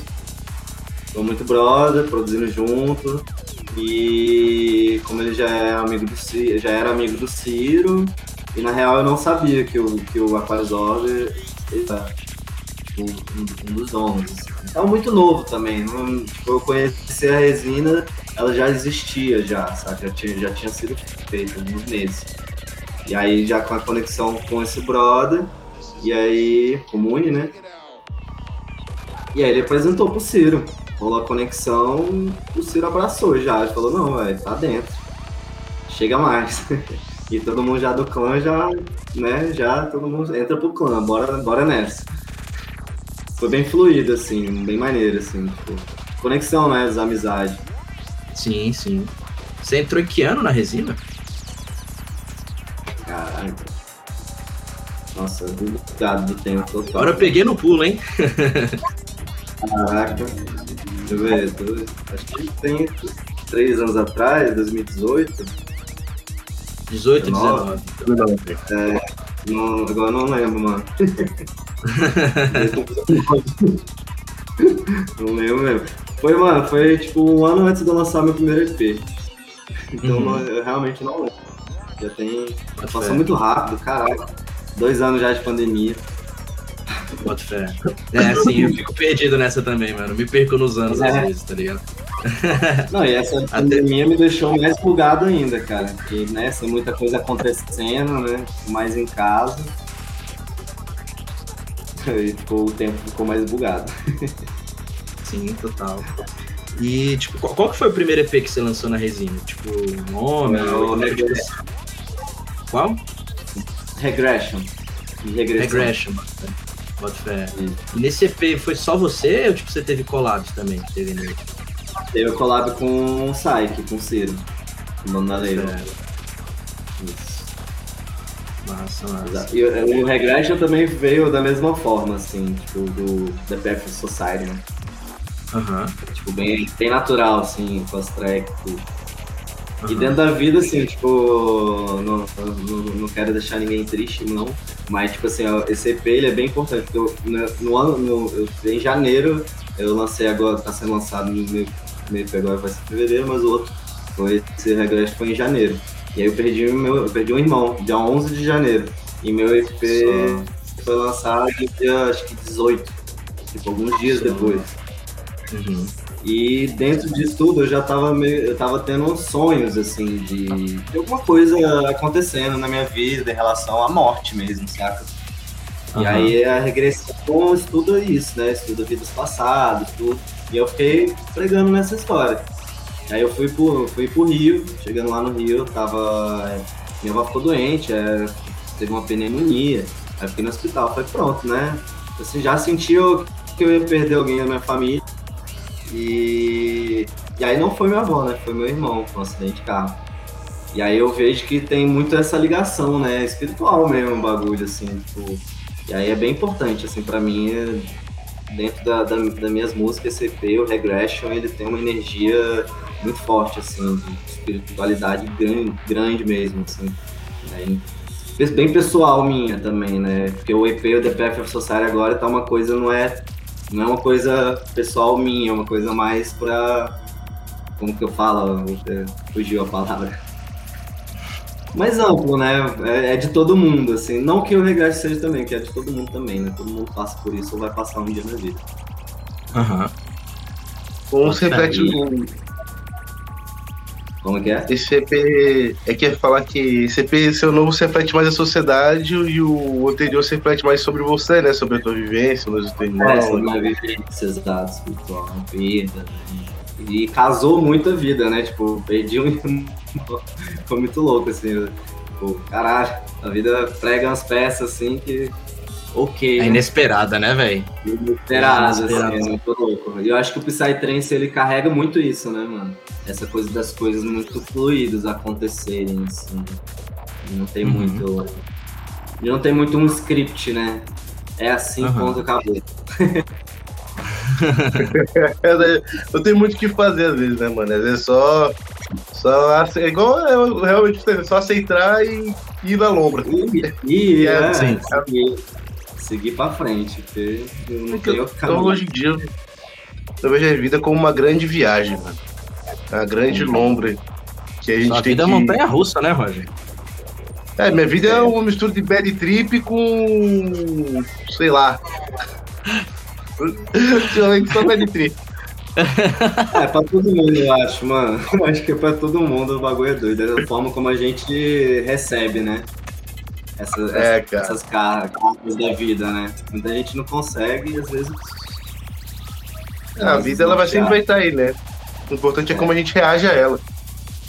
Ficou muito brother, produzindo junto. E como ele já é amigo do Ciro, já era amigo do Ciro, e na real eu não sabia que o, que o Aquarius Order era um, um, dos donos. Então muito novo também. Não, tipo, eu conheci a resina, ela já existia já, sabe? Já tinha, já tinha sido feita alguns meses. E aí já com a conexão com esse brother, e aí, comune, né? E aí ele apresentou pro Ciro. Rolou a conexão, o Ciro abraçou já. Ele falou, não, velho, tá dentro. Chega mais. E todo mundo já do clã já, né, já todo mundo entra pro clã, bora, bora nessa. Foi bem fluido, assim, bem maneiro, assim, tipo, conexão, né, das amizades.
Sim, sim. Você entrou em que ano na resina?
Caralho. Nossa, bugado do tempo total.
Agora eu peguei no pulo, hein?
Caraca. Deixa eu ver, acho que tem três anos atrás, 2018.
18 e 19.
É, não, agora não lembro, mano. não lembro mesmo. Foi, mano, foi tipo um ano antes de eu lançar meu primeiro EP. Então uhum. eu realmente não lembro. Já tem. Passou muito rápido, caralho. Dois anos já de pandemia.
Boto fé. É, assim, eu fico perdido nessa também, mano. Me perco nos anos é. às vezes, tá ligado?
Não, e essa pandemia me deixou mais bugado ainda, cara. Porque, né, tem muita coisa acontecendo, né? Mais em casa. E ficou, o tempo ficou mais bugado.
Sim, total. E, tipo, qual, qual que foi o primeiro EP que você lançou na resina? Tipo, nome?
Não,
é
Regression.
Qual?
Regression.
Regression. Bota fé. E nesse EP foi só você ou tipo, você teve collabs também? Teve nele?
Teve collab com o Saik, com o Ciro. O nome da lei.
Isso. Massa, massa.
E o Regression também veio da mesma forma, assim, tipo, do The Path Society, né?
Uhum.
Tipo, bem, bem natural, assim, com as tracks, tudo. Uhum. E dentro da vida, assim, tipo, não, não, não quero deixar ninguém triste, não. Mas, tipo assim, esse EP ele é bem importante. Porque eu, no, ano, no, eu, em janeiro, eu lancei agora, tá sendo lançado no meu, meu EP agora vai ser em fevereiro, mas o outro foi, esse regresso foi em janeiro. E aí eu perdi, meu, eu perdi um irmão, dia 11 de janeiro. E meu EP Só. foi lançado dia, acho que 18, tipo, alguns dias Só. depois.
Uhum.
E dentro disso tudo eu já tava meio, eu tava tendo sonhos assim de, de alguma coisa acontecendo na minha vida em relação à morte mesmo, saca? Uhum. E aí a regressão estuda isso, né? Estuda vidas passadas, tudo. E eu fiquei pregando nessa história. Aí eu fui pro, fui pro Rio, chegando lá no Rio, tava. Minha avó ficou doente, é, teve uma pneumonia. Aí fiquei no hospital, foi pronto, né? Assim, já senti que eu ia perder alguém da minha família. E, e aí não foi minha avó, né? Foi meu irmão, com um acidente de carro. E aí eu vejo que tem muito essa ligação, né? Espiritual mesmo, o bagulho, assim, tipo. E aí é bem importante, assim, para mim, dentro da, da, das minhas músicas, esse EP, o Regression, ele tem uma energia muito forte, assim, de espiritualidade grande, grande mesmo, assim. Aí, bem pessoal minha também, né? Porque o EP, o The Path of Society agora tá uma coisa, não é não é uma coisa pessoal minha, é uma coisa mais pra. Como que eu falo? Fugiu a palavra. Mais amplo, né? É, é, de todo mundo, assim. Não que o regresso seja também, que é de todo mundo também, né? Todo mundo passa por isso ou vai passar um dia na vida.
Aham. Uhum.
Ou se repete
como que é?
Esse EP é que é falar que esse EP seu novo se reflete mais a sociedade e o anterior se reflete mais sobre você, né? Sobre a tua vivência, nos teus irmãos.
É, sobre a vivência, exato, espiritual, vida. Né? E casou muito a vida, né? Tipo, perdi um. Foi muito louco, assim. Tipo, caralho, a vida prega umas peças assim que ok.
É inesperada, né, velho?
Inesperada, é inesperada. assim, é muito louco. E eu acho que o Psytrance, ele carrega muito isso, né, mano? Essa coisa das coisas muito fluidas acontecerem, assim. Não tem uhum. muito E não tem muito um script, né? É assim,
Aham.
ponto, acabou.
Eu tenho muito o que fazer às vezes, né, mano? Às vezes só. Só ace- é igual eu realmente só aceitar e e ir na lombra.
E, e
É,
é,
sim.
seguir, seguir pra frente, porque não tem outro
Então
caminho.
hoje em dia eu- eu vejo a vida como uma grande viagem, mano. Uma grande lombra que a gente
Sua
tem
vida é
que...
montanha russa, né, Roger?
É, minha vida é uma mistura de bad trip com. sei lá. Ultimamente só bad trip.
É, pra todo mundo, eu acho, mano. Eu acho que é pra todo mundo o bagulho é doido. É a forma como a gente recebe, né?
É,
essa-
cara.
essas car- cartas da vida, né? Muita gente não consegue e às vezes.
A vida ela vai sempre vai estar aí, né? O importante é como a gente reage a ela.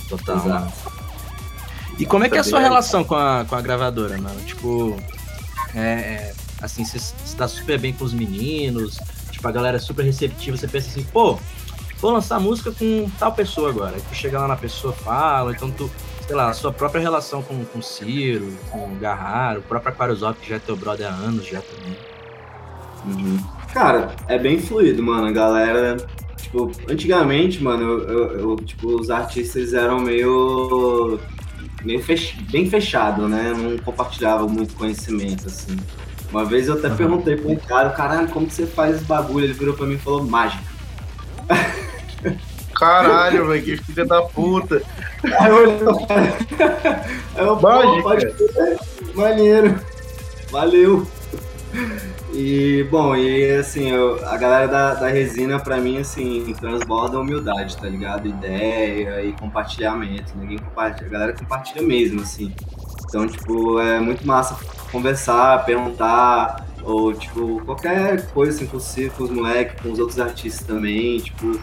Total.
Exato.
E como é que é a sua
é.
relação com a, com a gravadora, mano? Tipo, é, é, assim, você se dá super bem com os meninos, tipo, a galera é super receptiva, você pensa assim, pô, vou lançar música com tal pessoa agora. Aí tu chega lá na pessoa, fala, então tu, sei lá, a sua própria relação com, com o Ciro, com o Garraro, o próprio Aquariosop, que já é teu brother há anos já também.
Uhum. Cara, é bem fluido, mano. A galera. Tipo, antigamente, mano, eu, eu- eu, tipo, os artistas eram meio. meio fech, bem fechado, né? Não compartilhavam muito conhecimento, assim. Uma vez eu até
Aham.
perguntei pra um cara, caralho, como que você faz esse bagulho? Ele virou pra mim e falou, mágica.
Caralho, velho, que filha da puta.
Aí eu olhei, Aí eu, pô,
Mágica.
pode crer, maneiro. Valeu. E, bom, e assim, eu- a galera da, da resina, pra mim, assim, transborda humildade, tá ligado? Ideia e compartilhamento. Ninguém compartilha, a galera compartilha mesmo, assim. Então, tipo, é muito massa conversar, perguntar, ou, tipo, qualquer coisa, assim, com o Ciro, com os moleques, com os outros artistas também, tipo,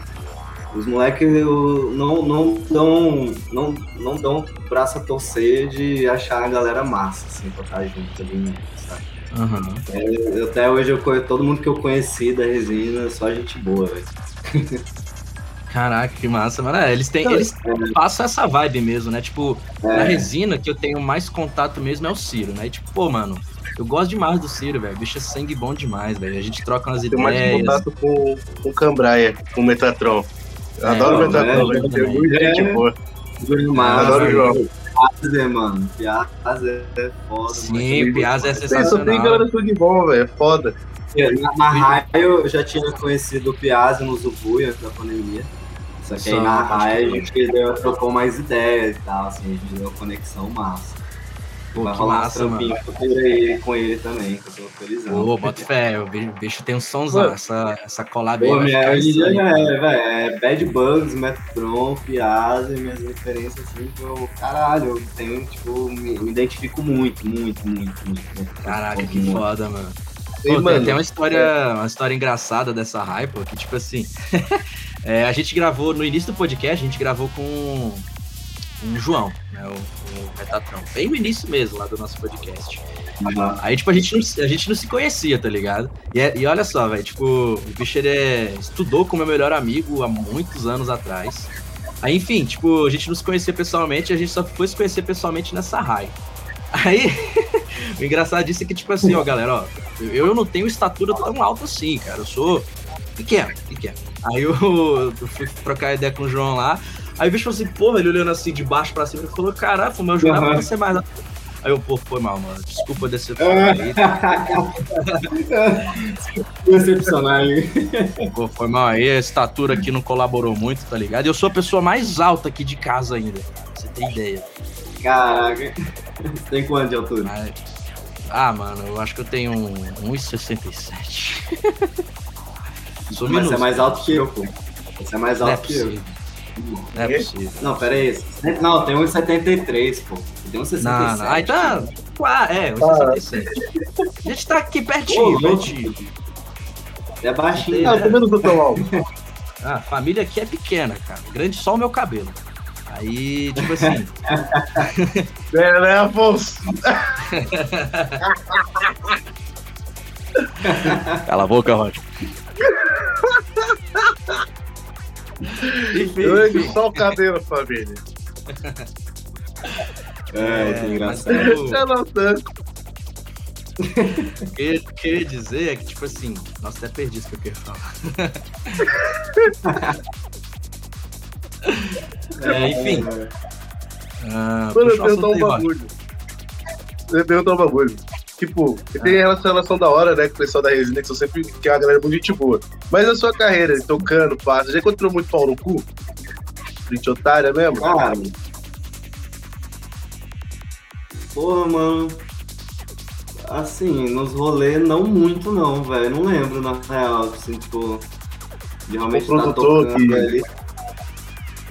os moleques eu- não, não dão não, não dão braço a torcer de achar a galera massa, assim, pra estar junto ali, né, sabe?
Aham.
Eu- até hoje eu conheço todo mundo que eu conheci da resina, só gente boa, velho.
Caraca, que massa, mano. É, eles têm. Eles passam essa vibe mesmo, né? Tipo, na
É,
resina que eu tenho mais contato mesmo é o Ciro, né? E, tipo, pô, mano, eu gosto demais do Ciro, velho. Bicho é sangue bom demais, velho. A gente troca umas
mais
ideias.
contato com, com o Cambraia, com o Metatron. Eu
É,
adoro o Metatron,
é,
velho. Tem muita gente
É.
boa. Adoro o João.
Piazza, mano. Piazza é foda.
Sim, Piazza é
É, só tem
sensacional.
galera tudo de bom, velho. É foda.
mano. Na, raia eu já tinha conhecido o Piazza no Zubu antes da pandemia. Só que aí na raia a gente deu, trocou mais ideias e tal, assim, a gente deu uma conexão massa.
Pô,
Vai
que
rolar
massa, mano.
trampinhos por aí com ele também, que eu tô felizão.
Pô, bota fé, o bi- bicho tem um somzão. Essa, essa collab aí
Pô,
vai
minha, dia
insano.
já é, velho. É Bad Bugs, Metron, Piazza e minhas referências assim que eu, caralho, eu tenho, tipo, me, me identifico muito, muito, muito, muito. muito.
Caraca, que
Muito.
foda, mano. Pô, tem,
mano,
tem uma história, uma história engraçada dessa hype, que tipo assim, é, a gente gravou, no início do podcast, a gente gravou com o João, né, o, o Metatron, bem no início mesmo, lá do nosso podcast.
Aham.
Aí, tipo, a gente não, a gente não se conhecia, tá ligado? E, é- e olha só, velho, tipo, o bicho ele é- estudou com meu melhor amigo há muitos anos atrás. Aí, enfim, tipo, a gente não se conhecia pessoalmente, a gente só foi se conhecer pessoalmente nessa raia. Aí, o engraçado disso é que, tipo assim, ó, galera, ó, eu, eu não tenho estatura tão alta assim, cara, eu sou pequeno, pequeno. Aí eu, eu fui trocar ideia com o João lá, aí o bicho falou assim, porra, ele olhando assim de baixo pra cima, ele falou, caraca, mas eu jurava pra ser mais alto." Aí eu, pô, foi mal, mano, desculpa decepcionar aí,
Decepcionar hein?
Pô, foi mal aí, a estatura aqui não colaborou muito, tá ligado? Eu sou a pessoa mais alta aqui de casa ainda, pra você ter ideia.
Caraca. Tem quanto de altura?
Mas- Ah, mano, eu acho que eu tenho um 1,67. Sou
Mas você é mais alto que eu, pô. Você é mais
é
alto que eu.
Não é possível.
Não, pera aí. Não, tem 1,73, pô. Tem 1,67.
Não, não. Aí tá. Quá- É, 1,67. A gente tá aqui pertinho, pertinho.
É baixinho.
Não, eu também não sou tão alto.
Ah, a família aqui é pequena, cara. Grande só o meu cabelo. Aí, tipo assim.
É, né, Afonso?
Cala a boca, Roger.
Grande só o cabelo, família.
É, que engraçado.
É, não tanto.
O que eu queria dizer é que, tipo assim, nossa, até perdi isso que eu queria falar. é, enfim. Ah,
Mano, eu perguntar um bagulho. Eu perguntar um bagulho. Tipo, tem essa relação da hora, né, com o pessoal da resina, que são sempre que é uma galera muito gente boa. Mas a sua carreira, tocando, passa, já encontrou muito pau no cu? Gente otária mesmo?
Cara. Porra, mano. Assim, nos rolês não muito não, velho. Não lembro, na real, assim, tipo. De realmente
Um
tá
produtor
tocando
que-
ali.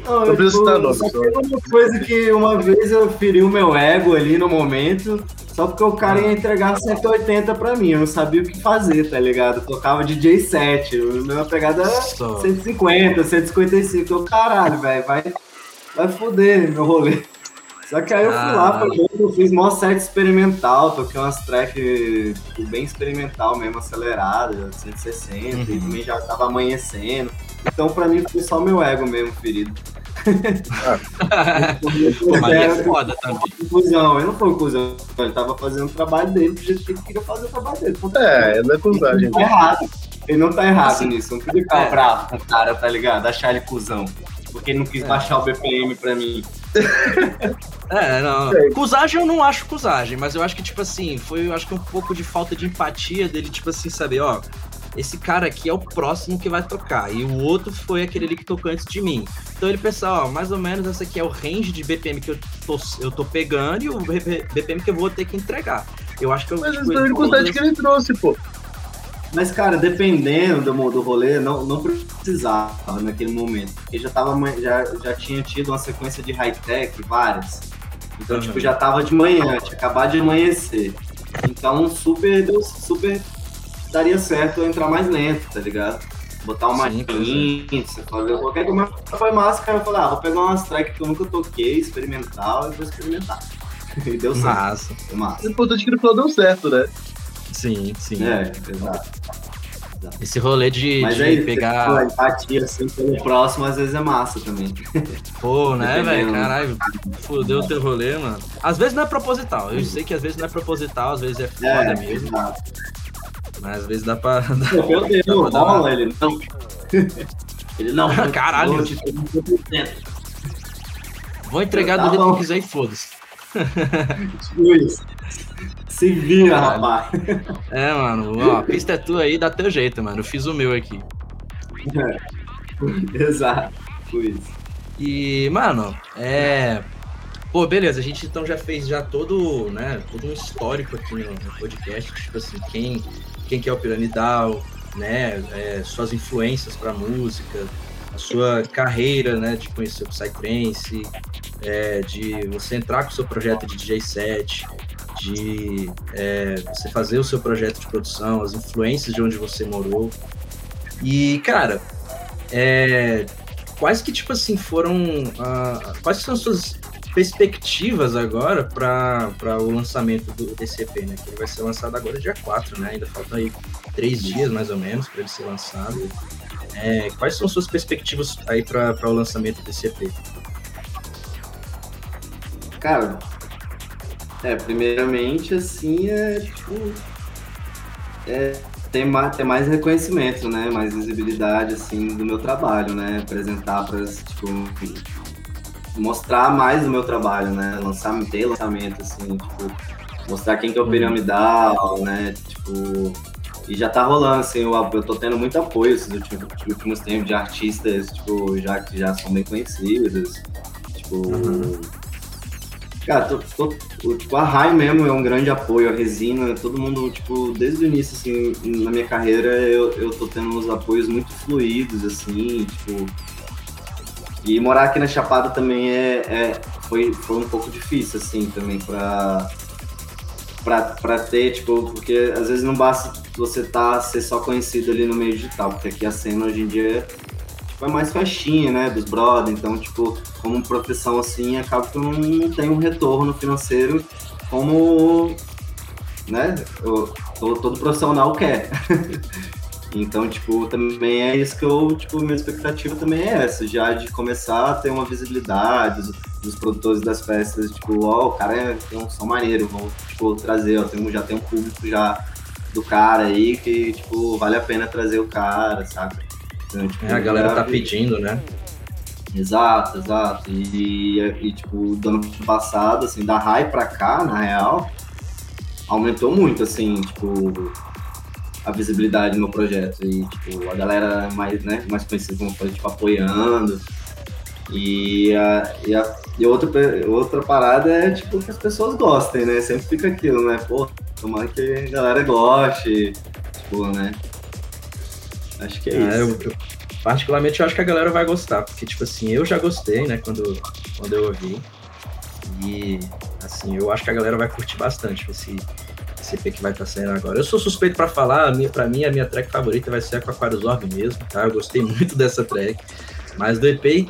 Não,
precisa citar nome,
só uma coisa que uma vez eu feri o meu ego ali no momento, só porque o cara ia entregar 180 pra mim, eu não sabia o que fazer, tá ligado? Eu tocava DJ 7, a minha pegada era
Só.
150, 155. Eu, caralho, velho, vai, vai foder meu rolê. Só que aí eu fui lá, foi bom eu fiz mó set experimental, toquei umas tracks tipo, bem experimental mesmo, acelerada, 160, e
Uhum.
também já tava amanhecendo. Então pra mim foi só meu ego mesmo, ferido.
Pô, mas
Era
é foda também.
cuzão, ele não foi um cuzão, ele tava fazendo o trabalho dele do jeito que ele queria fazer o trabalho dele. Ponto.
É, não é cruzar,
Ele
gente.
não tá errado. Ele não tá errado
Assim,
nisso. Eu não podia ficar
é.
bravo com o cara, tá ligado? Achar ele cuzão. Porque ele não quis
É.
baixar o BPM pra mim.
É, não. Cusagem eu não acho cusagem, mas eu acho que, tipo assim, foi eu acho que um pouco de falta de empatia dele, tipo assim, saber, ó, esse cara aqui é o próximo que vai tocar. E o outro foi aquele ali que tocou antes de mim. Então ele pensou, ó, mais ou menos esse aqui é o range de BPM que eu tô, eu tô pegando e o BPM que eu vou ter que entregar. Eu acho que eu.
Mas
tipo,
essa dificuldade
falou
que ele trouxe, pô.
Mas, cara, dependendo do, do rolê, não, não precisava naquele momento. Porque já, tava, já, já tinha tido uma sequência de high-tech, várias. Então,
Uhum.
tipo, já tava de manhã, tinha acabado de amanhecer. Então, super, deu, super daria certo eu entrar mais lento, tá ligado? Botar uma
é.
pinça, fazer qualquer coisa. Mas Foi massa, cara. Eu falei, ah, vou pegar umas tracks que eu nunca toquei, experimental, e vou experimentar. E deu certo.
Massa.
Foi massa.
O importante é que no final deu certo, né?
Sim, sim.
É, exato.
Esse rolê de,
Mas
de
aí,
pegar.
a empatia assim pelo próximo às vezes é massa também.
Pô, né, velho? Caralho, fudeu o teu rolê, mano. Às vezes não é proposital. Eu sei que às vezes não é proposital, às vezes é foda
É,
mesmo.
exato.
Mas às vezes dá pra. dá-
Meu Deus,
Dá pra dar uma-
ele não. Ele não.
Caralho.
vou te-
Vou entregar
Tá
do jeito que eu quiser e foda-se.
Luiz, Se vira, rapaz.
É, mano. Ó, a pista é tua aí, dá teu jeito, mano. Eu fiz o meu aqui.
Exato. Luiz.
E, mano, é. Pô, beleza, a gente então já fez já todo, né, todo um histórico aqui no podcast, tipo assim, quem, quem que é o Piramidal, né, é, suas influências pra música, a sua carreira, né, de conhecer o Psytrance, é, de você entrar com o seu projeto de DJ set, de é, você fazer o seu projeto de produção, as influências de onde você morou. E, cara, é, quais que, tipo assim, foram. ah, quais são as suas perspectivas agora para o lançamento do, EP, né? Que ele vai ser lançado agora dia 4, né? Ainda faltam aí três dias mais ou menos para ele ser lançado. É, quais são suas perspectivas aí para o lançamento desse EP?
Cara, é, primeiramente, assim, é tipo. É, ter, mais, ter mais reconhecimento, né? Mais visibilidade, assim, do meu trabalho, né? Apresentar para tipo. Mostrar mais do meu trabalho, né? Lançar, ter lançamento, assim, tipo. Mostrar quem que é o Piramidal, né? Tipo. E já tá rolando, assim, eu, eu tô tendo muito apoio esses últimos, últimos tempos de artistas, tipo, já que já são bem conhecidos. Tipo.
Uhum.
Cara, tô, tô- o- tipo, a Rai mesmo é um grande apoio, a Resina, todo mundo, tipo, desde o início, assim, na minha carreira, eu, eu tô tendo uns apoios muito fluidos, assim, tipo. E morar aqui na Chapada também é, é- foi, foi um pouco difícil, assim, também, pra, pra ter, tipo, porque às vezes não basta você tá, ser só conhecido ali no meio digital, porque aqui a cena hoje em dia tipo, é mais festinha, né, dos brother, então, tipo, como profissão assim, acaba que eu não, não tenho um retorno financeiro como, né, eu- todo, todo profissional quer. Então, tipo, também é isso que eu, tipo, minha expectativa também é essa, já de começar a ter uma visibilidade dos, dos produtores das festas, tipo, ó, o cara é, tem um som maneiro, vamos, tipo, trazer, ó, tem, já tem um público já do cara aí que, tipo, vale a pena trazer o cara, saca?
Então, tipo, é, a galera tá pedindo, né?
Exato, exato. E, e, e, tipo, do ano passado, assim, da Rai pra cá, na real, aumentou muito, assim, tipo, a visibilidade no projeto. E, tipo, a galera mais, né, mais conhecida como tipo, apoiando. E, a, e, a, e outra, outra parada é, tipo, que as pessoas gostem, né? Sempre fica aquilo, né? Pô, tomara que a galera goste, tipo, né? Acho que é ah, isso.
Eu, eu, particularmente, eu acho que a galera vai gostar, porque, tipo assim, eu já gostei, né, quando, quando eu ouvi. E, assim, eu acho que a galera vai curtir bastante esse, EP que vai estar tá saindo agora. Eu sou suspeito para falar, a minha, pra mim, a minha track favorita vai ser a com Aquarius Orb mesmo, tá? Eu gostei muito dessa track. Mas do EP,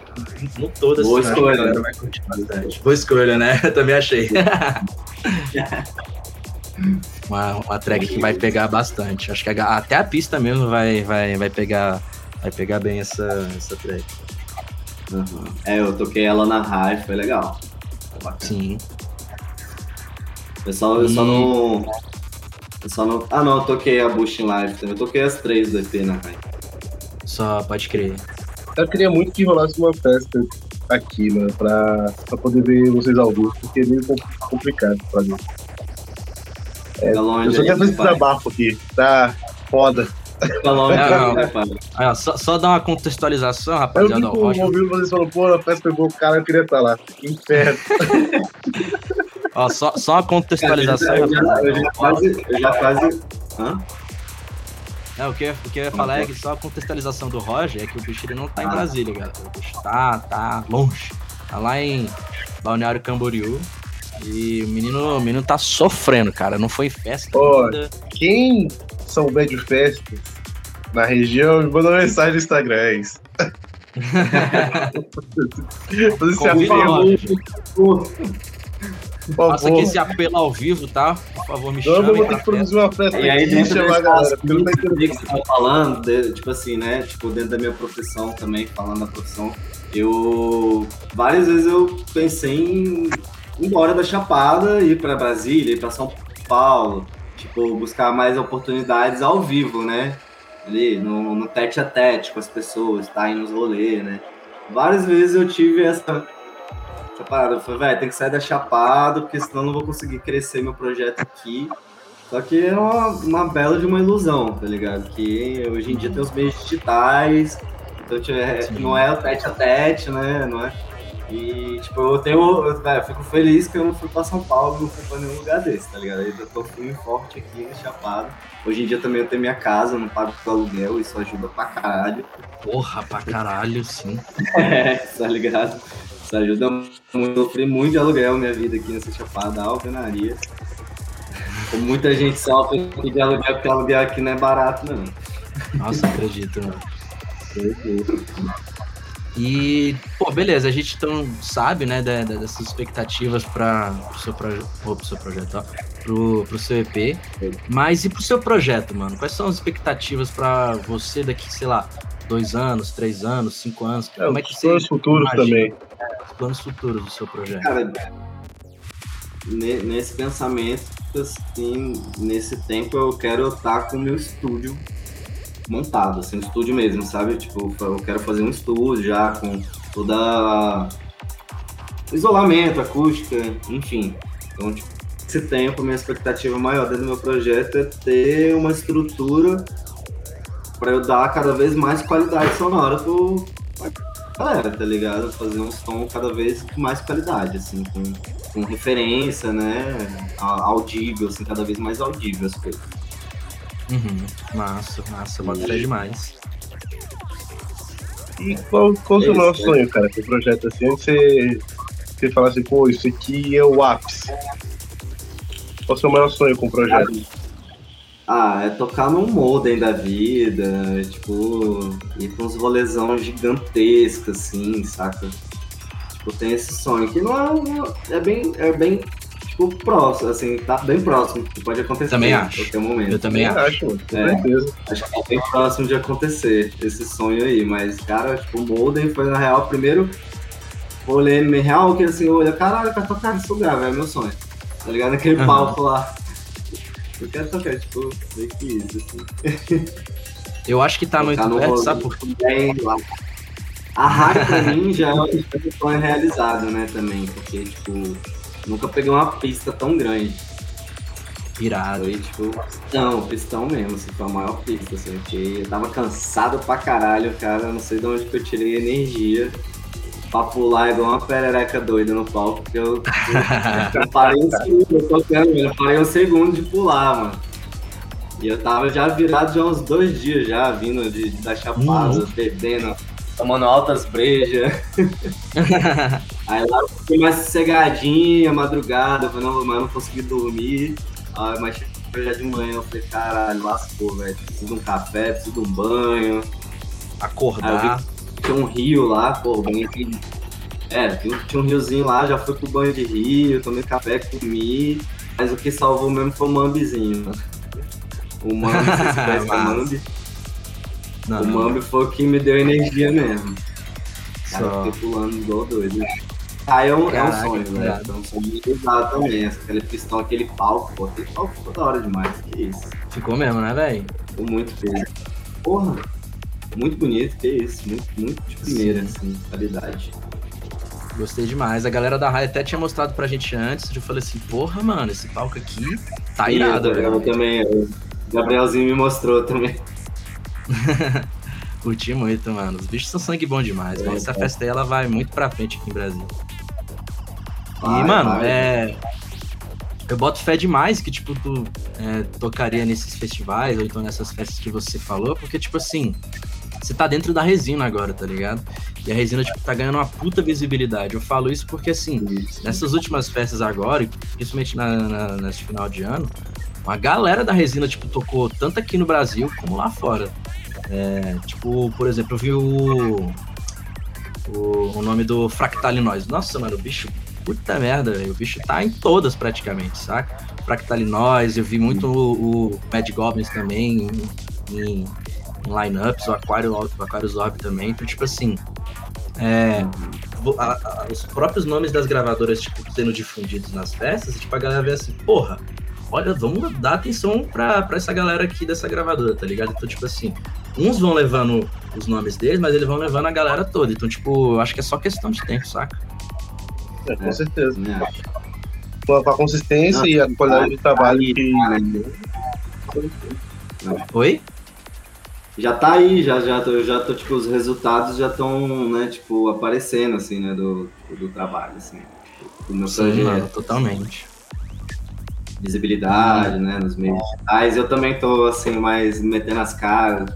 no todo, assim,
Boa escolha. a galera
vai curtir bastante. Boa escolha, né? Eu também achei. uma, uma track que vai pegar bastante. Acho que a, até a pista mesmo vai, vai, vai, pegar, vai pegar bem essa, essa track.
Uhum. É, eu toquei ela na high, foi legal.
Sim.
Eu só, eu só não. Eu só não. Ah não, eu toquei a Bush em live também. Eu toquei as três do EP na high.
Só pode crer.
Eu queria muito que rolasse uma festa aqui, mano, pra, pra poder ver vocês ao vivo, porque é meio complicado pra mim. É, tá longe, eu só quero fazer desabafo aqui, tá foda.
Tá longe, não,
não. Ah, só, só dar uma contextualização, rapaziada.
Eu vi ouvindo vocês falando, pô, a festa pegou o cara, eu queria estar lá. Que inferno.
Ó, só, só uma contextualização.
eu, já, eu, já, quase, eu já quase. Hã?
Não, o que, eu, o que eu ia falar é que só a contextualização do Roger é que o bicho ele não tá em ah. Brasília, galera. O bicho tá, tá longe. Tá lá em Balneário Camboriú. E o menino, o menino tá sofrendo, cara. Não foi festa.
Oh, quem souber de festa na região, me manda uma mensagem no Instagram, é isso. Você se
Faça aqui esse apelo ao vivo, tá? Por favor, me chame. Eu
vou ter que produzir uma festa
e aí, dentro chamar a galera. que você tá falando, de, tipo assim, né? Tipo, dentro da minha profissão também, falando da profissão, eu. Várias vezes eu pensei em ir embora da Chapada, ir pra Brasília, ir pra São Paulo, tipo, buscar mais oportunidades ao vivo, né? Ali, no, no tete a tete com as pessoas, tá? Aí nos rolês, né? Várias vezes eu tive essa parada. Eu falei, velho, tem que sair da Chapada, porque senão não vou conseguir crescer meu projeto aqui. Só que é uma, uma bela de uma ilusão, tá ligado? Que hoje em dia tem os meios digitais, então tipo, é, não é o tete a tete, né? Não é? E, tipo, eu tenho. Eu, véio, eu fico feliz que eu não fui pra São Paulo, não fui pra nenhum lugar desse, tá ligado? Eu tô firme forte aqui na Chapada. Hoje em dia também eu tenho minha casa, não pago aluguel, isso ajuda pra caralho.
Porra, pra caralho, sim.
é, tá ligado? Isso ajuda muito. Eu sofri muito de aluguel minha vida aqui nessa chapada, alvenaria. Como muita gente sofre de aluguel, porque aluguel aqui não é barato, não.
Nossa, acredito, mano. E, pô, beleza, a gente então sabe, né, dessas expectativas para o seu, proje oh, pro seu projeto, ó, pro, pro seu EP. Mas e pro seu projeto, mano? Quais são as expectativas para você daqui, sei lá, dois anos, três anos, cinco anos?
É, Como é que você. futuros também
os planos futuros do seu projeto?
Cara, nesse pensamento, assim, nesse tempo eu quero estar com o meu estúdio montado, assim, um estúdio mesmo, sabe? Tipo, eu quero fazer um estúdio já com toda isolamento, acústica, enfim. Então, tipo, esse tempo, minha expectativa maior dentro do meu projeto é ter uma estrutura para eu dar cada vez mais qualidade sonora pro, galera, tá ligado? Fazer um som cada vez com mais qualidade, assim, com, com referência, né? Audível, assim, cada vez mais audível as coisas.
Uhum. Massa, massa, bota fé demais.
E qual, qual o seu maior sonho, cara, com o projeto assim? Onde você, você fala assim, pô, isso aqui é o ápice. Qual o seu maior sonho com o projeto?
Ah, é tocar num modem da vida, tipo, ir com uns rolezão gigantescos, assim, saca? Tipo, tem esse sonho que não é, é bem, é bem tipo, próximo, assim, tá bem próximo, que pode acontecer
Também
em
acho.
qualquer momento.
Eu também
Eu
acho.
acho, mano, com
É.
certeza.
Acho que tá bem próximo de acontecer esse sonho aí, mas, cara, tipo, o Molden foi, na real, o primeiro rolê meio real que, assim, eu olhei, caralho, quero tocar nesse lugar, velho, é meu sonho. Tá ligado? Naquele
Aham.
palco lá. Eu quero tocar, tipo, meio que isso, assim.
Eu acho que tá
no
perto,
rolê
sabe por quê?
lá. A rádio, pra mim, já é um sonho realizado, né, também, porque, tipo, nunca peguei uma pista tão grande.
Irado.
Foi, tipo, pistão, pistão mesmo, assim, foi a maior pista, assim, porque eu tava cansado pra caralho, cara, não sei de onde que eu tirei energia pra pular igual uma perereca doida no palco, porque eu, eu parei um segundo, eu tocando, eu parei um segundo de pular, mano. E eu tava já virado já uns dois dias já, vindo de, da Chapada, bebendo, tomando altas brejas. Aí lá eu fiquei mais sossegadinha, madrugada, eu falei, não, mas eu não consegui dormir. Aí, mas já de manhã, eu falei, caralho, lascou, velho. Preciso de um café, preciso de um banho.
Acordar.
Tinha um rio lá, pô, banho de... É, tinha um riozinho lá, já fui pro banho de rio, tomei café, comi. Mas o que salvou mesmo foi o mambizinho. né? O mambi, não sei se você conhece o mambi.
Não,
O
não.
mambi foi o que me deu energia mesmo. Cara,
Só.
eu fiquei pulando igual doido. Ah, é um, é um
Caraca,
sonho,
que
velho.
irado.
É um sonho muito usado também. Aquele pistão, aquele palco, pô. Aquele palco ficou da hora demais. Que isso.
Ficou mesmo, né, velho?
Ficou muito feio. Porra. Muito bonito, que isso. Muito, muito de primeira,
Sim.
assim, qualidade.
Gostei demais. A galera da Raia até tinha mostrado pra gente antes. Eu falei assim, porra, mano, esse palco aqui tá irado,
eu
velho.
também. O Gabrielzinho me mostrou também.
Curti muito, mano. Os bichos são sangue bom demais,
É,
mano. Essa
é.
festa aí, ela vai muito pra frente aqui em Brasil.
Vai,
e, mano,
vai.
é. Eu boto fé demais que, tipo, tu é, tocaria nesses festivais, ou então nessas festas que você falou, porque, tipo assim, você tá dentro da resina agora, tá ligado? E a resina, tipo, tá ganhando uma puta visibilidade. Eu falo isso porque, assim, nessas últimas festas agora, principalmente na, na- nesse final de ano, uma galera da resina, tipo, tocou tanto aqui no Brasil como lá fora. É, tipo, por exemplo, eu vi o, o, o nome do Fractalinóis. Nossa, mano, o bicho, puta merda. O bicho tá em todas praticamente, saca? Fractalinóis, eu vi muito o, o Mad Goblins também em, em, em lineups, o Aquário, o Aquarius Orb também. Então, tipo assim, é, a- a- os próprios nomes das gravadoras, tipo, sendo difundidos nas festas, tipo, a galera vê assim, porra, olha, vamos dar atenção pra, pra essa galera aqui dessa gravadora, tá ligado? Então, tipo assim, uns vão levando os nomes deles, mas eles vão levando a galera toda. Então, tipo, acho que é só questão de tempo, saca?
É, com certeza.
Né?
Com a, com a consistência
Não,
e a qualidade de trabalho que.
Oi?
Já tá aí, já, já, tô, já tô, tipo, os resultados já estão, né, tipo, aparecendo, assim, né, do, do trabalho, assim. Do meu
Sim,
projeto.
totalmente.
visibilidade, né, nos meios digitais. Eu também tô, assim, mais metendo as caras,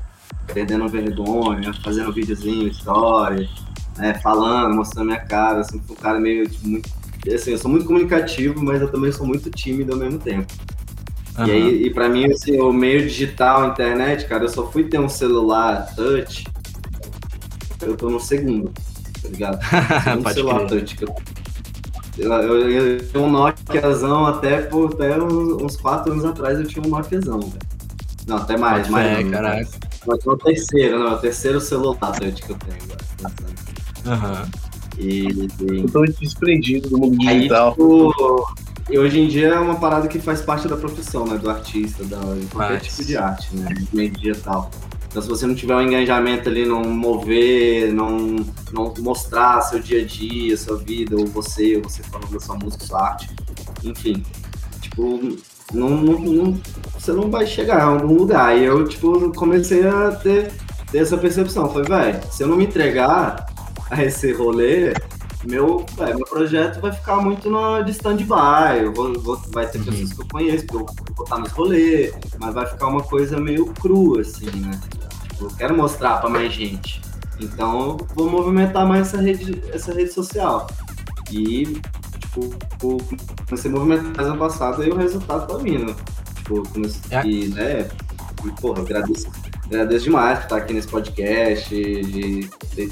perdendo vergonha, fazendo videozinho, story, né, falando, mostrando minha cara, assim, um cara meio, tipo, muito... Assim, eu sou muito comunicativo, mas eu também sou muito tímido ao mesmo tempo.
Aham.
E aí, e pra mim, assim, o meio digital, internet, cara, eu só fui ter um celular touch, eu tô no segundo, tá ligado? Segundo celular
crer.
touch que eu eu, eu, tinha um Nokiazão até, por, até uns, uns quatro anos atrás eu tinha um Nokiazão, velho. Não, até mais,
Pode
mais. anos,
caraca.
Mas é o terceiro, não, é o terceiro celular touch que eu tenho agora.
Aham.
E, e
Totalmente desprendido do mundo
aí,
digital.
tipo, e hoje em dia é uma parada que faz parte da profissão, né, do artista, da, de qualquer
Faz.
tipo de arte, né, meio digital. Então, se você não tiver um engajamento ali, não mover, não, não mostrar seu dia a dia, sua vida, ou você, ou você falando da sua música, sua arte, enfim, tipo, não, não, não- você não vai chegar a algum lugar. E eu, tipo, comecei a ter, ter essa percepção. Falei, velho, se eu não me entregar a esse rolê, meu, véio, meu projeto vai ficar muito no, de stand-by. Eu vou, vou- vai ter
Uhum.
pessoas que eu conheço, que eu vou estar nos rolês, mas vai ficar uma coisa meio crua, assim, né? Tipo, eu quero mostrar pra mais gente. Então, eu vou movimentar mais essa rede, essa rede social. E, tipo, o- comecei a movimentar ano passado e o resultado tá vindo. Tipo, comecei,
É.
e, né? E, porra, agradeço, agradeço demais por estar aqui nesse podcast, de ter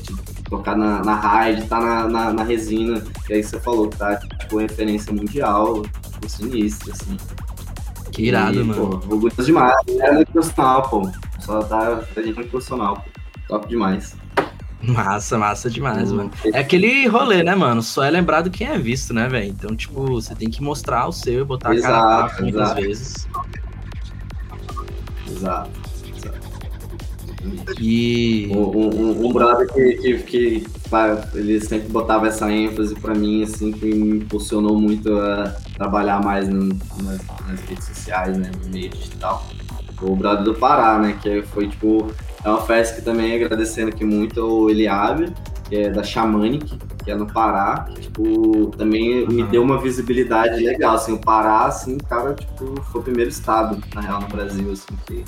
tocar na, na rádio, tá na, na, na, resina, que aí você falou que tá, tipo, referência mundial, tipo, sinistro, assim.
Que irado, e, mano.
Pô, orgulho demais. É muito profissional, pô. Só tá, a gente muito profissional, pô. Top demais.
Massa, massa demais, hum. mano. É aquele rolê, né, mano? Só é lembrado quem é visto, né, velho? Então, tipo, você tem que mostrar o seu e botar exato, a cara a muitas vezes.
Exato.
E.
Um, um, um brother que, que, que ele sempre botava essa ênfase pra mim, assim, que me impulsionou muito a trabalhar mais no, nas, nas, redes sociais, né, no meio digital. O brother do Pará, né, que foi, tipo, é uma festa que também agradecendo aqui muito o Eliabe, que é da Shamanic, que é no Pará, que, tipo, também me deu uma visibilidade legal, assim, o Pará, assim, cara, tipo, foi o primeiro estado, na real, no Brasil, assim, que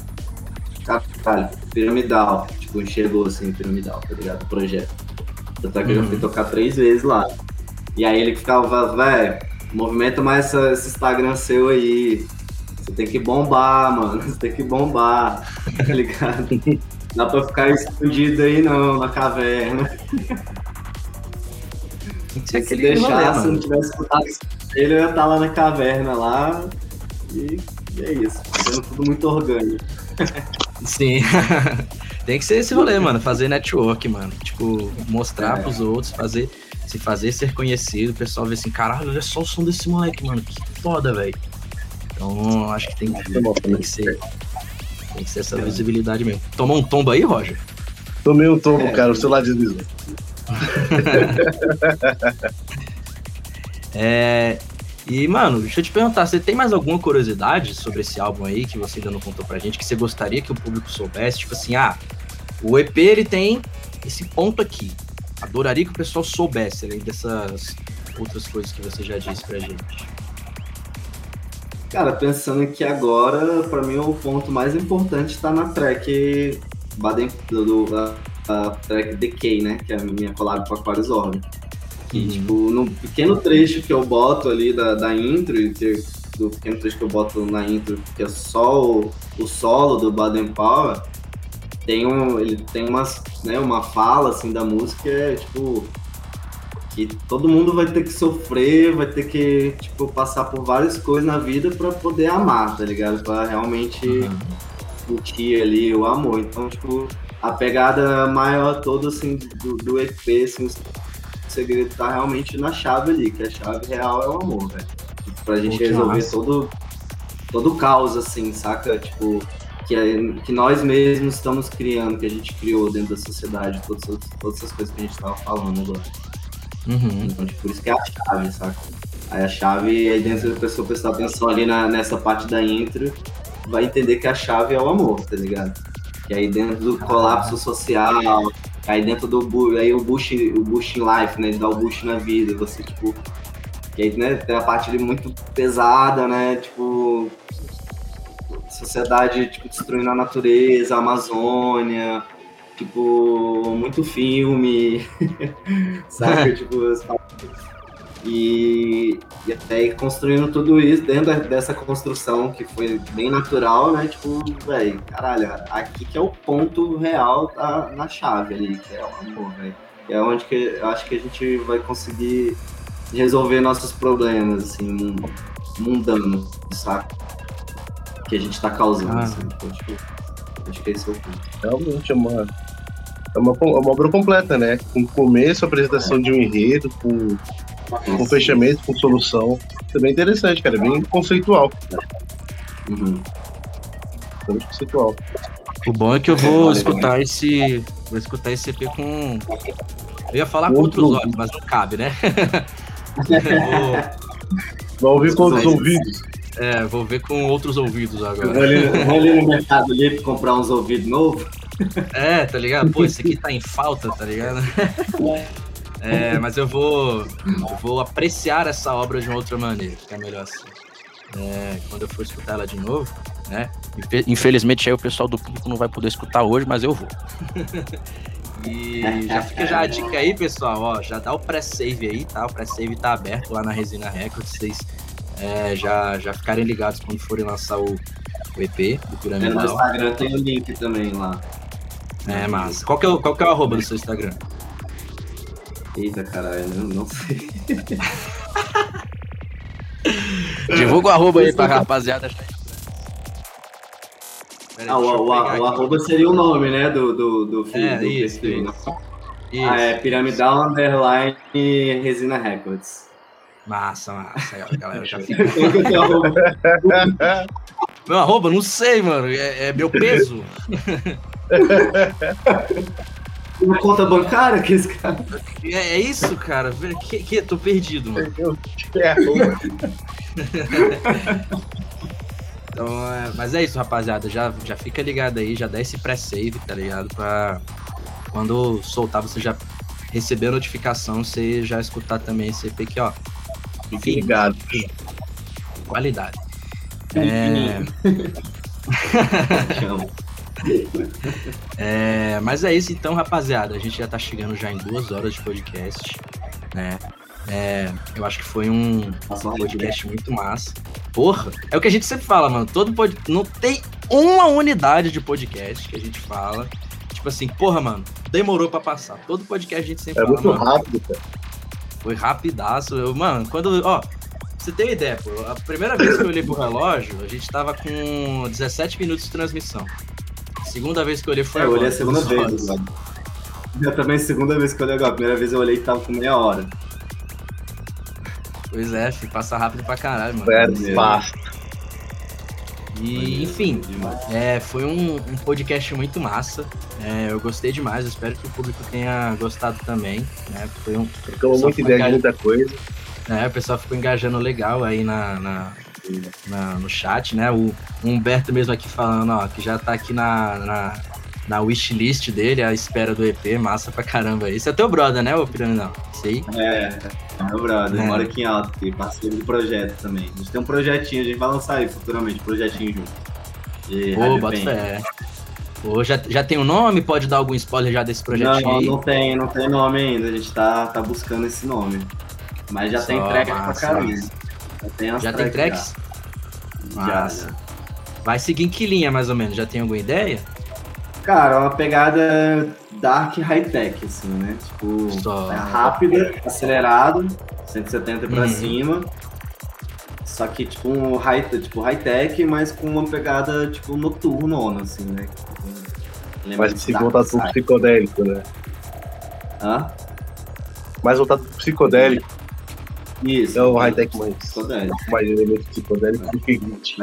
caralho, piramidal. Tipo, enxergou assim, piramidal, tá ligado? O projeto. Tanto é que eu já fui uhum. tocar três vezes lá. E aí ele ficava, velho, movimenta mais essa, esse Instagram seu aí. Você tem que bombar, mano. Você tem que bombar, tá ligado? Não dá pra ficar escondido aí não, na caverna. Se deixar, se não tivesse escutado ele, eu ia estar lá na caverna lá. E, e é isso. Sendo tudo muito orgânico.
Sim. Tem que ser esse rolê, mano. Fazer network, mano. Tipo, mostrar é. pros outros, fazer, se fazer ser conhecido. O pessoal ver assim, caralho, olha só o som desse moleque, mano. Que foda, velho. Então, acho que tem, tem que ser. Tem que ser essa visibilidade mesmo. Tomou um tombo aí, Roger?
Tomei um tombo, é, cara. O celular deslizou.
é, e, mano, deixa eu te perguntar, você tem mais alguma curiosidade sobre esse álbum aí que você ainda não contou pra gente, que você gostaria que o público soubesse? Tipo assim, ah, o EP ele tem esse ponto aqui. Adoraria que o pessoal soubesse, além dessas outras coisas que você já disse pra gente.
Cara, pensando aqui agora, para mim o ponto mais importante está na track Baden, do, do a, a, track Decay, né? Que é a minha collab com Aquarius Orbe. Que, uhum. tipo, no pequeno trecho que eu boto ali da, da intro, que, do pequeno trecho que eu boto na intro, que é só o, o solo do Baden Powell, tem um, ele tem umas, né, uma fala assim da música, é tipo que todo mundo vai ter que sofrer, vai ter que tipo passar por várias coisas na vida para poder amar, tá ligado? Para realmente uhum. curtir ali o amor. Então, tipo, a pegada maior toda assim do, do EP, assim, segredo tá realmente na chave ali, que a chave real é o amor, velho. Pra gente resolver todo, todo o caos, assim, saca? Tipo, que, é, que nós mesmos estamos criando, que a gente criou dentro da sociedade, todas, todas essas coisas que a gente tava falando agora. Uhum. Então, tipo, por isso que é a chave, saca? Aí a chave, aí dentro da pessoa prestar atenção ali na, nessa parte da intro, vai entender que a chave é o amor, tá ligado? E aí dentro do colapso social, Aí dentro do aí o boost, o boost em life, né? De dar o boost na vida, você, tipo. Que aí, né, tem a parte ali muito pesada, né? Tipo. Sociedade, tipo, destruindo a natureza, a Amazônia, tipo, muito filme, sabe? tipo, e, e até construindo tudo isso dentro dessa construção que foi bem natural, né? Tipo, velho, caralho, aqui que é o ponto real tá na chave ali, que é o amor, velho. É onde que eu acho que a gente vai conseguir resolver nossos problemas, assim, mundano, sabe? Que a gente tá causando, ah. assim. Então, tipo, acho que esse é o ponto.
Realmente é uma, é uma, uma obra completa, né? Com começo, apresentação é. de um enredo, com com fechamento, com solução. Isso é bem interessante, cara. É bem conceitual. Uhum. Bem conceitual.
O bom é que eu vou escutar esse. Vou escutar esse EP com. Eu ia falar com outros olhos, mas não cabe, né?
vou... ouvir com outros ouvidos.
É, vou ver com outros ouvidos agora.
Vou ali, vou ali no Mercado Livre comprar uns ouvidos novos.
É, tá ligado? Pô, esse aqui tá em falta, tá ligado? É, mas eu vou, eu vou apreciar essa obra de uma outra maneira, que é melhor assim. É, quando eu for escutar ela de novo, né? Infelizmente aí o pessoal do público não vai poder escutar hoje, mas eu vou. e já fica já a dica aí, pessoal, ó, já dá o pré-save aí, tá? O pré-save tá aberto lá na Resina Records, vocês é, já, já ficarem ligados quando forem lançar o, o EP do Piramidal.
no Instagram tem o link também lá.
É, massa. Qual que é, o, qual que é o arroba do seu Instagram?
Eita, caralho, não, não sei.
Divulga o arroba aí pra rapaziada.
Ah, o, o, o arroba seria o nome, né, do, do, do filme.
É,
do
isso,
perfil, né?
isso. Isso.
Ah, é Piramidal Underline Resina Records.
Massa, massa. Aí, ó, galera já fica. Meu arroba, não sei, mano. É, é meu peso.
Uma conta bancária que esse cara.
É, é isso, cara. Que, que, tô perdido, mano. Então, é, mas é isso, rapaziada. Já, já fica ligado aí, já dá esse pré-save, tá ligado? Pra quando soltar, você já receber a notificação, você já escutar também esse EP aqui, ó.
Fique ligado.
Qualidade. É. é, mas é isso então, rapaziada. A gente já tá chegando já em duas horas de podcast, né? É, eu acho que foi um
uma
podcast muito massa. Porra, é o que a gente sempre fala, mano. Todo pod... Não tem uma unidade de podcast que a gente fala. Tipo assim, porra, mano, demorou pra passar. Todo podcast a gente sempre
É
fala,
muito
mano,
rápido, cara.
foi rapidaço. Eu, mano, quando. Ó, você tem uma ideia, pô. A primeira vez que eu olhei pro relógio, a gente tava com 17 minutos de transmissão. Segunda vez que eu olhei foi
É, eu
agora,
olhei a segunda vez agora. Eu também, segunda vez que eu olhei agora. A primeira vez eu olhei e tava com meia hora.
Pois é, filho, passa rápido pra caralho, mano.
É fácil.
E, enfim,
Demais.
É, foi um, um podcast muito massa. É, eu gostei demais. eu Espero que o público tenha gostado também. Né? Foi um,
muita
foi
ideia de muita coisa.
né, o pessoal ficou engajando legal aí na, na- na- no chat, né? O, o Humberto mesmo aqui falando, ó, que já tá aqui na, na, na wishlist dele, à espera do EP, massa pra caramba. Esse é teu brother, né, ô Piranidão? Isso aí.
É, é meu brother,
É.
mora aqui em Alto, parceiro do projeto também. A gente tem um projetinho, a gente vai lançar aí futuramente, projetinho junto. De
Pô,
Rádio
bota fé. Pô, já, já tem o nome? Pode dar algum spoiler já desse projetinho
Não, não tem, não tem nome ainda, a gente tá, tá buscando esse nome. Mas já
Só
tem pra
massa,
caramba. Já
Já tem tracks?
Já.
Massa.
já.
Vai seguir em que linha, mais ou menos? Já tem alguma ideia?
Cara, é uma pegada dark high-tech, assim, né? Tipo,
Só.
é rápida, acelerado, 170 pra
Uhum.
cima. Só que, tipo, um high, tipo, high-tech, mas com uma pegada, tipo, noturnona, assim, né? Lembra
Mas se voltado pro psicodélico, né?
Hã?
Mais voltado pro psicodélico.
Isso.
É o high-tech mais,
Psicodélico.
mais elemento psicodélico do que glitch.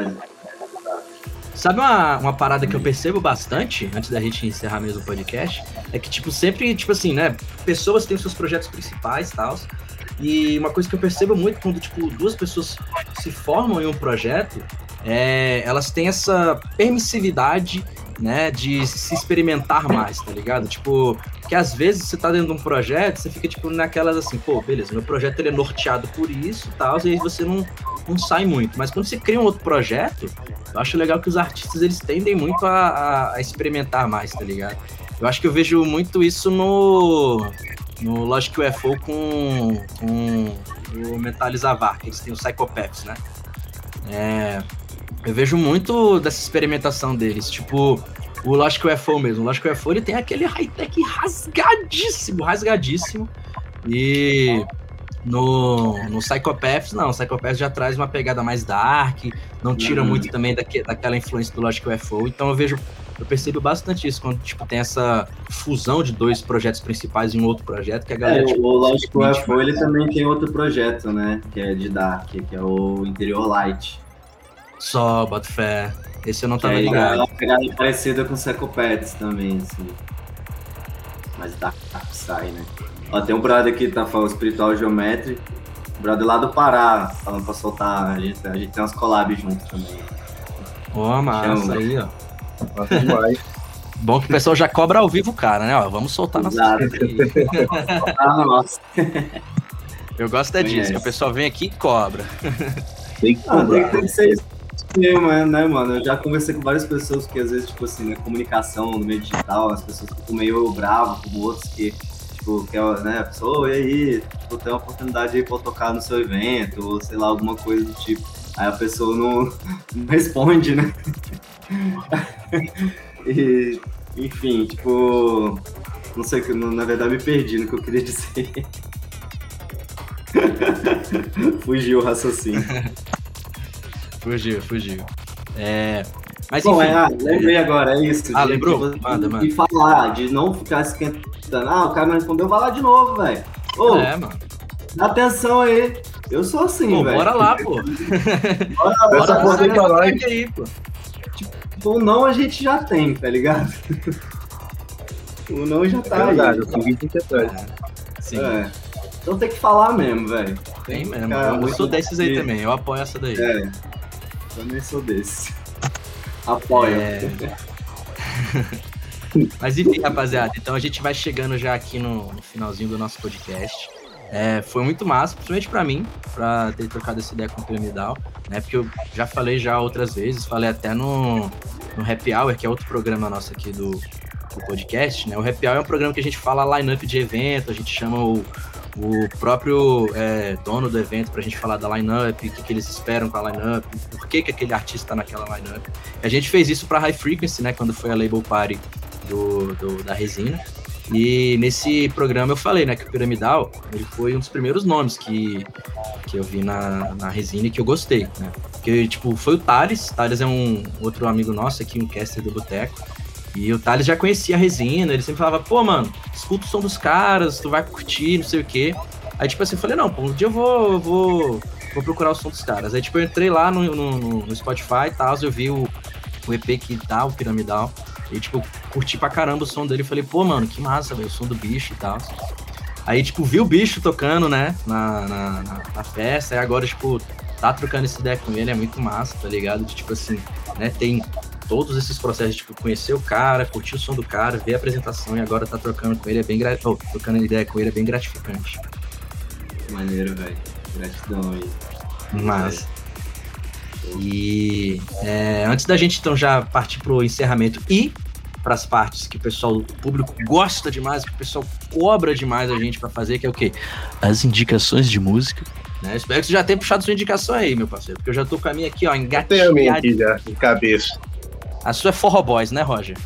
Sabe uma, uma parada que eu percebo bastante, antes da gente encerrar mesmo o podcast, é que, tipo, sempre, tipo assim, né, pessoas têm os seus projetos principais e tal, e uma coisa que eu percebo muito quando, tipo, duas pessoas se formam em um projeto, é, elas têm essa permissividade, né, de se experimentar mais, tá ligado? Tipo, que às vezes você tá dentro de um projeto, você fica, tipo, naquelas assim, pô, beleza, meu projeto ele é norteado por isso e tal, e aí você não, não sai muito. Mas quando você cria um outro projeto, eu acho legal que os artistas eles tendem muito a, a- a experimentar mais, tá ligado? Eu acho que eu vejo muito isso no, no Logic UFO com, com o Mentalizavar, que eles têm o Psychopaths, né? É, eu vejo muito dessa experimentação deles, tipo o Logic UFO mesmo. O Logic UFO ele tem aquele high-tech rasgadíssimo, rasgadíssimo. E no, no Psychopaths, não, o Psychopaths já traz uma pegada mais dark, não tira
Uhum.
muito também daque, daquela influência do Logic UFO. Então eu vejo, eu percebo bastante isso quando tipo, tem essa fusão de dois projetos principais em um outro projeto que a
é,
galera. tipo,
o Lógico
curte,
UFO, ele também tem outro projeto, né? Que é de Dark, que é o Interior Light.
Só, bota fé. Esse eu não tava
é
ligado.
uma pegada parecida com Psychopaths também, assim. Mas Dark sai, né? Ó, tem um brother aqui que tá falando Espiritual Geometry. Brother lá do Pará, falando pra soltar. A gente, a gente tem umas collabs juntos também.
Ó, massa
Chama.
aí, ó.
Massa demais.
Bom que o pessoal já cobra ao vivo o cara, né? Ó, vamos soltar nossa.
Ah, nossa.
Eu gosto é disso, que o pessoal vem aqui e cobra.
Tem que
Ah, tem que ser isso mesmo, né, né, mano? Eu já conversei com várias pessoas que às vezes, tipo assim, na comunicação, no meio digital, as pessoas ficam meio bravas com outros que, tipo, que, né, a pessoa, "Ô, e aí, tipo, tem uma oportunidade aí pra tocar no seu evento, ou sei lá, alguma coisa do tipo. Aí a pessoa não, não responde, né? e Enfim, tipo. Não sei, que- na verdade me perdi no que eu queria dizer. Fugiu o raciocínio.
Fugiu, fugiu. É, mas
Bom,
enfim,
é, ah, lembrei agora, é isso.
Ah, lembrou?
de-
Manda, manda.
De falar, de não ficar esquentando. Ah, o cara não respondeu, vai lá de novo, velho. Ô,
é, mano.
dá atenção aí. Eu sou assim, velho.
bora lá, pô.
Bora,
Essa
bora lá.
pra nós.
aí, pô.
O não a gente já tem, tá ligado? O não já
É
tá
verdade,
aí.
com certeza.
Sim,
É. Então tem que falar mesmo, velho.
tem mesmo.
Cara,
eu sou desses aí também, eu apoio essa daí.
É. Também sou desse. Apoio.
É. Mas enfim, rapaziada, então a gente vai chegando já aqui no, no finalzinho do nosso podcast. É, foi muito massa, principalmente pra mim, pra ter trocado essa ideia com o Piramidal, né? Porque eu já falei já outras vezes, falei até no, no Happy Hour, que é outro programa nosso aqui do, do podcast, né? O Happy Hour é um programa que a gente fala line-up de evento, a gente chama o, o próprio é, dono do evento pra gente falar da line-up, o que, que eles esperam com a line-up, por que, que aquele artista tá naquela line-up. A gente fez isso para High Frequency, né? Quando foi a Label Party do, do- da resina. E nesse programa eu falei, né, que o Piramidal ele foi um dos primeiros nomes que, que eu vi na, na resina e que eu gostei, né? Porque, tipo, foi o Thales. Thales é um outro amigo nosso aqui, um caster do Boteco. E o Thales já conhecia a resina, ele sempre falava, pô, mano, escuta o som dos caras, tu vai curtir, não sei o quê. Aí, tipo assim, eu falei, não, pô, um dia eu vou, eu vou, vou procurar o som dos caras. Aí, tipo, eu entrei lá no, no, no Spotify e tal, eu vi o, o EP que tá, o Piramidal. E, tipo, curti pra caramba o som dele. Falei, pô, mano, que massa, velho, o som do bicho e tal. Aí, tipo, vi o bicho tocando, né, na, na, na- na festa. E agora, tipo, tá trocando essa ideia com ele, é muito massa, tá ligado? De, tipo assim, né, tem todos esses processos, tipo, conhecer o cara, curtir o som do cara, ver a apresentação e agora tá trocando com ele, é bem gra... oh, trocando ideia com ele é bem gratificante.
Maneiro, velho. Gratidão aí.
Mas. E é, antes da gente então já partir pro encerramento e para as partes que o pessoal, o público gosta demais, que o pessoal cobra demais a gente para fazer, que é o quê? As indicações de música. Né? Espero que você já tenha puxado sua indicação aí, meu parceiro, porque eu já tô com a minha aqui, ó,
Tem a minha
engatilhada.
aqui já, de cabeça.
A sua é Forró Boys, né, Roger?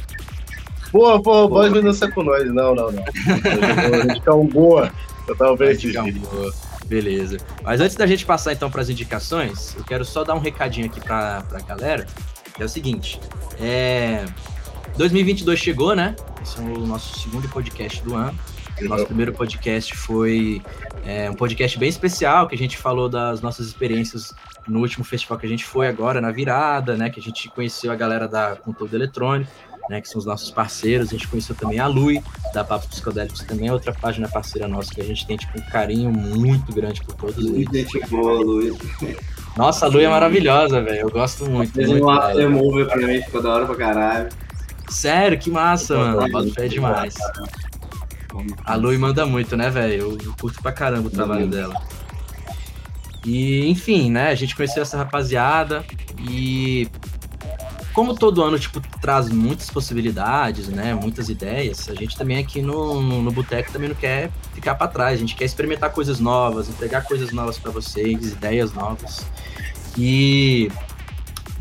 Pô, pô, pode não dançar com nós. Não, não, não. Eu vou indicar um boa. Eu tava vendo esses
boa. Beleza. Mas antes da gente passar então para as indicações, eu quero só dar um recadinho aqui para a galera. Que é o seguinte: é... 2022 chegou, né? Esse é o nosso segundo podcast do ano. O nosso primeiro podcast foi é, um podcast bem especial, que a gente falou das nossas experiências no último festival que a gente foi agora, na virada, né? Que a gente conheceu a galera da Conteúdo Eletrônico, né? Que são os nossos parceiros. A gente conheceu também a Lui, da Papos Psicodélicos, também é outra página parceira nossa que a gente tem, tipo, um carinho muito grande por todos eles.
Luiz, gente boa, Luiz.
Nossa, a Lui é maravilhosa, velho. Eu gosto muito.
Fez um
dela.
aftermover pra mim, ficou da hora pra caralho.
Sério, que massa, mano.
Muito
Bota fé demais. A Lui manda muito, né, velho? Eu, eu curto pra caramba o trabalho
muito.
dela. E, enfim, né, a gente conheceu essa rapaziada e como todo ano, tipo, traz muitas possibilidades, né, muitas ideias, a gente também aqui no, no, no Boteco também não quer ficar pra trás, a gente quer experimentar coisas novas, entregar coisas novas pra vocês, ideias novas. E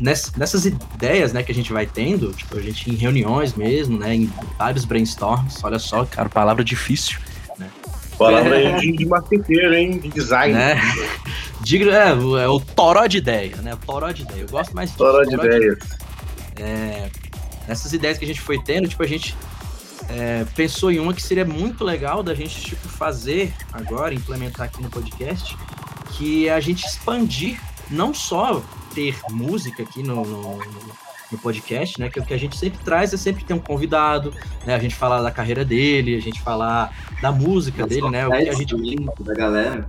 ness- nessas ideias, né, que a gente vai tendo, tipo, a gente em reuniões mesmo, né, em vários brainstorms, olha só, cara, palavra difícil,
Palavra aí de, de marqueteiro, hein? De design.
né? Diga, é, o- é o toró de ideia, né? O toró de ideia. Eu gosto mais disso,
História de
toró
ideias.
Nessas ideias que a gente foi tendo, tipo, a gente é, pensou em uma que seria muito legal da gente, tipo, fazer agora, implementar aqui no podcast, que é a gente expandir, não só ter música aqui no, no, no- no podcast, né? Que o que a gente sempre traz é sempre ter um convidado, né? A gente falar da carreira dele, a gente falar da música dele, né? O que a gente.
também da galera.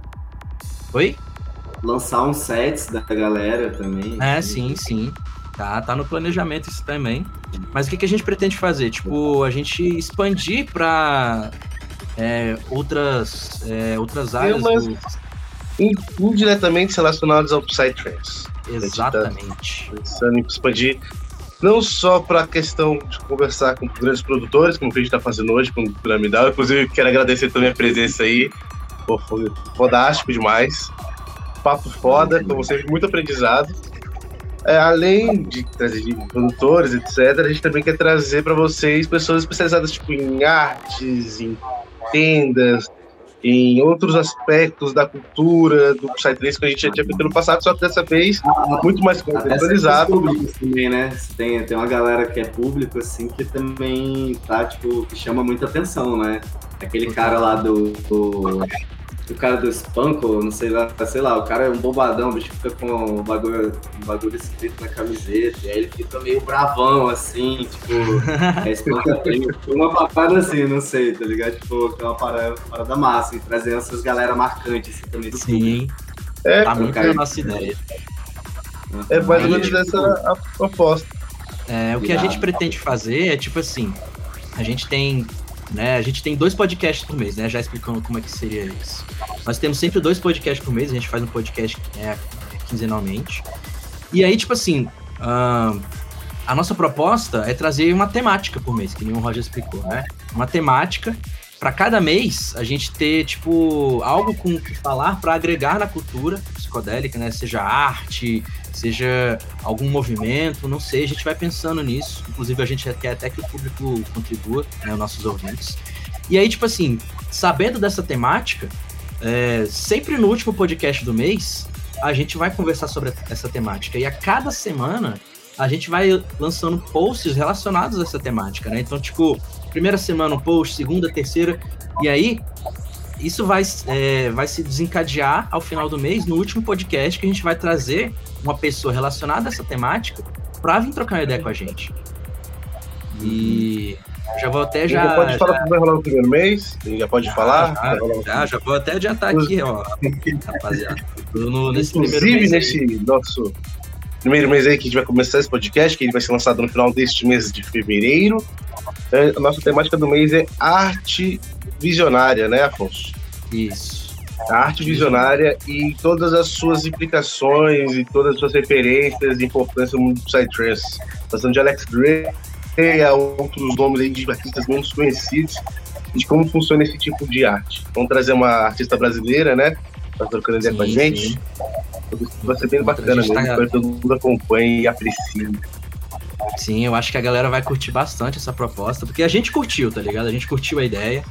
Oi?
Lançar uns sets da galera também.
É, sim, sim. Tá, tá no planejamento isso também. Mas o que, que a gente pretende fazer? Tipo, a gente expandir para outras, é, outras áreas
umas-
do...
In- Indiretamente relacionados ao Psytrance.
Exatamente.
Pensando em expandir não só para a questão de conversar com grandes produtores, como que a gente está fazendo hoje com o Piramidal. Inclusive, quero agradecer também a presença aí. Pô, foi fodástico demais. Papo foda, como sempre, muito aprendizado. é, além de trazer de produtores, etc., a gente também quer trazer para vocês pessoas especializadas tipo, em artes, em tendas, em outros aspectos da cultura, do Psytrance que a gente já tinha feito no passado, só que dessa vez muito mais contextualizado.
também, né? Tem, tem uma galera que é público, assim, que também tá, tipo, que chama muita atenção, né? Aquele cara lá do, do o cara do Spanko, não sei lá, sei lá, o cara é um bombadão, o bicho fica com um bagulho, um bagulho escrito na camiseta, e aí ele fica meio bravão, assim, tipo, é Spanko tem uma papada assim, não sei, tá ligado? Tipo, é uma parada, parada massa, e trazendo essas galera marcantes assim, também
Sim.
É,
tá muito a nossa ideia.
É mais ou menos essa a proposta.
É, o que a gente pretende fazer é tipo assim, a gente tem né? A gente tem dois podcasts por mês, né? Já explicando como é que seria isso. Nós temos sempre dois podcasts por mês, a gente faz um podcast é, quinzenalmente. E aí, tipo assim, uh, a nossa proposta é trazer uma temática por mês, que nem o Roger explicou, né? Uma temática para cada mês a gente ter, tipo, algo com o que falar para agregar na cultura psicodélica, né? Seja arte, seja algum movimento, não sei, a gente vai pensando nisso. Inclusive, a gente quer até que o público contribua, né, os nossos ouvintes. E aí, tipo assim, sabendo dessa temática, é, sempre no último podcast do mês, a gente vai conversar sobre essa temática. E a cada semana, a gente vai lançando posts relacionados a essa temática, né? Então, tipo, primeira semana um post, segunda, terceira, e aí isso vai, é, vai se desencadear ao final do mês, no último podcast, que a gente vai trazer uma pessoa relacionada a essa temática para vir trocar uma ideia com a gente. E já vou até já.
Já pode falar que vai rolar no primeiro mês? Já pode já, falar?
Já, já, já, vou até adiantar aqui, ó, rapaziada. No, nesse
Inclusive, nesse aí. nosso primeiro mês aí que a gente vai começar esse podcast, que ele vai ser lançado no final deste mês de fevereiro. É, a nossa temática do mês é arte visionária, né, Afonso?
Isso.
A arte visionária e todas as suas implicações e todas as suas referências e importância no mundo do Psytrance. Passando de Alex Gray a outros nomes aí de artistas menos conhecidos de como funciona esse tipo de arte. Vamos trazer uma artista brasileira, né? Tá trocando ideia com a gente. Sim. Vai ser bem bacana mesmo. Tá... Espero que todo mundo acompanhe e aprecie.
Sim, eu acho que a galera vai curtir bastante essa proposta, porque a gente curtiu, tá ligado? A gente curtiu a ideia.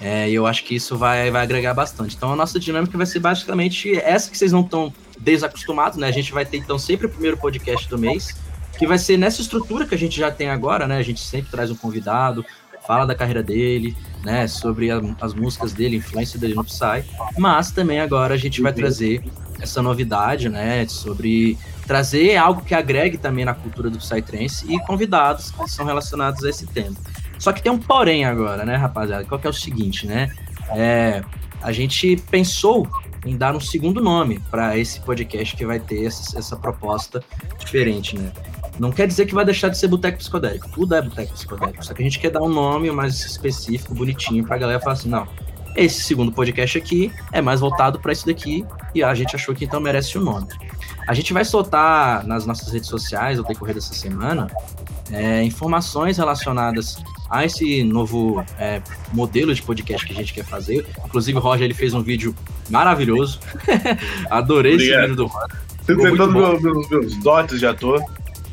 É, e eu acho que isso vai, vai agregar bastante. Então a nossa dinâmica vai ser basicamente essa que vocês não estão desacostumados, né? A gente vai ter então sempre o primeiro podcast do mês, que vai ser nessa estrutura que a gente já tem agora, né? A gente sempre traz um convidado, fala da carreira dele, né? Sobre a, as músicas dele, influência dele no Psy. Mas também agora a gente vai uhum. trazer essa novidade, né? Sobre trazer algo que agregue também na cultura do Psytrance e convidados que são relacionados a esse tema. Só que tem um porém agora, né, rapaziada? Qual que é o seguinte, né? É, a gente pensou em dar um segundo nome para esse podcast que vai ter essa, essa, proposta diferente, né? Não quer dizer que vai deixar de ser Boteco Psicodélico. Tudo é Boteco Psicodélico. Só que a gente quer dar um nome mais específico, bonitinho, pra galera falar assim, não, esse segundo podcast aqui é mais voltado para isso daqui e a gente achou que então merece o um nome. A gente vai soltar nas nossas redes sociais ao decorrer dessa semana é, informações relacionadas a esse novo é, modelo de podcast que a gente quer fazer. Inclusive, o Roger ele fez um vídeo maravilhoso. Adorei Obrigado. esse vídeo do Roger.
Você meus, meus, meus dotes de ator.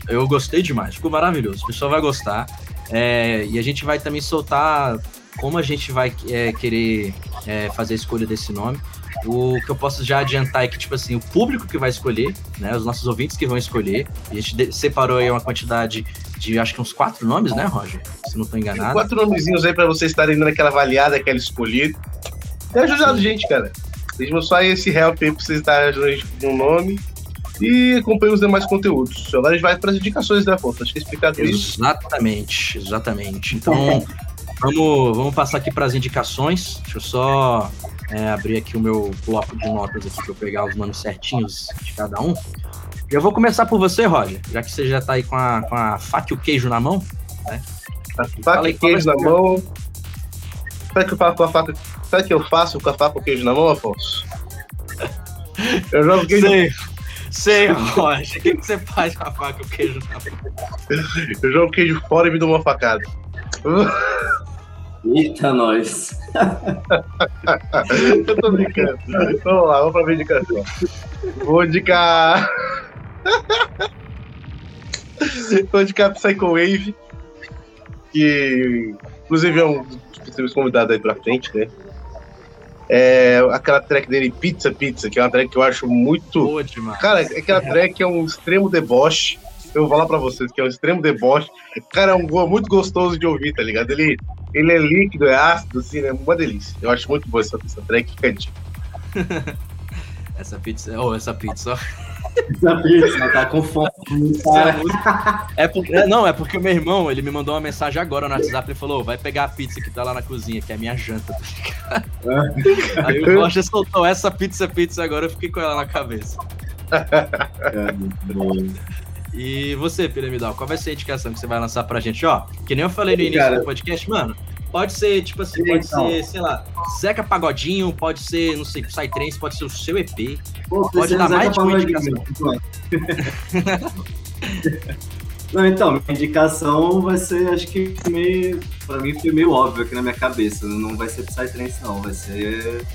Eu gostei demais, ficou maravilhoso. O pessoal vai gostar. É, e a gente vai também soltar como a gente vai é, querer é, fazer a escolha desse nome. O que eu posso já adiantar é que, tipo assim, o público que vai escolher, né? Os nossos ouvintes que vão escolher. A gente separou aí uma quantidade de acho que uns quatro nomes, né, Roger? Se não estou enganado.
Quatro nomezinhos aí para vocês estarem dando aquela avaliada, aquela escolhida. Tem ajudado a gente, cara. Deixa só esse help aí pra vocês estarem ajudando a gente com um nome. E acompanhe os demais conteúdos. Agora a gente vai para as indicações, né, Afonso? Acho que é explicado
isso. Exatamente, exatamente. Então, vamos, vamos passar aqui para as indicações. Deixa eu só é, abrir aqui o meu bloco de notas aqui para eu pegar os nomes certinhos de cada um. Eu vou começar por você, Roger, já que você já está aí com a, com a faca e o queijo na mão. Né?
A faca e o queijo na mão. Sabe que eu faço com a faca? Sabe que eu faço com a faca e o queijo na mão, Afonso?
Eu jogo queijo. Sei. Sei, Roger. O que, você faz com a faca e o queijo na mão?
Eu jogo queijo fora e me dou uma facada.
Eita, nós.
eu tô brincando. Vamos lá, vamos pra minha indicação. Vou indicar. Vou indicar Psycho Wave, que inclusive é um dos possíveis convidados aí pra frente, né? É aquela track dele, Pizza Pizza, que é uma track que eu acho muito.
Boa demais.
Cara, aquela track é um extremo deboche. Eu vou falar pra vocês que é um extremo deboche. Cara, é um gol muito gostoso de ouvir, tá ligado? Ele, ele é líquido, é ácido, assim, é uma delícia. Eu acho muito boa essa, essa track, fica.
Essa pizza, oh, essa pizza, ó.
Essa pizza, tá com fome. Cara.
É porque, é, não, é porque o meu irmão, ele me mandou uma mensagem agora no WhatsApp, ele falou, vai pegar a pizza que tá lá na cozinha, que é a minha janta, tá? Aí o Roger soltou essa pizza, pizza agora, eu fiquei com ela na cabeça.
É, bom.
E você, Piramidal, qual vai ser a indicação que você vai lançar pra gente? Ó, que nem eu falei no início
cara.
do podcast, mano, pode ser, tipo assim, pode
Então.
ser, sei lá, Zeca Pagodinho, pode ser, não sei, Psytrance, pode ser o seu EP.
Pô,
Pode dar mais de uma
Pagodinho. Não, então, minha indicação vai ser, acho que meio. Pra mim foi meio óbvio aqui na minha cabeça. né? Não vai ser Psytrance, não. Vai ser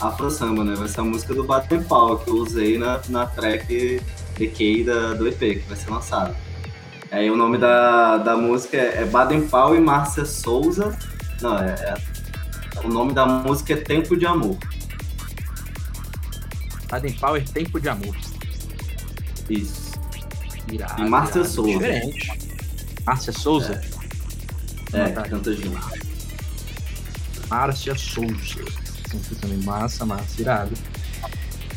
Afro Samba, né? Vai ser a música do Batem Pau que eu usei na, na track DK da, do EP, que vai ser lançado. Aí o nome da, da música é, é Baden Powell e Márcia Souza. Não, é, é- O nome da música é Tempo de Amor.
Baden Power, Tempo de Amor.
Isso.
Irado,
E Márcia
irado,
Souza.
Diferente. Márcia Souza?
É,
tá.
canta junto.
Márcia Souza. Sempre também massa, massa, irado.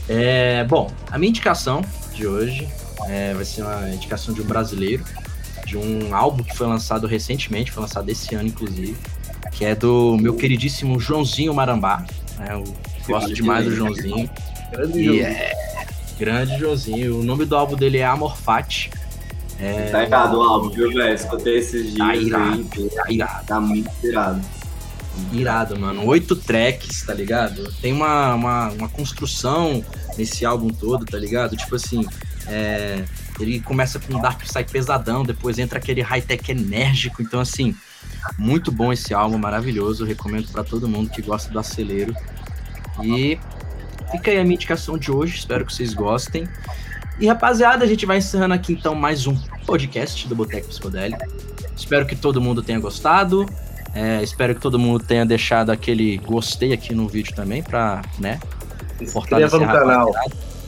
É, bom, a minha indicação de hoje é, vai ser uma indicação de um brasileiro, de um álbum que foi lançado recentemente, foi lançado esse ano, inclusive, que é do meu queridíssimo Joãozinho Marambá. né, eu gosto demais do Joãozinho.
Grande
E
jogo.
é grande Joãozinho. O nome do álbum dele é Amor Fati. É,
Tá errado o álbum, viu, velho? Escutei esses dias
Tá
aí.
irado. tá irado.
Tá muito irado.
Irado, mano. Oito tracks, tá ligado? Tem uma, uma, uma construção nesse álbum todo, tá ligado? Tipo assim, é, ele começa com um Dark Psy pesadão, depois entra aquele high-tech enérgico. Então, assim, muito bom esse álbum, maravilhoso. Recomendo pra todo mundo que gosta do acelero. E fica aí a minha indicação de hoje, espero que vocês gostem. E rapaziada, a gente vai encerrando aqui então mais um podcast do Boteco Psicodélico. Espero que todo mundo tenha gostado. É, espero que todo mundo tenha deixado aquele gostei aqui no vídeo também pra, né,
Inscreva no canal.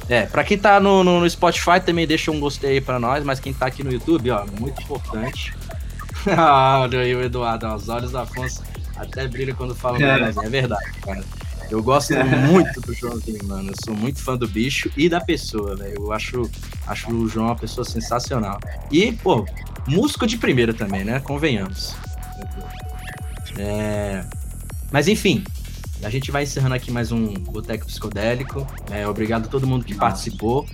É, pra quem tá no, no, no Spotify também deixa um gostei aí pra nós, mas quem tá aqui no YouTube, ó, muito importante. ah, olha aí o Eduardo, os olhos do Afonso até brilham quando fala
É.
é. é verdade, cara. Eu gosto muito do Joãozinho, mano. Eu sou muito fã do bicho e da pessoa, velho. Eu acho, acho o João uma pessoa sensacional. E, pô, músico de primeira também, né? Convenhamos. É... Mas enfim, a gente vai encerrando aqui mais um Boteco Psicodélico. É, obrigado a todo mundo que participou.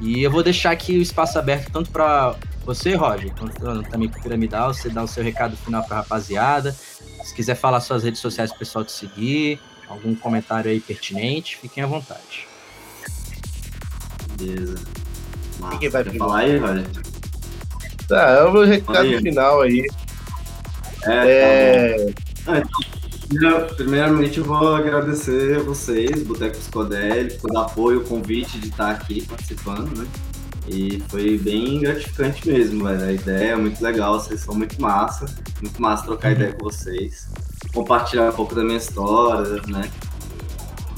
E eu vou deixar aqui o espaço aberto tanto para você, Roger, também para o Piramidal. Você dá o seu recado final para a rapaziada. Se quiser falar suas redes sociais pro pessoal te seguir, algum comentário aí pertinente, fiquem à vontade.
Beleza. Massa.
Quem vai
falar aí, velho?
Tá, é o meu recado
Aí.
final aí.
É, tá
É.
Primeiro- Primeiramente, eu vou agradecer a vocês, Boteco Psicodélico, pelo apoio, o convite de estar aqui participando, né? E foi bem gratificante mesmo, velho. A ideia é muito legal, vocês são muito massa. Muito massa trocar ideia com vocês. Compartilhar um pouco da minha história, né?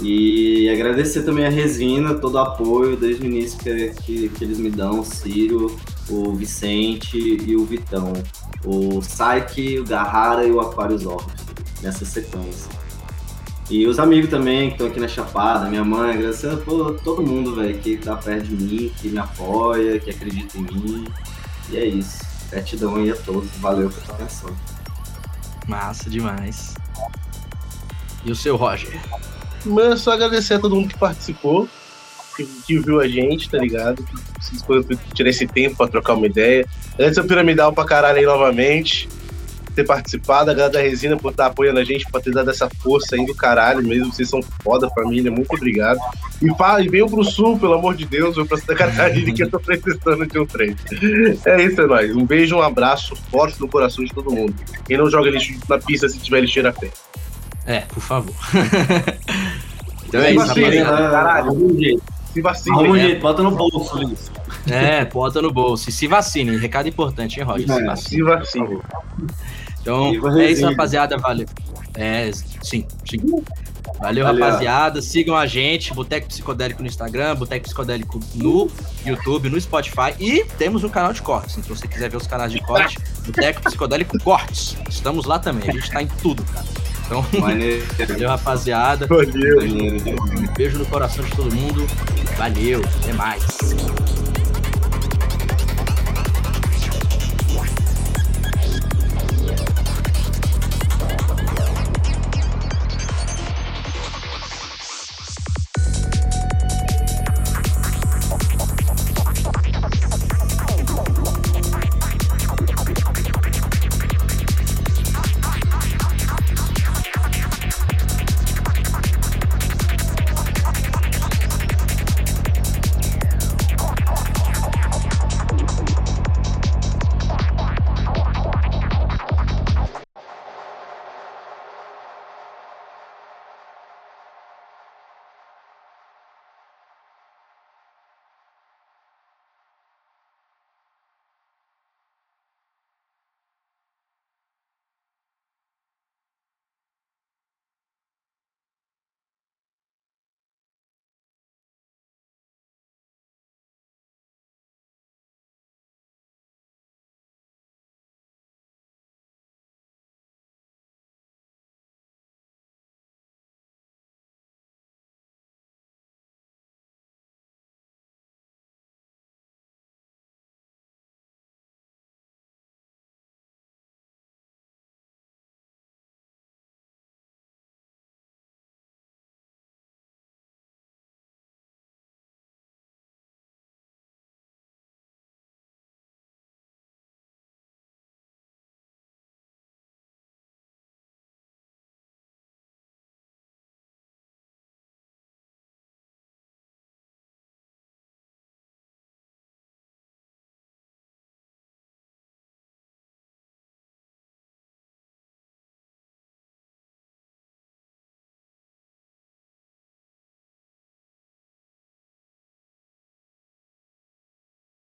E agradecer também a Resina, todo o apoio desde o início que, que, que eles me dão, o Ciro, o Vicente e o Vitão. O Saiki, o Garrara e o Aquarius Orbs, nessa sequência. E os amigos também que estão aqui na Chapada, minha mãe, agradecendo por todo mundo, velho, que tá perto de mim, que me apoia, que acredita em mim. E é isso. Gratidão aí a todos. Valeu pela atenção.
Massa demais. E o seu Roger?
Mano, é só agradecer a todo mundo que participou, que, que viu a gente, tá ligado? Que se dispôs a tirar esse tempo pra trocar uma ideia. Antes eu piramidal pra caralho aí novamente. Ter participado, a galera da Resina por estar apoiando a gente, por ter dado essa força aí do caralho mesmo. Vocês são foda, família. Muito obrigado. E, fa- e venham pro sul, pelo amor de Deus, venham pra Santa Catarina que eu tô precisando de um trem. É isso, é nóis. Um beijo, um abraço forte no coração de todo mundo. E não joga lixo na pista se tiver lixeira perto.
É, por favor. então é
Como
isso,
assim,
rapaziada.
né?
caralho.
Algum jeito.
Se vacina.
Arruma um
né?
jeito, bota no bolso, Luiz.
É, bota no bolso. E se vacine. Recado importante, hein, Roger? Se
É.
vacine.
Se vacina.
Então, é isso, rapaziada. Valeu. É, sim, sim. Valeu,
Valeu.
rapaziada. Sigam a gente, Boteco Psicodélico no Instagram, Boteco Psicodélico no YouTube, no Spotify. E temos um canal de cortes. Então, se você quiser ver os canais de corte, Boteco Psicodélico Cortes. Estamos lá também. A gente tá em tudo, cara. Então,
Maneiro.
valeu, rapaziada.
Valeu.
Demais.
Beijo no coração de todo mundo. Valeu. Até mais.